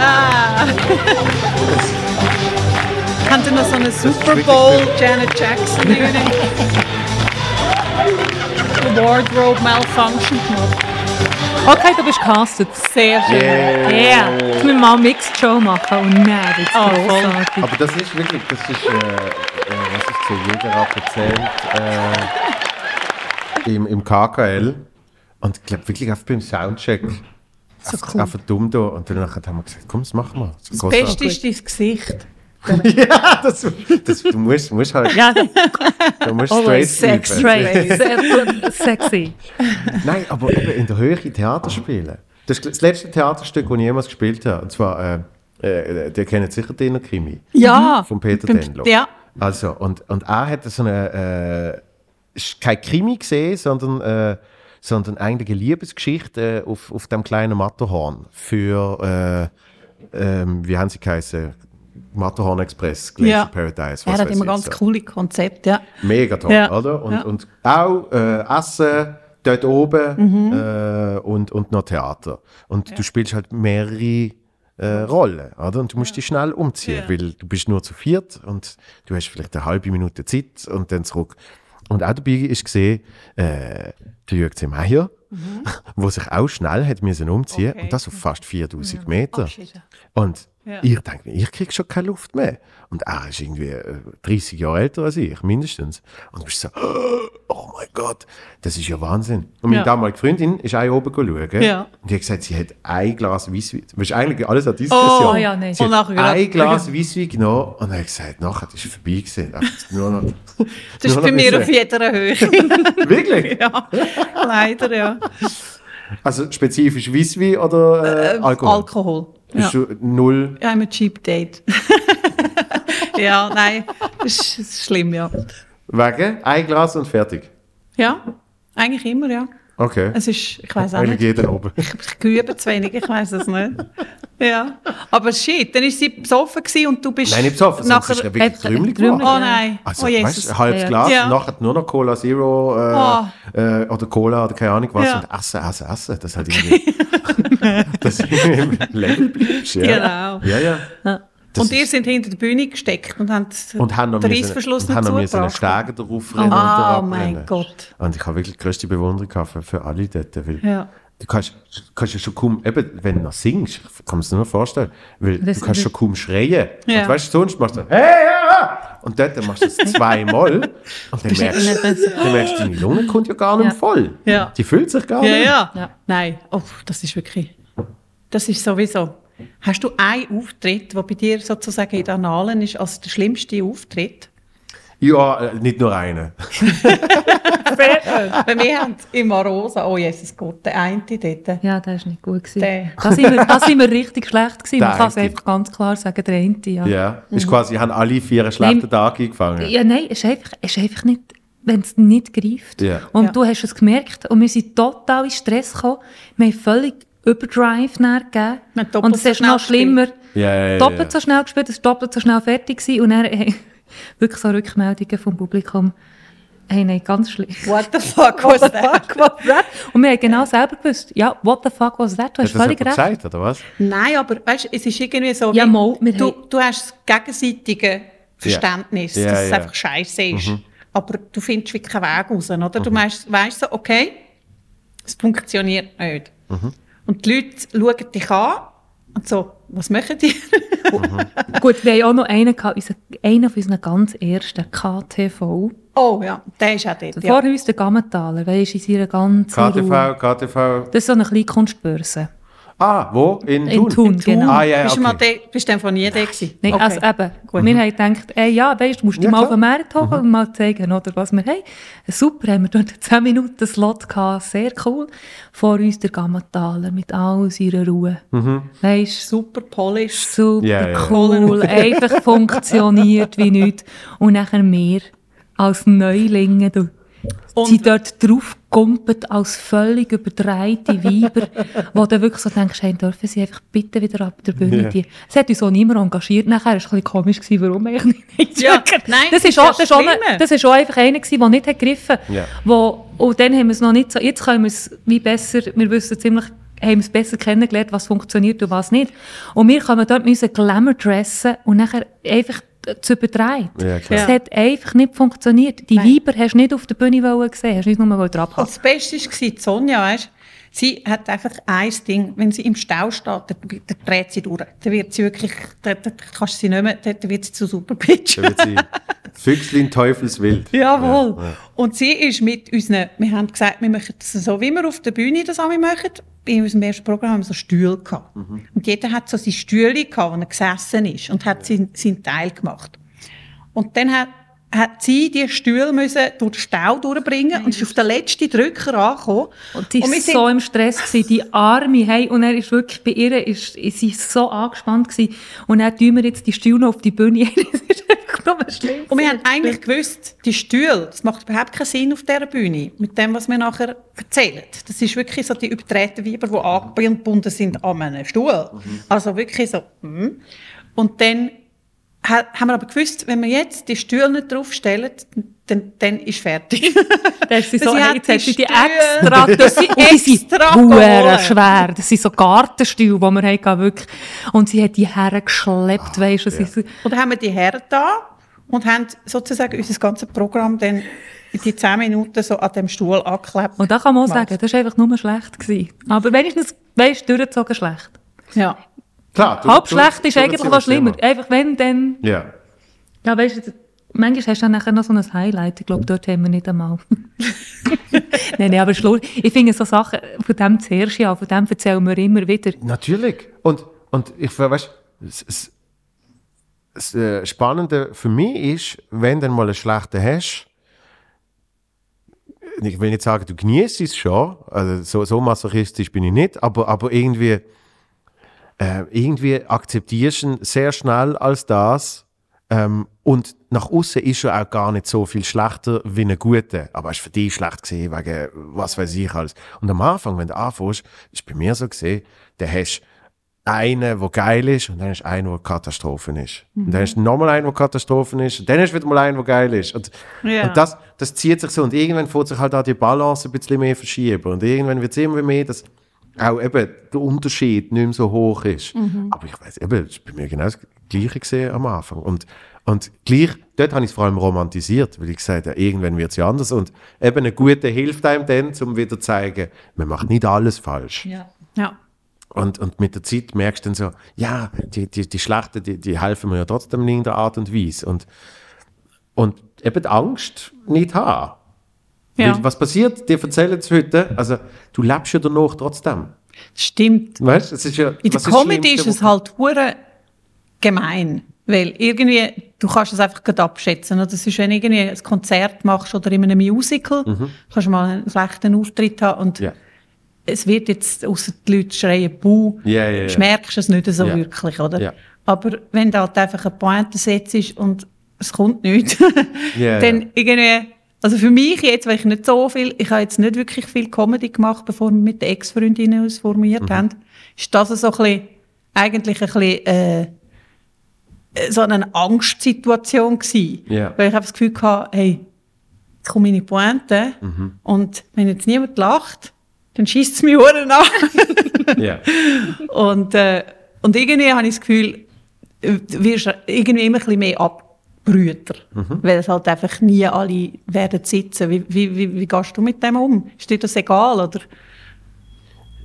Ah. Haben Sie noch so eine Super Bowl Janet Jackson Bühne? <laughs> Wardrobe Malfunction gemacht. Okay, du bist castet. Sehr schön. Yeah. Ja, jetzt müssen wir mal eine Mixed Show machen. Und nein, das ist Oh, voll. grossartig. Aber das ist wirklich, das ist, äh, äh, was ich zu jeder Rap erzählt, äh, im, im KKL. Und ich glaube wirklich auch beim Soundcheck. So einfach, cool. einfach dumm da. Und dann haben wir gesagt, komm, das machen wir. Das, ist Das Beste ist dein Gesicht. <laughs> ja, das, das, du musst, musst halt, Ja, du musst Always straight sex straight. <laughs> Sehr. Sexy. Nein, aber eben in der Höhe Theater spielen. Das ist das letzte Theaterstück, das ich jemals gespielt habe. Und zwar, äh, äh, der kennt sicher den Krimi. Ja. Von Peter Denlo. Ja. Also, und, und er hat so eine, äh, ist kein Krimi gesehen, sondern, äh, sondern eigentlich eine Liebesgeschichte auf, auf dem kleinen Matterhorn für, äh, ähm, wie haben sie geheißen? Matterhorn Express, Glacier Ja. Paradise. Er hat immer ganz so. coole Konzepte. Ja. Mega toll, Ja. oder? Und, Ja. und auch äh, Essen dort oben Mhm. äh, und, und noch Theater. Und du spielst halt mehrere äh, Rollen, oder? Und du musst dich schnell umziehen, Ja. weil du bist nur zu viert und du hast vielleicht eine halbe Minute Zeit und dann zurück. Und auch dabei ist gesehen, äh, der Jürg C. Meier, wo sich auch schnell hat müssen umziehen Mhm. Okay. und das auf fast 4000 Meter. Abschieden. Und Ja. ich denke, mir, ich kriege schon keine Luft mehr. Und er ist irgendwie äh, 30 Jahre älter als ich, mindestens. Und du bist so, <gasps> oh mein Gott, das ist ja Wahnsinn. Und meine Ja. damalige Freundin ist auch oben schauen. Ja. Und die hat gesagt, sie hat ein Glas Weisswein. Das ist eigentlich alles eine Diskussion. Oh, ja, nein. Sie Und hat gerade- ein Glas Weisswein genommen und hat gesagt, nachher ist es vorbei gewesen. Nur noch, <laughs> Das ist nur bei noch mir auf jeder Höhe. <laughs> Wirklich? <laughs> ja, leider, ja. Also spezifisch Weisswein oder äh, Alkohol? Alkohol. Ja. Du null? Ja, I'm a cheap date. <laughs> ja, nein, das ist, ist schlimm, ja. Wegen? Ein Glas und fertig. Ja, eigentlich immer, ja. Okay. Es ist, ich weiß auch nicht. jeder oben. Ich, ich übe zu wenig, ich weiß es nicht. Ja, aber shit, dann war sie besoffen und du bist Nein, nicht besoffen, nachher... ist ja wirklich Trümmelig Trümmelig. geworden. Oh nein, Also, oh weißt Jesus. ein halbes. Glas, Ja. nachher nur noch Cola Zero äh, äh, oder Cola oder keine Ahnung was Ja. und essen, essen, essen. Das hat irgendwie... <laughs> dass du im bleibst. Ja. Genau. Ja, ja. Das und ihr seid hinter der Bühne gesteckt und habt und haben noch den Reissverschluss und nicht haben noch müssen einen zugebracht. Steiger drauf rennen Ah, und oh mein. Gott. Und ich habe wirklich die größte Bewunderung für, für alle dort. Weil Ja. Du kannst, kannst ja schon kaum, eben, wenn du noch singst, ich kann mir das nur vorstellen, weil Das- du kannst schon kaum schreien. Ja. Und weißt du, sonst machst du hey, ja! Und dort machst du es <laughs> zweimal und dann merkst, dann merkst du, deine Lunge kommt ja gar nicht Ja. voll. Ja. Die füllt sich gar Ja, nicht. ja, Ja. Nein, oh, das ist wirklich... Das ist sowieso... Hast du einen Auftritt, der bei dir sozusagen in den Annalen ist, als der schlimmste Auftritt? Ja, äh, nicht nur einen. <laughs> Weil wir haben im Arosa, oh Jesus Gott, der eine dort. Ja, das war nicht gut. Gewesen. Der. Da sind wir, da sind wir richtig schlecht gewesen. Der Man kann es einfach ganz klar sagen, der eine, ja. Ja. Ist quasi, haben alle vier einen schlechten Nein. Tag eingefangen. Ja, nein, es ist einfach, es ist einfach nicht, wenn es nicht greift. Ja. Und Ja. du hast es gemerkt und wir sind total in Stress gekommen. Wir haben völlig Überdrive gegeben. Und es so ist schnell noch schlimmer. Ja, ja, ja, doppelt so schnell gespielt, es war doppelt so schnell fertig gewesen. Und dann äh, <laughs> wirklich so Rückmeldungen vom Publikum. Hey, nein, ganz schlimm. What the fuck was that? Und wir haben genau selber gewusst, ja, what the fuck was that? Du hast völlig recht. gesagt, oder was? Nein, aber weißt, es ist irgendwie so, Ja, wie- mal, wir du, haben- du hast das gegenseitige Verständnis, dass es einfach scheiße ist. Aber du findest wirklich keinen Weg raus. Oder? Du meinst, weißt so, okay, es funktioniert nicht. Und die Leute schauen dich an und so, was machen die? Gut, wir haben auch noch einen, gehabt, einen von unseren ganz ersten KTV. Oh ja, der ist auch dort. Ja. Vor uns der Gammentaler, weisst in seiner ganzen Ruhe. KTV, KTV. Das ist so eine kleine Kunstbörse. Ah, wo? In In Thun? Thun, genau. Ah, ja, bist du okay. mal de, bist du einfach nie da gewesen? Nein, Okay. also eben, Gut. wir haben gedacht, ey, ja, weißt, du musst dich Ja, mal auf den Markt holen und mal zeigen, oder, was wir haben. Super, haben wir dort 10 Minuten Slot gehabt, sehr cool. Vor uns der Gammentaler mit all seiner Ruhe. Weisst, Super polished. super Ja, ja. cool, <laughs> einfach funktioniert wie nichts. Und nachher wir als Neulinge, du, Und- sind dort drauf gumpet als völlig überdrehte Weiber, <laughs> wo du wirklich so denkst, hey, dürfen sie einfach bitte wieder ab der Bühne. Ja. Die. Es hat uns auch niemand engagiert. Nachher war es ein bisschen komisch, gewesen, warum eigentlich nicht. Ja, <laughs> nein, das ist auch, das ist auch, das ist auch einfach einer gewesen, der nicht hat gegriffen Ja. wo Und dann haben wir es noch nicht so, jetzt können wir es wie besser, wir wissen ziemlich, haben es besser kennengelernt, was funktioniert und was nicht. Und wir kommen dort mit unseren Glamour-Dressen und nachher einfach zu übertreiben. Ja, klar. Es hat einfach nicht funktioniert. Die Nein. Weiber hast du nicht auf der Bühne wollen sehen, hast du nicht nur abhalten. das Beste war, Sonja, weißt, sie hat einfach ein Ding, wenn sie im Stau steht, dann, dann dreht sie durch. Dann wird sie wirklich, dann, dann kannst du sie nicht mehr, dann, dann wird sie zu Superpitch. Da wird sie Füchslin Teufelswild. <laughs> Jawohl. Ja, ja. Und sie ist mit unseren, wir haben gesagt, wir machen das so, wie wir auf der Bühne das alle machen. In unserem ersten Programm haben wir so Stühle gehabt. Mhm. Und jeder hat so seine Stühle gehabt, wo er gesessen ist und hat seinen, seinen Teil gemacht. Und dann hat, hat sie die Stühle müssen durch den Stau durchbringen und ist auf den letzten Drücker angekommen. Und sie war so im Stress, gewesen, die Arme, hey, und er ist wirklich bei ihr, ist, ist sie so angespannt gewesen. Und dann tun wir jetzt die Stühle noch auf die Bühne. <laughs> das ist einfach nur schlimm. Und wir haben eigentlich gewusst, die Stühle, das macht überhaupt keinen Sinn auf dieser Bühne, mit dem, was wir nachher erzählen. Das ist wirklich so die übertreten Weiber, die angebunden sind an einem Stuhl. Also wirklich so. mm. Und dann haben wir aber gewusst, wenn wir jetzt die Stühle nicht draufstellen, dann, dann ist fertig. <laughs> Da ist sie so, Sie hey, hat jetzt hast du die die extra, <laughs> das sind, und die sind extra geholt. schwer. Das sind so Gartenstühle, die wir hatten, wirklich. Und sie hat die hergeschleppt, weisst du. sie so- Und dann haben wir die Herren da und haben sozusagen unser ganzes Programm dann in die 10 Minuten so an dem Stuhl angeklebt. Und da kann man auch sagen, das war einfach nur schlecht. Gewesen. Aber wenigstens, weisst du, durchgezogen schlecht. Ja. Klar, du- Halb schlecht ist eigentlich noch schlimmer. Einfach wenn, dann... Ja. Ja, weißt du, manchmal hast du dann nachher noch so ein Highlight. Ich glaube, dort haben wir nicht einmal. <laughs> nein, nein, aber Schluss. Ich finde so Sachen, von dem zuerst ja, von dem erzählen wir immer wieder. Natürlich. Und, und ich weißt, das, das, das äh, Spannende für mich ist, wenn du mal einen schlechten hast, ich will nicht sagen, du genießt es schon, also so, so masochistisch bin ich nicht, aber, aber irgendwie, äh, irgendwie akzeptierst du ihn sehr schnell als das ähm, und nach außen ist er auch gar nicht so viel schlechter wie ein guter. Aber es ist für dich schlecht gesehen, wegen was weiß ich alles. Und am Anfang, wenn du anfängst, ist bei mir so gesehen, dann hast du einen, der geil ist, und dann hast du einen, der Katastrophen ist. Und dann hast du nochmal einen, der Katastrophen ist, und dann hast du wieder mal einen, der geil ist. Und, Ja. und das, das zieht sich so. Und irgendwann fängt sich halt auch die Balance ein bisschen mehr verschieben. Und irgendwann wird es immer mehr, dass auch eben der Unterschied nicht mehr so hoch ist. Aber ich weiß eben, es ist bei mir genau das Gleiche gesehen am Anfang. Und, und gleich, dort habe ich es vor allem romantisiert, weil ich gesagt habe, irgendwann wird es ja anders. Und eben ein guter hilft einem dann, um wieder zu zeigen, man macht nicht alles falsch. Ja. ja. Und, und mit der Zeit merkst du dann so, ja, die, die, die Schlechten, die, die helfen mir ja trotzdem in irgendeiner Art und Weise. Und, und eben die Angst nicht haben. Ja. Was passiert? Dir erzählen es heute, also du lebst ja danach trotzdem. Stimmt. Weißt es ist ja. In der Comedy ist Schlimmste, es halt hure gemein, weil irgendwie du kannst es einfach gerade abschätzen. Das ist, wenn du irgendwie ein Konzert machst oder in einem Musical, kannst du mal einen schlechten Auftritt haben und Mhm. Ja. es wird jetzt, außer die Leute schreien «Buh», Ja, ja, ja. merkst du es nicht so Ja. wirklich, oder? Aber wenn da halt einfach eine Pointe setzt und es kommt nichts, <laughs> dann irgendwie, also für mich jetzt, weil ich nicht so viel, ich habe jetzt nicht wirklich viel Comedy gemacht, bevor wir mit den Ex-Freundinnen uns formiert Mhm. haben, ist das so ein bisschen, eigentlich ein bisschen, äh, so eine Angstsituation gewesen. Ja. Weil ich habe das Gefühl hatte, hey, jetzt komme meine Pointe Mhm. und wenn jetzt niemand lacht, dann schießt es mich Ohren an. <laughs> Ja. Und, äh, und irgendwie habe ich das Gefühl, äh, wirst irgendwie immer ein bisschen mehr Abbrüter. Mhm. Weil es halt einfach nie alle werden sitzen. Wie, wie, wie, wie gehst du mit dem um? Ist dir das egal? Oder?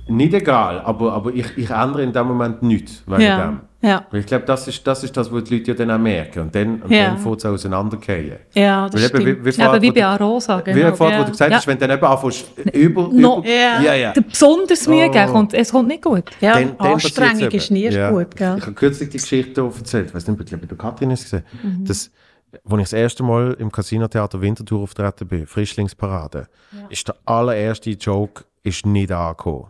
nicht egal, aber, aber ich, ich ändere in dem Moment nichts wegen Ja. dem. Ja. Weil ich glaube, das ist, das ist das, was die Leute ja dann auch merken. Und dann, und Ja. dann fängt es auseinandergehen. Ja, das Weil eben, stimmt. wie, wie, Ja, aber vorher, wie wo bei du- Arosa, Wie genau. vorher, wo Ja. du gesagt Ja. hast, wenn du dann eben anfängst, über, No. über Ja. ja, ja. Der besonders Mühe Oh. geben kommt, es kommt nicht gut. Ja, Dann- dann Anstrengung ist nie eben. Ja. gut, gell? Ich habe kürzlich die Geschichte erzählt, ich weiß nicht, ich glaube, bei der Katrin ist es gesehen, Mhm. dass, als ich das erste Mal im Casino-Theater Winterthur auftreten bin, Frischlingsparade, ist der allererste Joke ist nicht angekommen.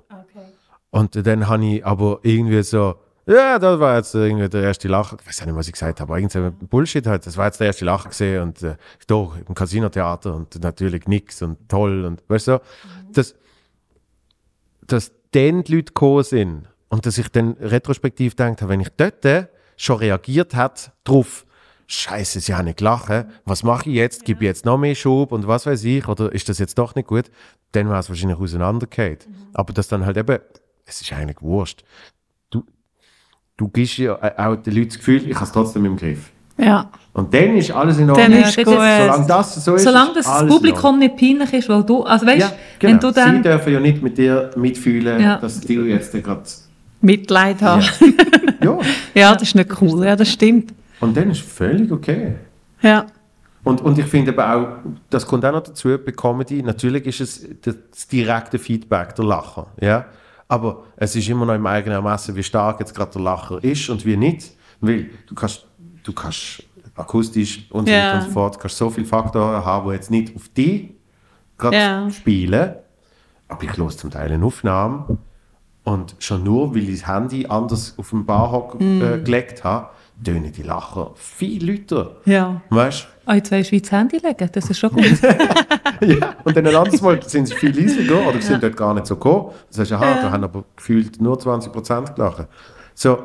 Und dann habe ich aber irgendwie so, ja, das war jetzt irgendwie der erste Lacher. Ich weiß auch nicht, was ich gesagt habe, aber irgendein Bullshit halt. Das war jetzt der erste Lacher gesehen und äh, da im Casino-Theater und natürlich nix und toll und weißt du, das, dass dann die Leute gekommen sind und dass ich dann retrospektiv gedacht habe, wenn ich dort schon reagiert hat drauf, Scheiße, sie haben nicht gelacht, was mache ich jetzt? Gebe ich jetzt noch mehr Schub und was weiß ich? Oder ist das jetzt doch nicht gut? Dann wäre es wahrscheinlich auseinandergefallen. Aber das dann halt eben, es ist eigentlich wurscht. Du, du gibst ja auch den Leuten das Gefühl, ich habe es trotzdem im Griff. Ja. Und dann ist alles in Dann Ordnung. ist das gut. ist- Solange das so ist, Solange ist das Publikum nicht peinlich ist, weil du, also weißt, ja, genau. wenn du Sie dann, dürfen ja nicht mit dir mitfühlen, Ja. dass die jetzt gerade. Mitleid haben. <laughs> Ja. Ja. das ist nicht cool. Ja, das stimmt. Und dann ist völlig okay. Ja. Und, und ich finde aber auch, das kommt auch noch dazu, bei Comedy, natürlich ist es das direkte Feedback, der Lacher. Ja? Aber es ist immer noch im eigenen Ermessen, wie stark jetzt gerade der Lacher ist und wie nicht. Weil du kannst, du kannst akustisch und so Ja. weiter und so fort, kannst so viele Faktoren haben, die jetzt nicht auf dich gerade Ja. spielen. Aber ich höre zum Teil eine Aufnahme und schon nur, weil ich das Handy anders auf dem Barhock Mm. äh, gelegt habe, tönen die Lacher viel lauter. Ja. Weißt ah, du, wie das Handy legen, das ist schon gut. <laughs> Ja, und dann ein anderes Mal sind sie viel leiser oder sind dort gar nicht so gekommen. Das heißt, aha, da haben aber gefühlt nur 20% gelacht. So,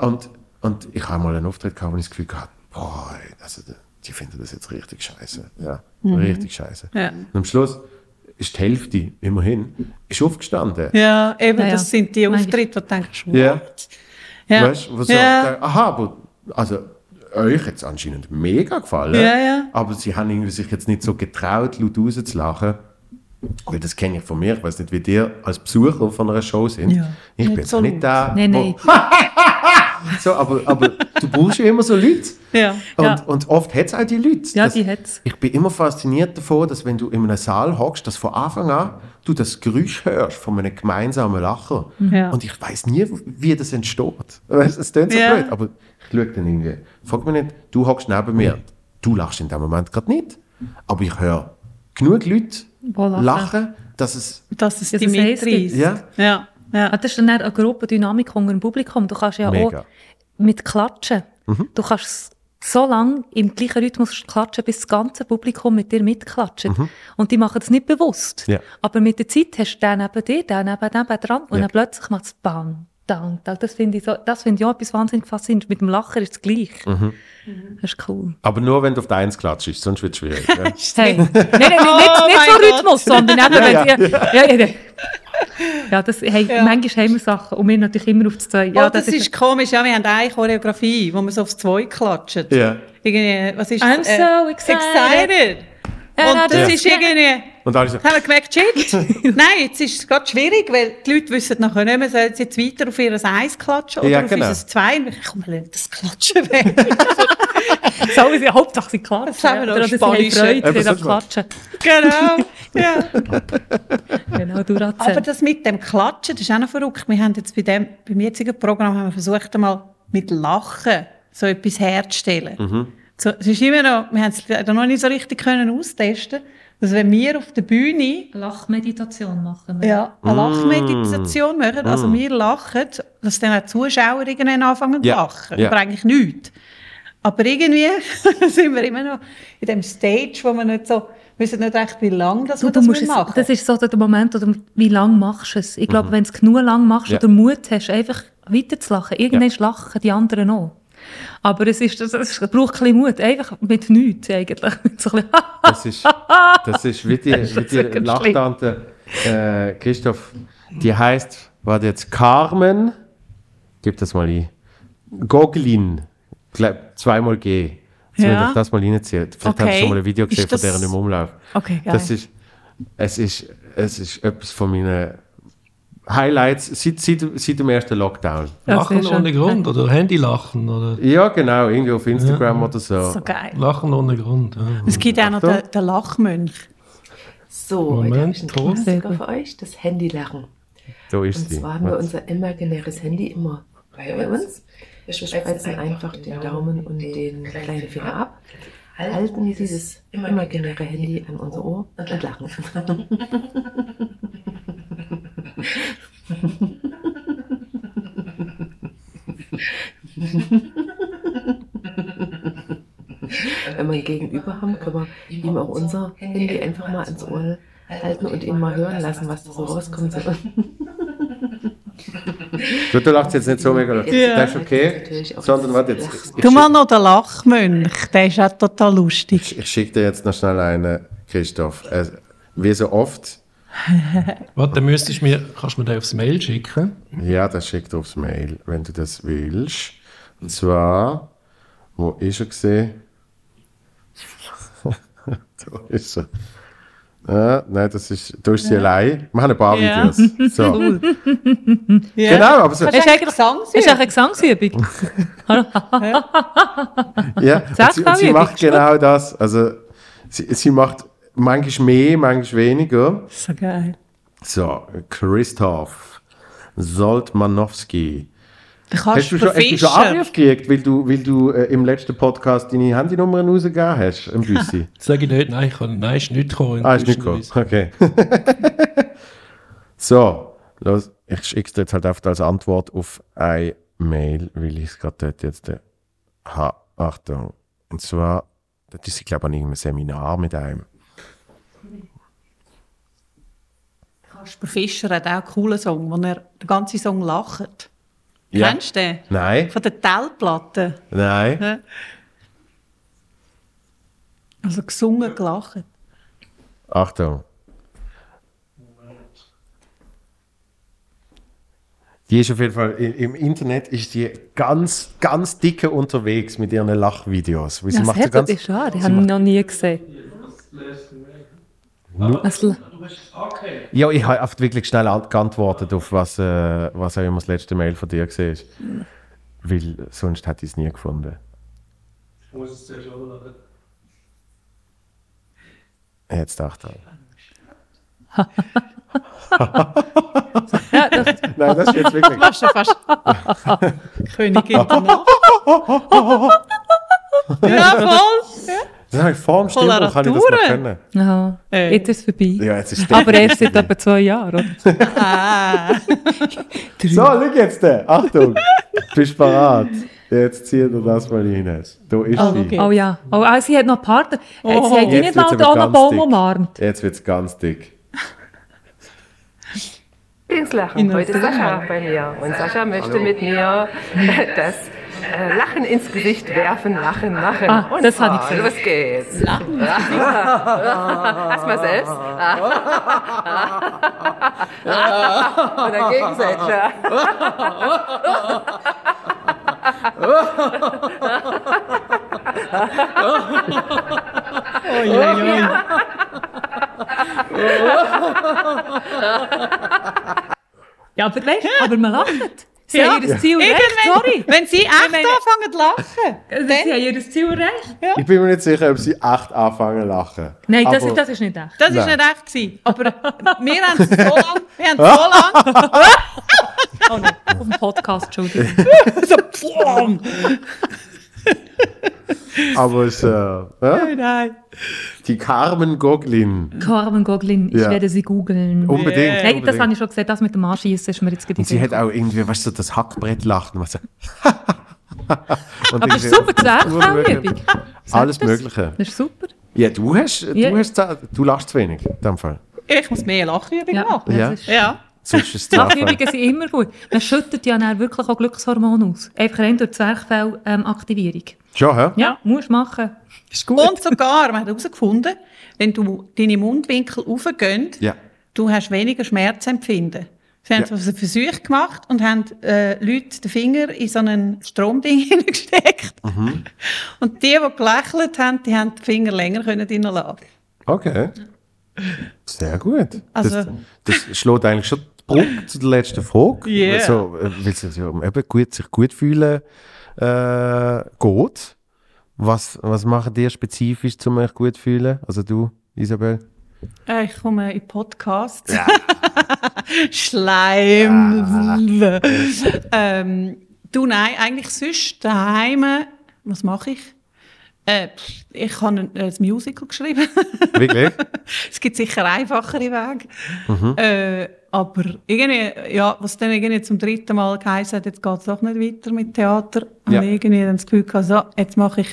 und, und ich habe mal einen Auftritt gehabt, wo ich das Gefühl hatte, boah, also, die finden das jetzt richtig scheiße. Ja, richtig scheiße. Ja. Und am Schluss ist die Hälfte, immerhin, ist aufgestanden. Ja, eben, Ja, ja. das sind die. Auftritte, wo du denkst, Ja. what? Ja. Weißt du, wo so, ja. aha, aber, also, euch es anscheinend mega gefallen. Ja, ja. Aber sie haben irgendwie sich jetzt nicht so getraut, laut rauszulachen. Weil das kenne ich von mir. Ich weiß nicht, wie dir als Besucher von einer Show sind. Ja. Ich bin Nicht jetzt so nicht da. Nein, nein. <laughs> So, aber, aber du brauchst ja immer so Leute. Ja. Und, Ja. und oft hat es auch die Leute. Ja, Das- die hat's. Ich bin immer fasziniert davon, dass wenn du in einem Saal hockst, dass von Anfang an du das Geräusch hörst von einem gemeinsamen Lachen. Ja. Und ich weiß nie, wie das entsteht. Weißt, es klingt so Ja. blöd, aber ich schaue dann irgendwie. Frag mich nicht, du hockst neben mir. Du lachst in dem Moment gerade nicht. Aber ich höre genug Leute lachen. lachen, dass es. Dass es Ja, die mitreißt. Ja. Ja. Ja. Ah, das ist dann eine Gruppendynamik unter dem Publikum. Du kannst ja Mega. auch mit Klatschen, du kannst so lange im gleichen Rhythmus klatschen, bis das ganze Publikum mit dir mitklatscht. Und die machen das nicht bewusst. Ja. Aber mit der Zeit hast du den neben dir, den neben dem dran und Ja. dann plötzlich macht es bang, dang. Das finde ich, so, das finde ich auch etwas wahnsinnig faszinierend. Mit dem Lachen ist es gleich. Das ist cool. Aber nur wenn du auf die Eins klatschst, sonst wird es schwierig. ja. <laughs> Hey. nein, nein, nein, nicht, <laughs> Oh nicht so Gott. Rhythmus, sondern eben, wenn ja, die, ja, ja, ja. Ja, das, hey, manchmal haben wir Sachen und wir natürlich immer auf das Zwei. Ja, oh, das, ist komisch. Ja, wir haben eine Choreografie, wo man so aufs Zwei klatscht. Ja. Irgendwie, was ist I'm das? so excited. excited. Und das ist irgendwie... Und alle so, Haben wir gemerkt, shit. <laughs> Nein, jetzt ist es gerade schwierig, weil die Leute wissen nachher nicht mehr, sollen sie jetzt weiter auf ihr Eis klatschen oder Ja, auf genau. unser Zwei. Komm, lass das Klatschen weg. <laughs> so, ist ja Hauptsache sie klatschen. Das haben wir noch Spanisch. Freude, sie klatschen. genau. <laughs> Ja. Genau, du Aber Ratze. das mit dem Klatschen, das ist auch noch verrückt. Wir haben jetzt bei dem, beim jetzigen Programm haben wir versucht, einmal mit Lachen so etwas herzustellen. Mhm. So, es ist immer noch, wir haben es noch nicht so richtig können austesten, dass wenn wir auf der Bühne Lachmeditation machen wir. ja, Mm. eine Lachmeditation machen, also wir lachen, dass dann auch die Zuschauer irgendwann anfangen zu Ja, lachen, ja. aber eigentlich nichts. Aber irgendwie <laughs> sind wir immer noch in dem Stage, wo wir nicht so, wissen nicht recht, wie lange das Du, du das musst es, machen. das ist so der Moment, oder wie lange machst du es? Ich Mhm. glaube, wenn du es genug lang machst Ja. oder Mut hast, einfach weiterzulachen, irgendwann lachen die anderen auch. Aber es, ist, das, es braucht ein bisschen Mut, einfach mit nichts eigentlich. <laughs> so ein bisschen, das ist, das ist wie die, <laughs> Das ist wie die Lachtante äh, Christoph. Die heißt, war jetzt Carmen, gib das mal ein. Goglin, zweimal G. Jetzt Ja. das mal reinziehen. Vielleicht Okay. du schon mal ein Video Ist gesehen das- von deren im Umlauf. Okay, geil. Das ist, es ist, es ist etwas von meinen Highlights seit, seit, seit dem ersten Lockdown. Ja, Lachen ohne Grund oder Handylachen oder Ja, genau, irgendwie auf Instagram oder so. So geil. Lachen ohne Grund. Ja. Es gibt auch noch den, den Lachmönch. So, Moment, heute habe ich einen Ton. Klassiker für euch, das Handylachen. So ist Und zwar haben wir unser imaginäres Handy immer bei uns. Wir spreizen einfach den Daumen und den kleinen Finger ab, halten dieses imaginäre Handy an unser Ohr und lachen. <laughs> Wenn wir ihn gegenüber haben, können wir ihm auch unser Handy einfach mal ans Ohr halten und ihn mal hören lassen, was da so rauskommt. So. Du, du lachst jetzt nicht so mega. Ja. Das ist okay. Sondern warte jetzt. Ich, Du mal noch den Lachmönch, der ist auch total lustig. ich, ich schicke dir jetzt noch schnell einen, Christoph. Äh, wie so oft. Warte, dann müsstest du mir, kannst du mir den aufs Mail schicken? Ja, das schickt aufs Mail, wenn du das willst. Und zwar, wo ist er gesehen? <laughs> da ist er. Ah, nein, das ist, da ist sie allein. Wir haben ein paar Ja. Videos. So. <laughs> Ja. Genau, aber so, Ist eigentlich Gesangsübung. ist eigentlich eine Gesangsübung. ja, und sie, und sie macht genau das. Also, sie, sie macht manchmal mehr, manchmal weniger. So geil. So, Christoph Soltmanowski. Hast du schon, hast du schon. Anruf gekriegt, weil du, weil du äh, im letzten Podcast deine Handynummern rausgegeben hast, im Büssi? <laughs> Sag ich nicht, nein, ich kann, nein, ist nicht gekommen. ah, ist nicht gekommen. Okay. <laughs> so, los, ich schicke dir jetzt halt einfach als Antwort auf eine Mail, weil ich es gerade dort jetzt äh, habe. Achtung. Und zwar, das ist, glaube ich, an irgendeinem Seminar mit einem. Kasper Fischer hat auch einen coolen Song, wo er den ganzen Song lacht. Ja. Kennst du den? Nein, Von der Tellplatte. nein. Also gesungen, gelacht. Achtung. Die ist auf jeden Fall im Internet ist die ganz, ganz dicke unterwegs mit ihren Lachvideos. Weil sie Das macht so ganz, ist sie ich habe macht- noch nie gesehen. L- Ja, ich habe oft wirklich schnell an- geantwortet auf was, äh, was auch immer das letzte Mail von dir gesehen ist. Weil sonst hätte ich es nie gefunden. Jetzt Achtung. ja, das, <laughs> Nein, das ist jetzt wirklich. Schon fast <laughs> Königin <laughs> ja, voll. Das habe ich vor dem Stimmbruch kann ich das noch können. Äh. jetzt ist es vorbei. Ja, jetzt ist Aber erst seit etwa zwei Jahren. oder? <laughs> Ah. <laughs> So, schau jetzt. äh, Achtung. Bist parat. Jetzt zieh dir das mal rein. Da ist Oh, sie. okay. Oh ja, oh, ah, sie hat noch Partner. Oh, sie hat die Jetzt nicht mal den ganz Baum dick. umarmt. Jetzt wird es ganz dick. Ins Lachen. Heute ist Sascha bei mir. Und Sascha möchte mit mir <laughs> das äh, Lachen ins Gesicht werfen, lachen, lachen. Ah, Und das ich zwar, gesehen. Los geht's. Lachen. Erstmal selbst. Und dann gegenseitig. Oi, oi, oi. Ja, aber weißt aber man lacht. Sie Ja. haben ihr Ziel erreicht, Irgendwann, sorry. wenn sie echt meine- anfangen zu lachen, Also, Sie haben ihr Ziel erreicht. Ich bin mir nicht sicher, ob sie echt anfangen zu lachen. Nein, das, Aber- ist, das ist nicht echt. das war Nein. nicht echt. Gewesen. Aber wir haben es so lange, wir haben es so <laughs> lange, Oh nein, auf dem Podcast, Entschuldigung. <laughs> so pflang. Aber es, äh, ja? Nein. Die Carmen Goglin. Carmen Goglin, ich Ja. werde sie googeln. Unbedingt. Nein, das unbedingt. habe ich schon gesehen, das mit dem Anschießen ist mir jetzt gerade Und sie hat auch irgendwie, weißt du, so das Hackbrett lachen. Was so <laughs> Aber es ist super, Zwerchfellübung. Alles Mögliche. Das ist super. Ja, du hast, Ja. du hast, du lachst zu wenig, in dem Fall. Ich muss mehr Lachübungen Ja, machen. Ja. das ist, Ja. <laughs> Lachübungen sind immer gut. Man schüttet ja dann wirklich auch Glückshormone aus. Einfach rein durch Zwerchfell-Aktivierung. Schon, hä? ja, musst machen. Ist gut. Und sogar, man hat herausgefunden, wenn du deine Mundwinkel aufgehen, Ja. du hast weniger Schmerzempfinden. Sie haben Ja. so einen Versuch gemacht und haben äh, Leute den Finger in so einen Stromding <laughs> hineingesteckt. Mhm. Und die, die gelächelt haben, die haben den Finger länger können. Okay. Sehr gut. Also- das, das schlägt eigentlich schon die Brücke zu der letzten Frage. Yeah. Also, äh, weil es ja eben gut, sich gut fühlen äh, geht. Was, was machen dir spezifisch, um euch gut zu fühlen? Also du, Isabel? Äh, ich komme in Podcasts. <laughs> Schleim. ähm, du, nein, eigentlich sonst daheim. Was mache ich? Äh, ich habe ein, ein Musical geschrieben. Wirklich? <laughs> es gibt sicher einfachere Wege. Äh, aber irgendwie, ja, was dann irgendwie zum dritten Mal geheißen hat, jetzt geht es doch nicht weiter mit Theater. Ja. Und irgendwie dann das Gefühl gehabt, so, jetzt mache ich,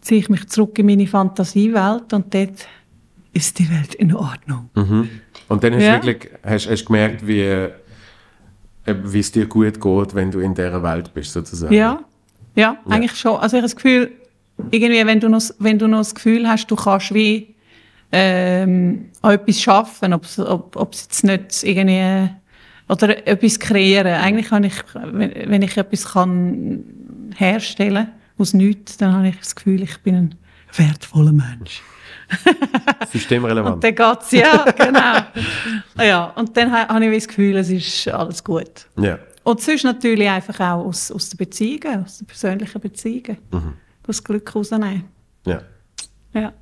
ziehe ich mich zurück in meine Fantasiewelt und dort ist die Welt in Ordnung. Und dann hast Ja. du wirklich hast, hast gemerkt, wie, äh, wie es dir gut geht, wenn du in dieser Welt bist, sozusagen. Ja, ja, eigentlich schon. Also ich habe das Gefühl, irgendwie, wenn du noch, wenn du noch das Gefühl hast, du kannst wie ähm, an etwas schaffen, ob's- ob ob es jetzt nicht irgendwie oder etwas kreieren. Eigentlich kann ich, wenn, ich etwas kann herstellen aus nichts, dann habe ich das Gefühl, ich bin ein wertvoller Mensch. Systemrelevant. Und dann geht's ja, genau. ja, und dann ha- habe ich das Gefühl, es ist alles gut. Ja. Und sonst natürlich einfach auch aus, aus den Beziehungen, aus den persönlichen Beziehungen. Das Glück rausnehmen. ja. Ja.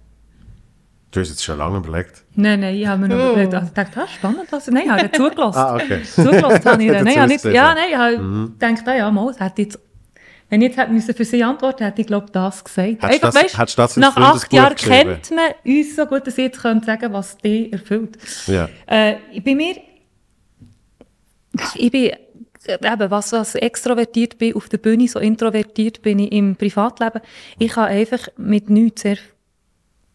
Du hast jetzt schon lange überlegt. Nein, nein, ich habe mir noch überlegt, also ich dachte, ah, spannend. Also, nein, ich habe nicht zugelassen. Ah, okay. zugelassen habe ich dann. Nein, ich habe nicht, Dazu ja, ist es nein, ich habe gedacht, ah, ja, mal, es hätte jetzt, wenn ich jetzt hätte müssen für sie antworten, hätte ich, glaube das gesagt. Hättest du das- das nach acht Jahren kennt man uns so gut, dass ich jetzt könnte sagen was dich erfüllt. Ja. Äh, bei mir, ich bin, eben, was, was extrovertiert bin auf der Bühne, so introvertiert bin ich im Privatleben. Ich kann einfach mit nichts sehr,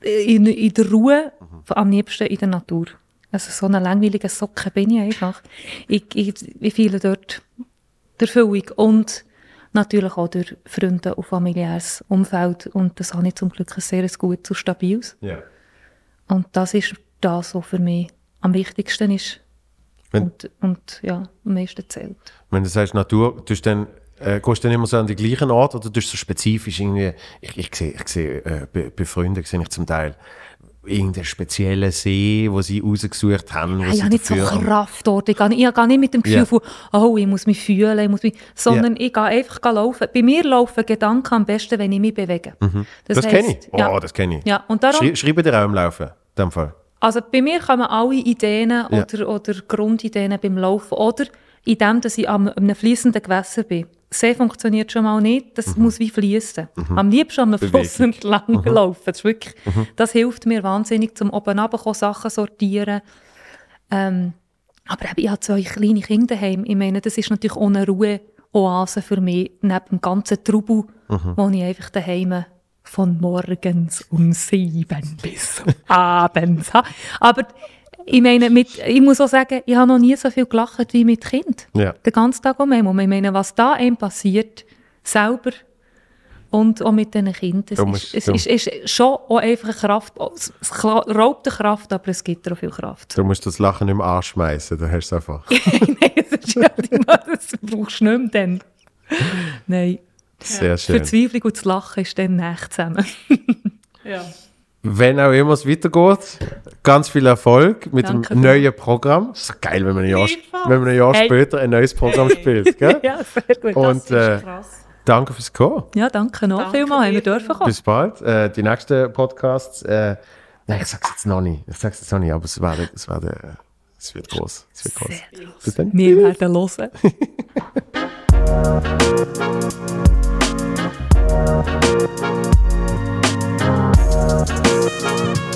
in, in der Ruhe, am liebsten in der Natur. Also so eine langweilige Socke bin ich einfach. Ich, ich, ich fühle dort die Erfüllung und natürlich auch durch Freunde und familiäres Umfeld und das habe ich zum Glück ein sehr gutes und stabiles. ja. Und das ist das, was für mich am wichtigsten ist. Wenn- und, und ja, am meisten zählt. Wenn du sagst Natur, tust du dann, äh, gehst du dann immer so an den gleichen Ort oder tust du so spezifisch irgendwie, ich, ich sehe, ich sehe äh, bei, bei Freunden sehe ich zum Teil irgendeinen speziellen See, wo sie rausgesucht haben, sie ich habe nicht so Kraft dort. Ich gehe, ich gehe nicht mit dem Gefühl Ja. von, oh, ich muss mich fühlen, ich muss mich, sondern ich gehe einfach laufen. Bei mir laufen Gedanken am besten, wenn ich mich bewege. Mhm. Das, kenne ich. Oh, Ja, das kenne ich. ja, und darum, Schrei, schreibe dir auch im Laufen, in dem Fall. also bei mir kommen alle Ideen Ja. oder, oder Grundideen beim Laufen oder in dem, dass ich am einem fließenden Gewässer bin. See funktioniert schon mal nicht, das muss wie fließen. Am liebsten am Fluss Mhm. Bewegung. entlang laufen. Das, wirklich, das hilft mir wahnsinnig, zum oben runterkommen, Sachen sortieren. Ähm, aber ich habe zwei kleine Kinder daheim. Ich meine, das ist natürlich ohne Ruhe-Oase für mich, neben dem ganzen Trubel, wo ich einfach daheim von morgens um sieben bis <laughs> abends habe. Aber ich meine, mit, ich muss auch sagen, ich habe noch nie so viel gelacht wie mit Kind. Ja. Den ganzen Tag um. Und ich meine, was da einem passiert, selber und auch mit diesen Kindern, es, ist, es ist, ist schon auch einfach eine Kraft. Es raubt eine Kraft, aber es gibt auch viel Kraft. Du musst das Lachen nicht mehr anschmeißen, dann hast du es einfach. <laughs> Nein, das ist ja die <laughs> das brauchst du nicht mehr dann. Nein, Sehr die schön. Verzweiflung und das Lachen ist dann nicht zusammen. <laughs> Ja. Wenn auch immer es weitergeht, ganz viel Erfolg mit Danke dem dir. neuen Programm. Es ist geil, wenn man ein Jahr, wenn man ein Jahr Hey. später ein neues Programm spielt. Gell? <laughs> ja, sehr gut. Und äh, danke fürs Kommen. ja, danke noch. Danke Vielmals haben wir dürfen kommen. Bis bald. Äh, die nächsten Podcasts, äh, nein, ich sag's jetzt noch nicht. Ich sag's jetzt noch nicht, aber es, werden, es, äh, es wird groß. Es wird groß. Sehr Bis dann. Wir werden hören. <laughs> Thank